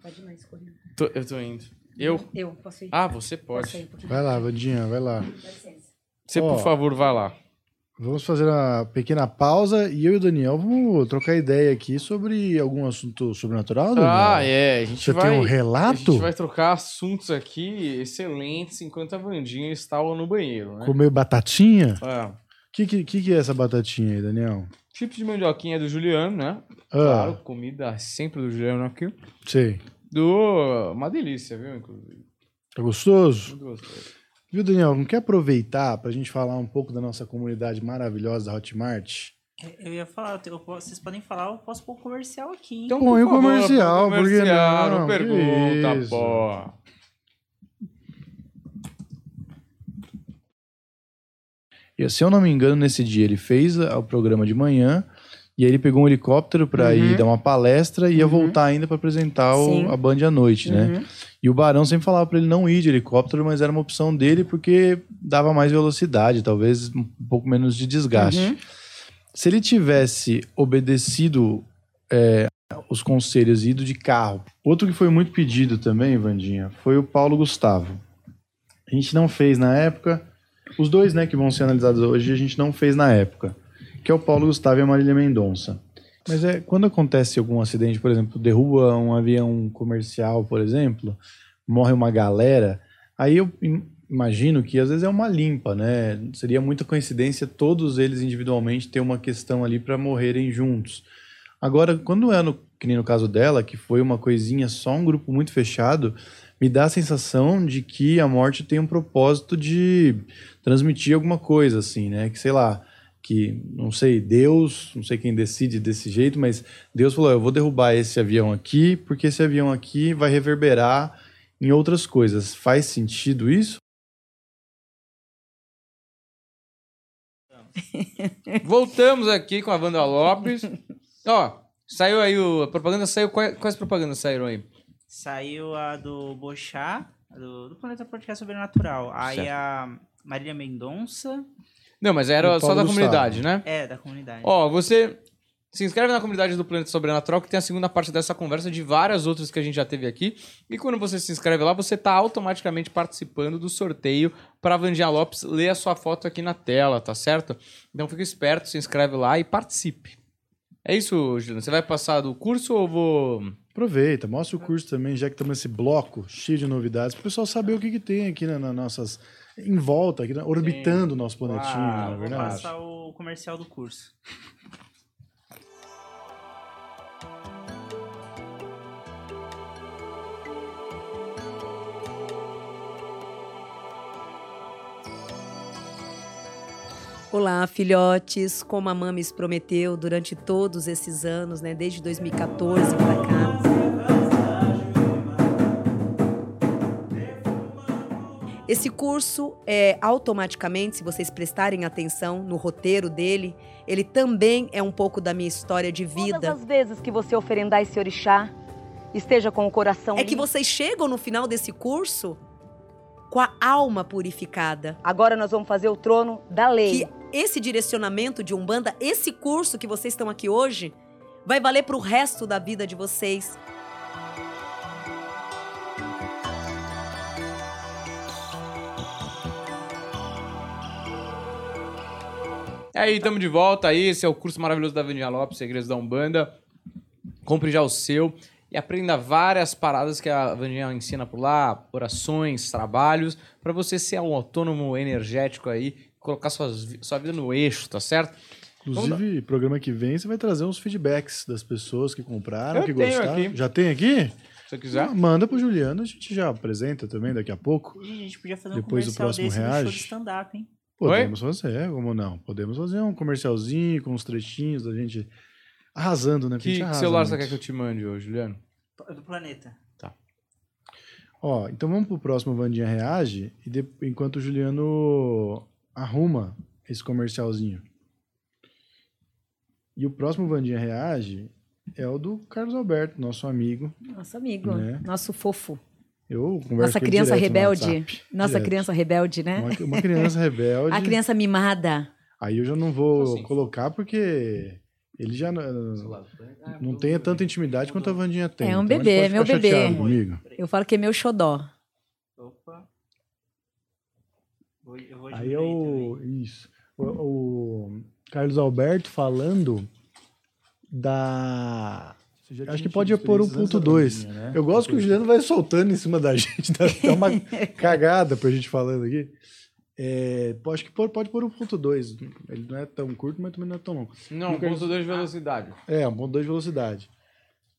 [SPEAKER 3] Pode ir mais, correndo.
[SPEAKER 1] tô- eu tô indo. Eu?
[SPEAKER 3] Eu, posso ir?
[SPEAKER 1] Ah, você
[SPEAKER 3] ir
[SPEAKER 1] pode.
[SPEAKER 3] um?
[SPEAKER 2] Vai lá, Vandinha, vai lá.
[SPEAKER 3] Dá licença.
[SPEAKER 1] Você,
[SPEAKER 2] Ó.
[SPEAKER 1] por favor, vai lá.
[SPEAKER 2] Vamos fazer uma pequena pausa e eu e o Daniel vamos trocar ideia aqui sobre algum assunto sobrenatural, Daniel?
[SPEAKER 1] Ah, é. A gente
[SPEAKER 2] Você
[SPEAKER 1] vai,
[SPEAKER 2] tem um
[SPEAKER 1] A
[SPEAKER 2] relato?
[SPEAKER 1] gente vai trocar assuntos aqui excelentes enquanto a Vandinha estava no banheiro, né?
[SPEAKER 2] Comer batatinha? O
[SPEAKER 1] É.
[SPEAKER 2] que, que, que que é essa batatinha aí, Daniel?
[SPEAKER 1] Tipo de mandioquinha do Juliano, né?
[SPEAKER 2] Ah,
[SPEAKER 1] Claro, comida sempre do Juliano aqui.
[SPEAKER 2] sei.
[SPEAKER 1] Do... Uma delícia, viu, inclusive.
[SPEAKER 2] Tá gostoso?
[SPEAKER 1] Muito gostoso.
[SPEAKER 2] Viu, Daniel? Não quer aproveitar para a gente falar um pouco da nossa comunidade maravilhosa da Hotmart?
[SPEAKER 4] É, Eu ia falar, eu posso- vocês podem falar, eu posso pôr o comercial aqui. hein?
[SPEAKER 1] Então,
[SPEAKER 2] Põe o
[SPEAKER 1] por favor,
[SPEAKER 2] comercial,
[SPEAKER 1] comercial,
[SPEAKER 2] não?
[SPEAKER 1] não pergunta,
[SPEAKER 2] isso.
[SPEAKER 1] pô.
[SPEAKER 2] E, se eu não me engano, nesse dia ele fez o programa de manhã e aí ele pegou um helicóptero para
[SPEAKER 3] Uhum.
[SPEAKER 2] ir dar uma palestra e ia
[SPEAKER 3] Uhum.
[SPEAKER 2] voltar ainda para apresentar o- a Band à noite, né?
[SPEAKER 3] Uhum.
[SPEAKER 2] E o Barão sempre falava para ele não ir de helicóptero, mas era uma opção dele porque dava mais velocidade, talvez um pouco menos de desgaste.
[SPEAKER 3] Uhum.
[SPEAKER 2] Se ele tivesse obedecido é, os conselhos e ido de carro. Outro que foi muito pedido também, Vandinha, foi o Paulo Gustavo. A gente não fez na época. Os dois, né, que vão ser analisados hoje, a gente não fez na época. Que é o Paulo Gustavo e a Marília Mendonça. Mas é quando acontece algum acidente, por exemplo, derruba um avião comercial, por exemplo, morre uma galera, aí eu im- imagino que às vezes é uma limpa, né? Seria muita coincidência todos eles individualmente ter uma questão ali para morrerem juntos. Agora, quando é no, que nem no caso dela, que foi uma coisinha só um grupo muito fechado, me dá a sensação de que a morte tem um propósito de transmitir alguma coisa, assim, né? Que sei lá, que não sei, Deus, não sei quem decide desse jeito, mas Deus falou: eu vou derrubar esse avião aqui, porque esse avião aqui vai reverberar em outras coisas. Faz sentido isso?
[SPEAKER 1] Voltamos aqui com a Wanda Lopes. Ó, saiu aí o, a propaganda, saiu. Quais, quais propagandas saíram aí?
[SPEAKER 4] Saiu a do Bochá, do, do Planeta Podcast Sobrenatural. Aí
[SPEAKER 1] Certo.
[SPEAKER 4] a Marília Mendonça.
[SPEAKER 1] Não, mas era só da
[SPEAKER 2] Gustavo.
[SPEAKER 1] comunidade, né?
[SPEAKER 4] É, da comunidade.
[SPEAKER 1] Ó, você se inscreve na comunidade do Planeta Sobrenatural, que tem a segunda parte dessa conversa de várias outras que a gente já teve aqui. E quando você se inscreve lá, você tá automaticamente participando do sorteio para Vandinha Lopes ler a sua foto aqui na tela, tá certo? Então fica esperto, se inscreve lá e participe. É isso, Juliano. Você vai passar do curso ou vou.
[SPEAKER 2] Aproveita, mostra o curso também, já que estamos nesse bloco cheio de novidades, para o pessoal saber o que, que tem aqui na, na nossas. Em volta, aqui, na- orbitando o nosso planetinho, não é
[SPEAKER 4] Vou
[SPEAKER 2] verdade?
[SPEAKER 4] passar o comercial do curso.
[SPEAKER 3] Olá, filhotes. Como a Mames prometeu durante todos esses anos, né, desde 2014 para cá. Esse curso é automaticamente, se vocês prestarem atenção no roteiro dele, ele também é um pouco da minha história de
[SPEAKER 11] Todas
[SPEAKER 3] vida.
[SPEAKER 11] as vezes que você oferendar esse orixá, esteja com o coração
[SPEAKER 3] É que vocês chegam no final desse curso com a alma purificada.
[SPEAKER 11] Agora nós vamos fazer o trono da lei.
[SPEAKER 3] que esse direcionamento de Umbanda, esse curso que vocês estão aqui hoje, vai valer para o resto da vida de vocês.
[SPEAKER 1] E aí, estamos de volta aí. Esse é o curso maravilhoso da Vandinha Lopes, Segredos da Umbanda. Compre já o seu e aprenda várias paradas que a Vandinha ensina por lá, orações, trabalhos, para você ser um autônomo energético aí, colocar suas sua vida no eixo, tá certo?
[SPEAKER 2] Inclusive, programa que vem, você vai trazer uns feedbacks das pessoas que compraram,
[SPEAKER 1] Eu
[SPEAKER 2] que
[SPEAKER 1] tenho
[SPEAKER 2] gostaram.
[SPEAKER 1] aqui.
[SPEAKER 2] Já tem aqui?
[SPEAKER 1] Se você quiser.
[SPEAKER 2] Ah, Manda pro Juliano, a gente já apresenta também daqui a pouco.
[SPEAKER 4] Ih, a gente podia fazer
[SPEAKER 2] Depois
[SPEAKER 4] um
[SPEAKER 2] do
[SPEAKER 4] comercial
[SPEAKER 2] próximo
[SPEAKER 4] desse no show
[SPEAKER 2] reage.
[SPEAKER 4] de stand-up, hein?
[SPEAKER 2] Podemos fazer, como não? Podemos fazer um comercialzinho com uns trechinhos da gente arrasando, né? Porque
[SPEAKER 1] Que, que celular você
[SPEAKER 2] muito.
[SPEAKER 1] quer que eu te mande hoje, Juliano?
[SPEAKER 4] Do planeta.
[SPEAKER 2] Ó, então vamos pro próximo Vandinha Reage, e de- enquanto o Juliano arruma esse comercialzinho. E o próximo Vandinha Reage é o do Carlos Alberto, nosso amigo.
[SPEAKER 3] Nosso amigo,
[SPEAKER 2] Né?
[SPEAKER 3] nosso fofo.
[SPEAKER 2] Eu converso
[SPEAKER 3] Nossa criança rebelde. Nossa
[SPEAKER 2] direto.
[SPEAKER 3] criança rebelde, né?
[SPEAKER 2] Uma, uma criança rebelde.
[SPEAKER 3] A criança mimada.
[SPEAKER 2] Aí eu já não vou
[SPEAKER 1] Assim.
[SPEAKER 2] colocar porque ele já não, não tem tanta intimidade quanto a Vandinha tem.
[SPEAKER 3] É um
[SPEAKER 2] Então
[SPEAKER 3] bebê,
[SPEAKER 2] pode
[SPEAKER 3] meu
[SPEAKER 2] ficar
[SPEAKER 3] bebê.
[SPEAKER 2] Comigo.
[SPEAKER 3] Eu falo que é meu xodó.
[SPEAKER 4] Opa. Vou- eu vou
[SPEAKER 2] Aí
[SPEAKER 4] diminuir
[SPEAKER 2] eu.
[SPEAKER 4] também.
[SPEAKER 2] Isso. O, o Carlos Alberto falando da. Acho que pode pôr 1.2.
[SPEAKER 5] né?
[SPEAKER 2] Eu gosto que o Juliano vai soltando em cima da gente, dá dá uma cagada pra gente falando aqui. É, acho que pode, pôr 1.2. Ele não é tão curto, mas também não é tão longo.
[SPEAKER 1] Não, ponto 2 de velocidade.
[SPEAKER 2] É, 1.2 de velocidade.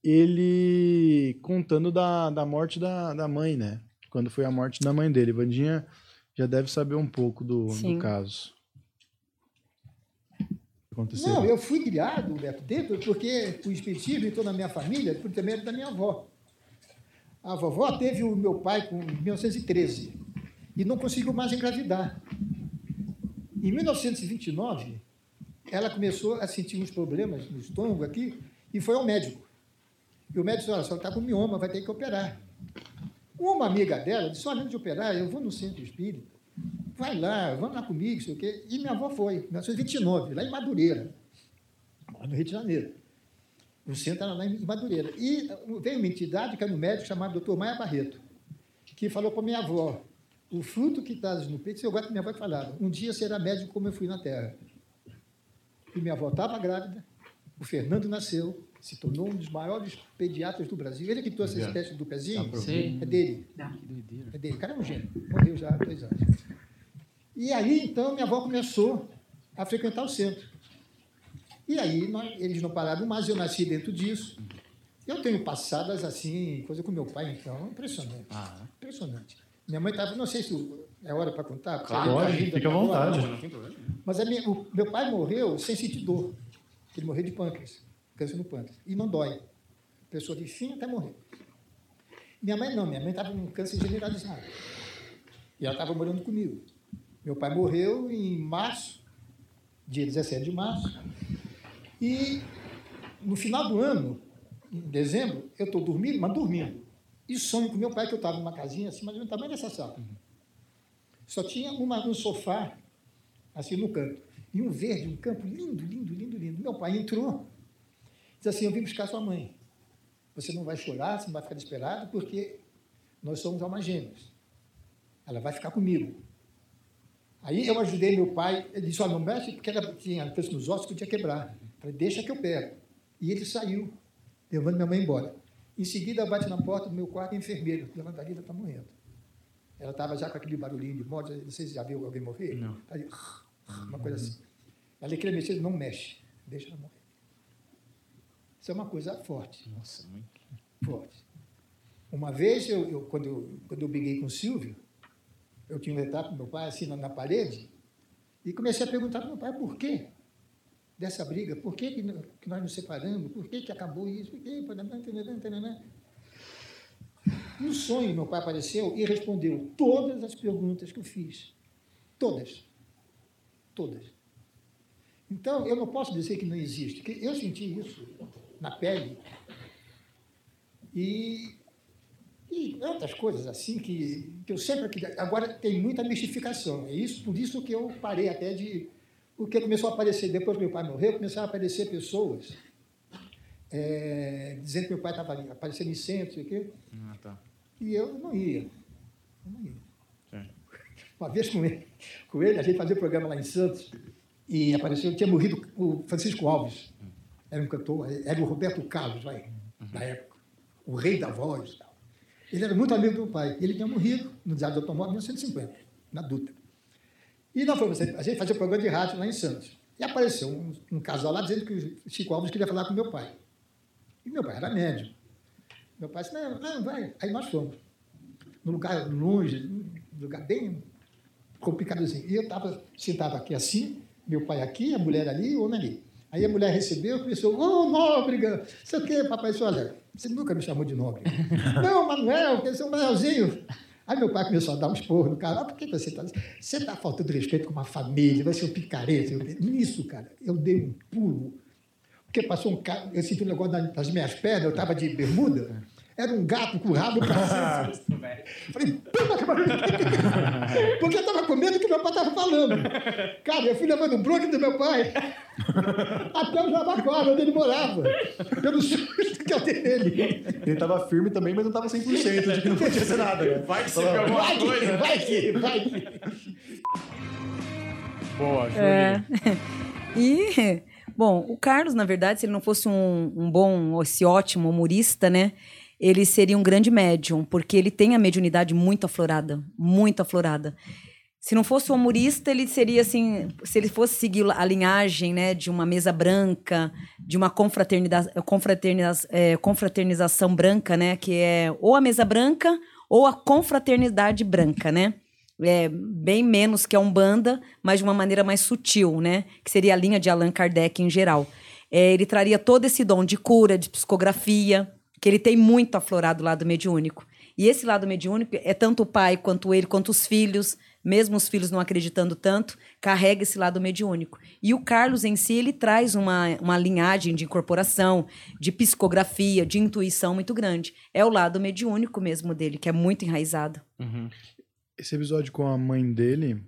[SPEAKER 2] Ele contando da, da morte da, da mãe, né? Quando foi a morte da mãe dele. Vandinha já deve saber um pouco do,
[SPEAKER 3] Sim.
[SPEAKER 2] do caso. Aconteceu.
[SPEAKER 12] Não, eu fui criado, Beto, dentro, porque o espiritismo entrou na minha família por intermédio da minha avó. A vovó teve o meu pai com 1913 e não conseguiu mais engravidar. Em 1929, ela começou a sentir uns problemas no estômago aqui e foi ao médico. E o médico disse, olha, está com mioma, vai ter que operar. Uma amiga dela disse, olha, antes de operar, eu vou no centro espírita, vai lá, vamos lá comigo, sei o quê. E minha avó foi, em 1929, lá em Madureira, lá no Rio de Janeiro. O centro era lá em Madureira. E veio uma entidade, que era um médico chamado Dr. Maia Barreto, que falou para minha avó, o fruto que estás no peito, eu gosto que minha avó falava, um dia será médico como eu fui na Terra. E minha avó estava grávida, o Fernando nasceu, se tornou um dos maiores pediatras do Brasil. Ele que trouxe essa espécie do pezinho,
[SPEAKER 1] Sim.
[SPEAKER 12] é dele. É dele. O cara é um gênio. Morreu já há dois anos. E aí, então, minha avó começou a frequentar o centro. E aí, nós- eles não pararam mais, eu nasci dentro disso. Eu tenho passadas assim, coisa com meu pai, então, impressionante. Impressionante. Minha mãe estava, não sei se é hora para contar.
[SPEAKER 5] Claro, pode, fica à vontade.
[SPEAKER 7] Não tem problema.
[SPEAKER 12] Mas minha- o meu pai morreu sem sentir dor. Ele morreu de pâncreas, câncer no pâncreas. E não dói. Pessoa de fim até morrer. Minha mãe não, minha mãe estava com câncer generalizado. E ela estava morando comigo. Meu pai morreu em março, dia 17 de março. E no final do ano, em dezembro, eu estou dormindo, mas dormindo. E sonho com meu pai, que eu estava numa casinha assim, mas do tamanho dessa sala. Só tinha uma, um sofá, assim, no canto. E um verde, um campo lindo, lindo, lindo, lindo. Meu pai entrou, disse assim, eu vim buscar sua mãe. Você não vai chorar, você não vai ficar desesperado, porque nós somos almas gêmeas. Ela vai ficar comigo. Aí eu ajudei meu pai, ele disse, olha, não mexe, porque ela tinha câncer nos ossos, podia quebrar. Falei, deixa que eu pego. E ele saiu, levando minha mãe embora. Em seguida, bate na porta do meu quarto, a enfermeira, levanta a vida, está morrendo. Ela estava já com aquele barulhinho de morte, não sei se já viu alguém morrer. Não. Aí, uma coisa assim. Ela queria mexer, não mexe, deixa ela morrer. Isso é uma coisa forte.
[SPEAKER 7] Nossa, muito.
[SPEAKER 12] Forte. Uma vez, eu, eu- quando, eu, quando eu briguei com o Silvio, eu tinha um retrato do meu pai assim na, na parede, e comecei a perguntar para meu pai por quê dessa briga, por que, que, que nós nos separamos, por que, que acabou isso, por que. No sonho, meu pai apareceu e respondeu todas as perguntas que eu fiz. Todas. Todas. Então, eu não posso dizer que não existe, porque eu senti isso na pele. E, e outras coisas assim que, que eu sempre. Agora tem muita mistificação. É isso, por isso que eu parei até de. Porque começou a aparecer, depois que meu pai morreu, começaram a aparecer pessoas é, dizendo que meu pai estava aparecendo em centro, sei o quê.
[SPEAKER 7] Ah, tá.
[SPEAKER 12] E eu não ia. Eu não ia.
[SPEAKER 7] Certo.
[SPEAKER 12] Uma vez com ele, com ele, a gente fazia um programa lá em Santos, e apareceu, tinha morrido o Francisco Alves, era um cantor, era o Roberto Carlos, vai, na época, o rei da voz. e tal. Ele era muito amigo do meu pai. Ele tinha morrido no Diário do Automóvel em 1950, na Dutra. E nós fomos, a gente fazia um programa de rádio lá em Santos. E apareceu um, um casal lá dizendo que o Chico Alves queria falar com meu pai. E meu pai era médium. Meu pai disse, não, não, vai. Aí nós fomos. Num lugar longe, num lugar bem complicadozinho. E eu estava sentado aqui assim, meu pai aqui, a mulher ali, o homem ali. Aí a mulher recebeu e começou, ô, nóbrega, sei o quê, papai? Disse, olha, você nunca me chamou de nóbrega. não, Manuel, que é o Manuelzinho. Aí meu pai começou a dar um esporro no cara. Ah, por que você está... Você está faltando respeito com uma família, vai ser um picareta. Nisso, cara, eu dei um pulo. Porque passou um cara, eu senti um negócio nas minhas pernas, eu estava de bermuda, era um gato com rabo para cima. Falei, pariu. Porque eu estava com medo do que meu pai estava falando. Cara, eu fui levando um bronco do meu pai até o Jabaquara, onde ele morava, pelo susto que eu dei nele.
[SPEAKER 5] Ele estava firme também, mas não estava 100% de que não podia ser nada. Né?
[SPEAKER 7] Vai que você viu alguma
[SPEAKER 12] Vai que,
[SPEAKER 7] coisa.
[SPEAKER 12] vai que, vai que.
[SPEAKER 1] Boa, Júlio.
[SPEAKER 3] É. E, bom, o Carlos, na verdade, se ele não fosse um, um bom, esse ótimo humorista, né? Ele seria um grande médium, porque ele tem a mediunidade muito aflorada, muito aflorada. Se não fosse um humorista, ele seria assim, se ele fosse seguir a linhagem, né, de uma mesa branca, de uma confraternidade, confraterniza, é, confraternização branca, né, que é ou a mesa branca ou a confraternidade branca, né? é, bem menos que a Umbanda, mas de uma maneira mais sutil, né? Que seria a linha de Allan Kardec em geral. É, ele traria todo esse dom de cura, de psicografia, que ele tem muito aflorado o lado mediúnico. E esse lado mediúnico é tanto o pai quanto ele, quanto os filhos, mesmo os filhos não acreditando tanto, carrega esse lado mediúnico. E o Carlos em si, ele traz uma, uma linhagem de incorporação, de psicografia, de intuição muito grande. É o lado mediúnico mesmo dele, que é muito enraizado.
[SPEAKER 1] Uhum.
[SPEAKER 2] Esse episódio com a mãe dele,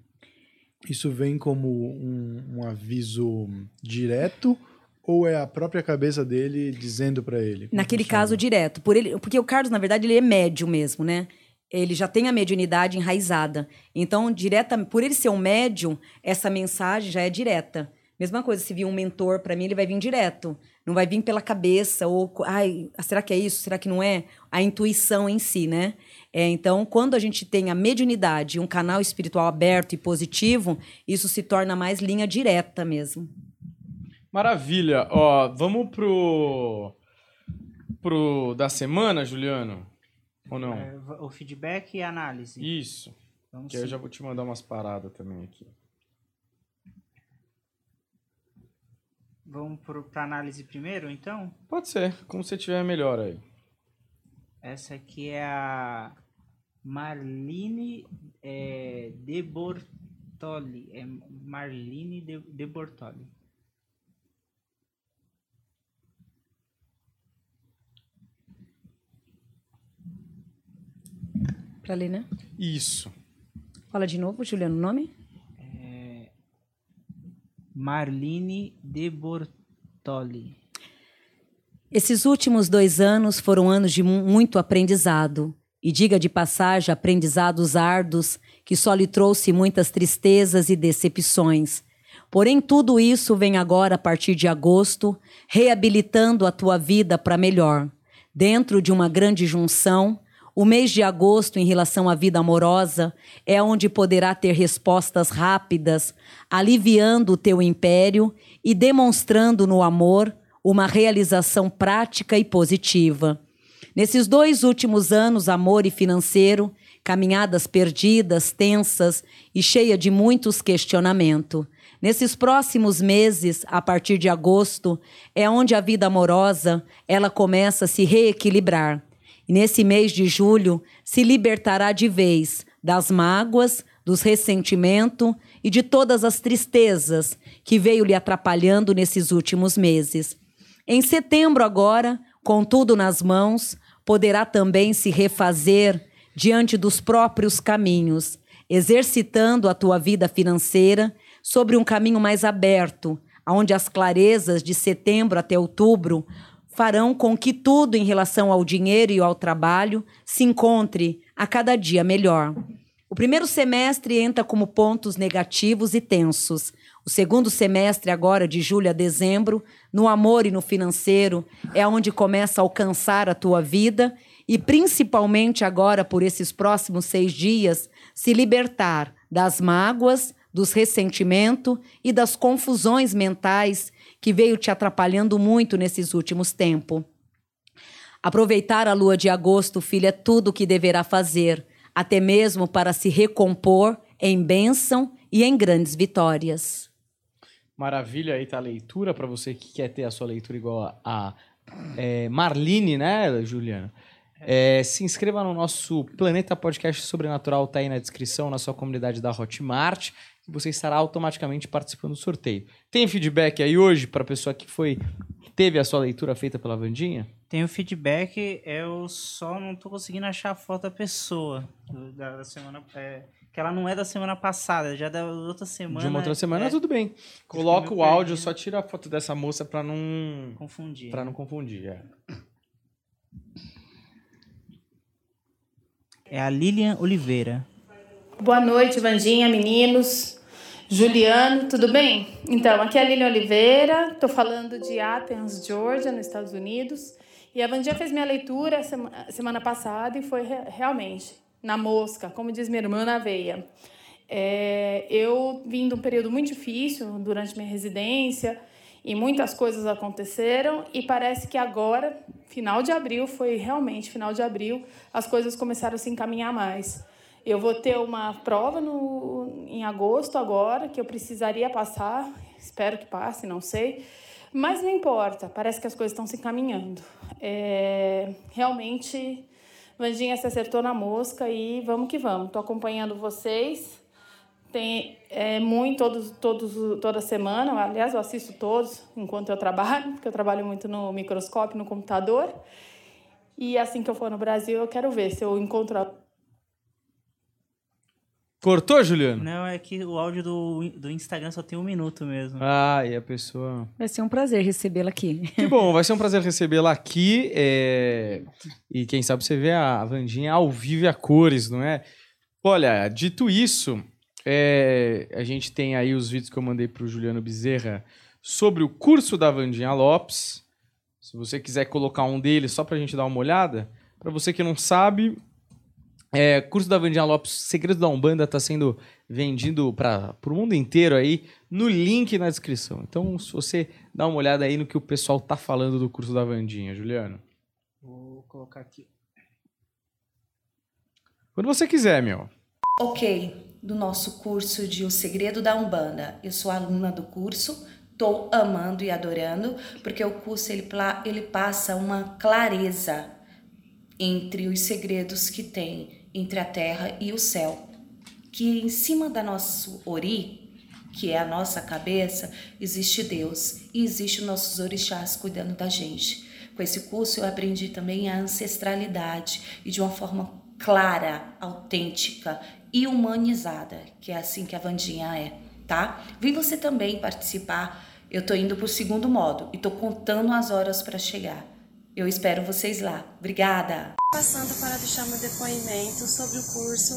[SPEAKER 2] isso vem como um, um aviso direto ou é a própria cabeça dele dizendo para ele?
[SPEAKER 3] Naquele
[SPEAKER 2] funciona?
[SPEAKER 3] caso direto, por ele, porque o Carlos na verdade ele é médio mesmo, né? Ele já tem a mediunidade enraizada. Então, direta, por ele ser um médium, essa mensagem já é direta. Mesma coisa, se vir um mentor para mim, ele vai vir direto. Não vai vir pela cabeça ou, ai, será que é isso? Será que não é? A intuição em si, né? É, então, quando a gente tem a mediunidade, um canal espiritual aberto e positivo, isso se torna mais linha direta mesmo.
[SPEAKER 1] Maravilha. Ó, vamos pro. pro da semana, Juliano? Ou não?
[SPEAKER 4] É, o feedback e a análise.
[SPEAKER 1] Isso.
[SPEAKER 4] Vamos
[SPEAKER 1] que aí eu
[SPEAKER 4] sim.
[SPEAKER 1] já vou te mandar umas paradas também aqui.
[SPEAKER 4] Vamos para análise primeiro, então?
[SPEAKER 1] Pode ser, como você tiver melhor aí.
[SPEAKER 4] Essa aqui é a Marlene é, de Bortoli. É Marlene de, de Bortoli.
[SPEAKER 3] Para ler, né?
[SPEAKER 1] Isso.
[SPEAKER 3] Fala de novo, Juliano, o nome?
[SPEAKER 4] É, Marlene de Bortoli.
[SPEAKER 3] Esses últimos dois anos foram anos de mu- muito aprendizado. E diga de passagem, aprendizados árduos, que só lhe trouxe muitas tristezas e decepções. Porém, tudo isso vem agora, a partir de agosto, reabilitando a tua vida para melhor. Dentro de uma grande junção, o mês de agosto, em relação à vida amorosa, é onde poderá ter respostas rápidas, aliviando o teu império e demonstrando no amor uma realização prática e positiva. Nesses dois últimos anos, amor e financeiro, caminhadas perdidas, tensas e cheia de muitos questionamentos. Nesses próximos meses, a partir de agosto, é onde a vida amorosa ela começa a se reequilibrar. E nesse mês de julho, se libertará de vez das mágoas, dos ressentimentos e de todas as tristezas que veio lhe atrapalhando nesses últimos meses. Em setembro, agora, com tudo nas mãos, poderá também se refazer diante dos próprios caminhos, exercitando a tua vida financeira sobre um caminho mais aberto, onde as clarezas de setembro até outubro farão com que tudo em relação ao dinheiro e ao trabalho se encontre a cada dia melhor. O primeiro semestre entra como pontos negativos e tensos. O segundo semestre, agora de julho a dezembro, no amor e no financeiro, é onde começa a alcançar a tua vida e, principalmente agora, por esses próximos seis dias, se libertar das mágoas, dos ressentimentos e das confusões mentais que veio te atrapalhando muito nesses últimos tempos. Aproveitar a lua de agosto, filha, é tudo o que deverá fazer, até mesmo para se recompor em bênção e em grandes vitórias.
[SPEAKER 1] Maravilha, aí tá a leitura para você que quer ter a sua leitura igual a é, Marline, né, Juliana? É, se inscreva no nosso Planeta Podcast Sobrenatural, tá aí na descrição, na sua comunidade da Hotmart, você estará automaticamente participando do sorteio. Tem feedback aí hoje para a pessoa que foi teve a sua leitura feita pela Vandinha?
[SPEAKER 4] Tem o feedback, eu só não tô conseguindo achar a foto da pessoa da, da semana. É, que ela não é da semana passada, já é da outra semana.
[SPEAKER 1] De uma outra semana,
[SPEAKER 4] é,
[SPEAKER 1] tudo bem. Coloca o áudio, só tira a foto dessa moça para não
[SPEAKER 4] Confundir.
[SPEAKER 1] para não confundir. É.
[SPEAKER 4] É a Lilian Oliveira.
[SPEAKER 13] Boa noite, Vandinha, meninos. Juliano, tudo bem? Então, aqui é a Lilian Oliveira, estou falando de Athens, Georgia, nos Estados Unidos. E a Vandinha fez minha leitura sema- semana passada e foi re- realmente na mosca, como diz minha irmã, na veia. É, eu vim de um período muito difícil durante minha residência e muitas coisas aconteceram e parece que agora, final de abril, foi realmente final de abril, as coisas começaram a se encaminhar mais. Eu vou ter uma prova no, em agosto agora, que eu precisaria passar. Espero que passe, não sei. Mas não importa, parece que as coisas estão se encaminhando. É, realmente, Vandinha se acertou na mosca e vamos que vamos. Estou acompanhando vocês. Tem é, muito todos, todos, toda semana. Aliás, eu assisto todos enquanto eu trabalho, porque eu trabalho muito no microscópio, no computador. E assim que eu for no Brasil, eu quero ver se eu encontro
[SPEAKER 1] Cortou, Juliano?
[SPEAKER 4] Não, é que o áudio do, do Instagram só tem um minuto mesmo.
[SPEAKER 1] Ah, e a pessoa.
[SPEAKER 3] Vai ser um prazer recebê-la aqui.
[SPEAKER 1] Que bom, vai ser um prazer recebê-la aqui. é, E quem sabe você vê a Vandinha ao vivo e a cores, não é? Olha, dito isso, é, a gente tem aí os vídeos que eu mandei pro Juliano Bezerra sobre o curso da Vandinha Lopes. Se você quiser colocar um deles só pra gente dar uma olhada. Pra você que não sabe, é, curso da Vandinha Lopes, Segredos da Umbanda, está sendo vendido para o mundo inteiro aí, no link na descrição. Então, se você dá uma olhada aí no que o pessoal tá falando do curso da Vandinha, Juliano.
[SPEAKER 4] Vou colocar aqui.
[SPEAKER 1] Quando você quiser, meu.
[SPEAKER 14] Ok, do nosso curso de O Segredo da Umbanda. Eu sou aluna do curso, estou amando e adorando, porque o curso ele, ele passa uma clareza entre os segredos que tem entre a terra e o céu. Que em cima da nosso ori, que é a nossa cabeça, existe Deus e existe os nossos orixás cuidando da gente. Com esse curso eu aprendi também a ancestralidade e de uma forma clara, autêntica e humanizada, que é assim que a Vandinha é, tá? Vem você também participar. Eu tô indo pro segundo modo e tô contando as horas para chegar. Eu espero vocês lá. Obrigada.
[SPEAKER 15] Passando para deixar meu depoimento sobre o curso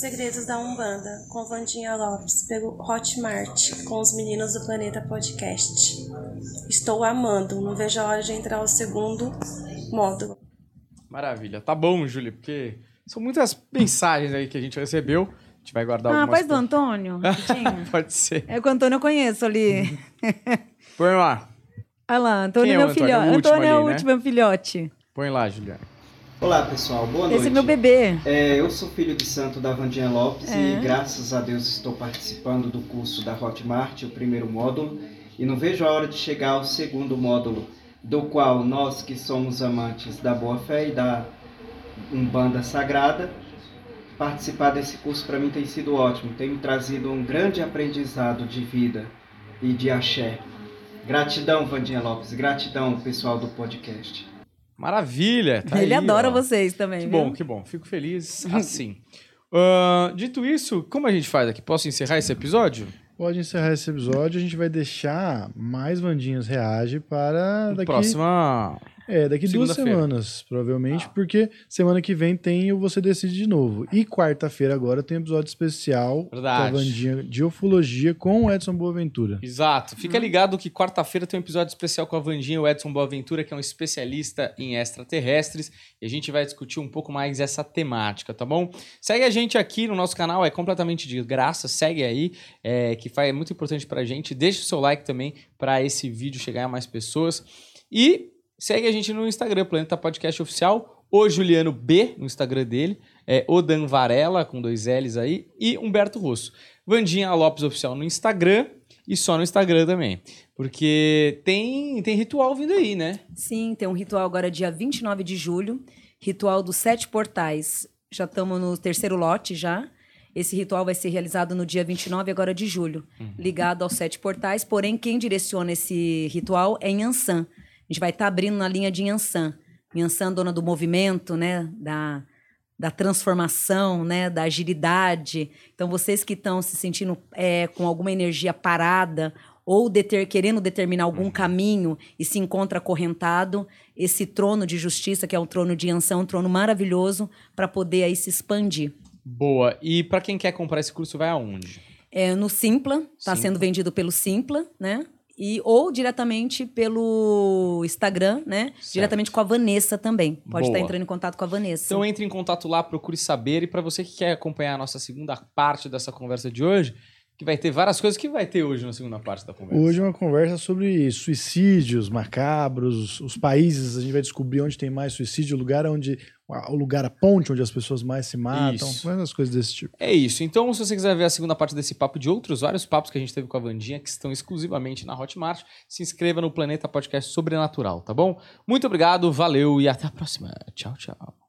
[SPEAKER 15] Segredos da Umbanda, com Vandinha Lopes, pelo Hotmart, com os meninos do Planeta Podcast. Estou amando, não vejo a hora de entrar ao segundo módulo.
[SPEAKER 1] Maravilha. Tá bom, Júlia, porque são muitas mensagens aí que a gente recebeu. A gente vai guardar
[SPEAKER 3] Ah,
[SPEAKER 1] algumas.
[SPEAKER 3] paz do Antônio?
[SPEAKER 1] Pode ser.
[SPEAKER 3] É que o Antônio eu conheço ali.
[SPEAKER 1] Põe lá.
[SPEAKER 3] Olha lá, Antônio é
[SPEAKER 1] o
[SPEAKER 3] meu
[SPEAKER 1] Antônio?
[SPEAKER 3] filhote.
[SPEAKER 1] É o último
[SPEAKER 3] Antônio é o
[SPEAKER 1] né?
[SPEAKER 3] último meu filhote.
[SPEAKER 1] Põe lá, Juliano.
[SPEAKER 16] Olá pessoal, boa noite.
[SPEAKER 3] Esse é meu bebê.
[SPEAKER 16] É, eu sou filho de santo da Vandinha Lopes
[SPEAKER 3] É.
[SPEAKER 16] e graças a Deus estou participando do curso da Hotmart, o primeiro módulo, e não vejo a hora de chegar ao segundo módulo, do qual nós que somos amantes da boa fé e da Umbanda Sagrada, participar desse curso para mim tem sido ótimo, tem me trazido um grande aprendizado de vida e de axé. Gratidão, Vandinha Lopes, gratidão, pessoal do podcast.
[SPEAKER 1] Maravilha. Tá
[SPEAKER 3] Ele
[SPEAKER 1] aí,
[SPEAKER 3] adora
[SPEAKER 1] ó.
[SPEAKER 3] vocês também.
[SPEAKER 1] Que
[SPEAKER 3] viu?
[SPEAKER 1] bom, que bom. Fico feliz assim. Ahn, dito isso, como a gente faz aqui? Posso encerrar esse episódio?
[SPEAKER 2] Pode encerrar esse episódio. A gente vai deixar mais Vandinhas Reage para daqui.
[SPEAKER 1] Próxima.
[SPEAKER 2] É, daqui duas semanas, provavelmente, porque semana que vem tem o Você Decide de novo. E quarta-feira agora tem episódio especial
[SPEAKER 1] Verdade.
[SPEAKER 2] da Vandinha de Ufologia com o Edson Boaventura.
[SPEAKER 1] Exato. Fica ligado que quarta-feira tem um episódio especial com a Vandinha e o Edson Boaventura, que é um especialista em extraterrestres, e a gente vai discutir um pouco mais essa temática, tá bom? Segue a gente aqui no nosso canal, é completamente de graça, segue aí, é, que faz, é muito importante pra gente. Deixa o seu like também para esse vídeo chegar a mais pessoas. E segue a gente no Instagram, Planeta Podcast Oficial, o Juliano B, no Instagram dele, é o Dan Varela, com dois L's aí, e Humberto Rosso. Vandinha Lopes Oficial no Instagram e só no Instagram também. Porque tem, tem ritual vindo aí, né?
[SPEAKER 3] Sim, tem um ritual agora dia 29 de julho, ritual dos sete portais. Já estamos no terceiro lote já. Esse ritual vai ser realizado no dia 29 agora de julho, ligado aos sete portais. Porém, quem direciona esse ritual é Yansan. A gente vai estar abrindo na linha de Yansan. Yansan, dona do movimento, né? Da, da transformação, né? Da agilidade. Então, vocês que estão se sentindo é, com alguma energia parada ou deter- querendo determinar algum caminho e se encontra acorrentado, esse trono de justiça, que é o trono de Yansan, é um trono maravilhoso para poder aí se expandir.
[SPEAKER 1] Boa. E pra quem quer comprar esse curso, vai aonde?
[SPEAKER 3] É, no Simpla, está sendo vendido pelo Simpla, né? E, ou diretamente pelo Instagram, né? Diretamente com a Vanessa também. Pode estar
[SPEAKER 1] Boa.
[SPEAKER 3] entrando em contato com a Vanessa.
[SPEAKER 1] Então entre em contato lá, procure saber. E para você que quer acompanhar a nossa segunda parte dessa conversa de hoje, que vai ter várias coisas que vai ter hoje na segunda parte da conversa.
[SPEAKER 2] Hoje é uma conversa sobre suicídios macabros, os países, a gente vai descobrir onde tem mais suicídio, o lugar onde o lugar a ponte onde as pessoas mais se matam, várias coisas desse tipo.
[SPEAKER 1] É isso. Então, se você quiser ver a segunda parte desse papo de outros vários papos que a gente teve com a Vandinha, que estão exclusivamente na Hotmart, se inscreva no Planeta Podcast Sobrenatural, tá bom? Muito obrigado, valeu e até a próxima. Tchau, tchau.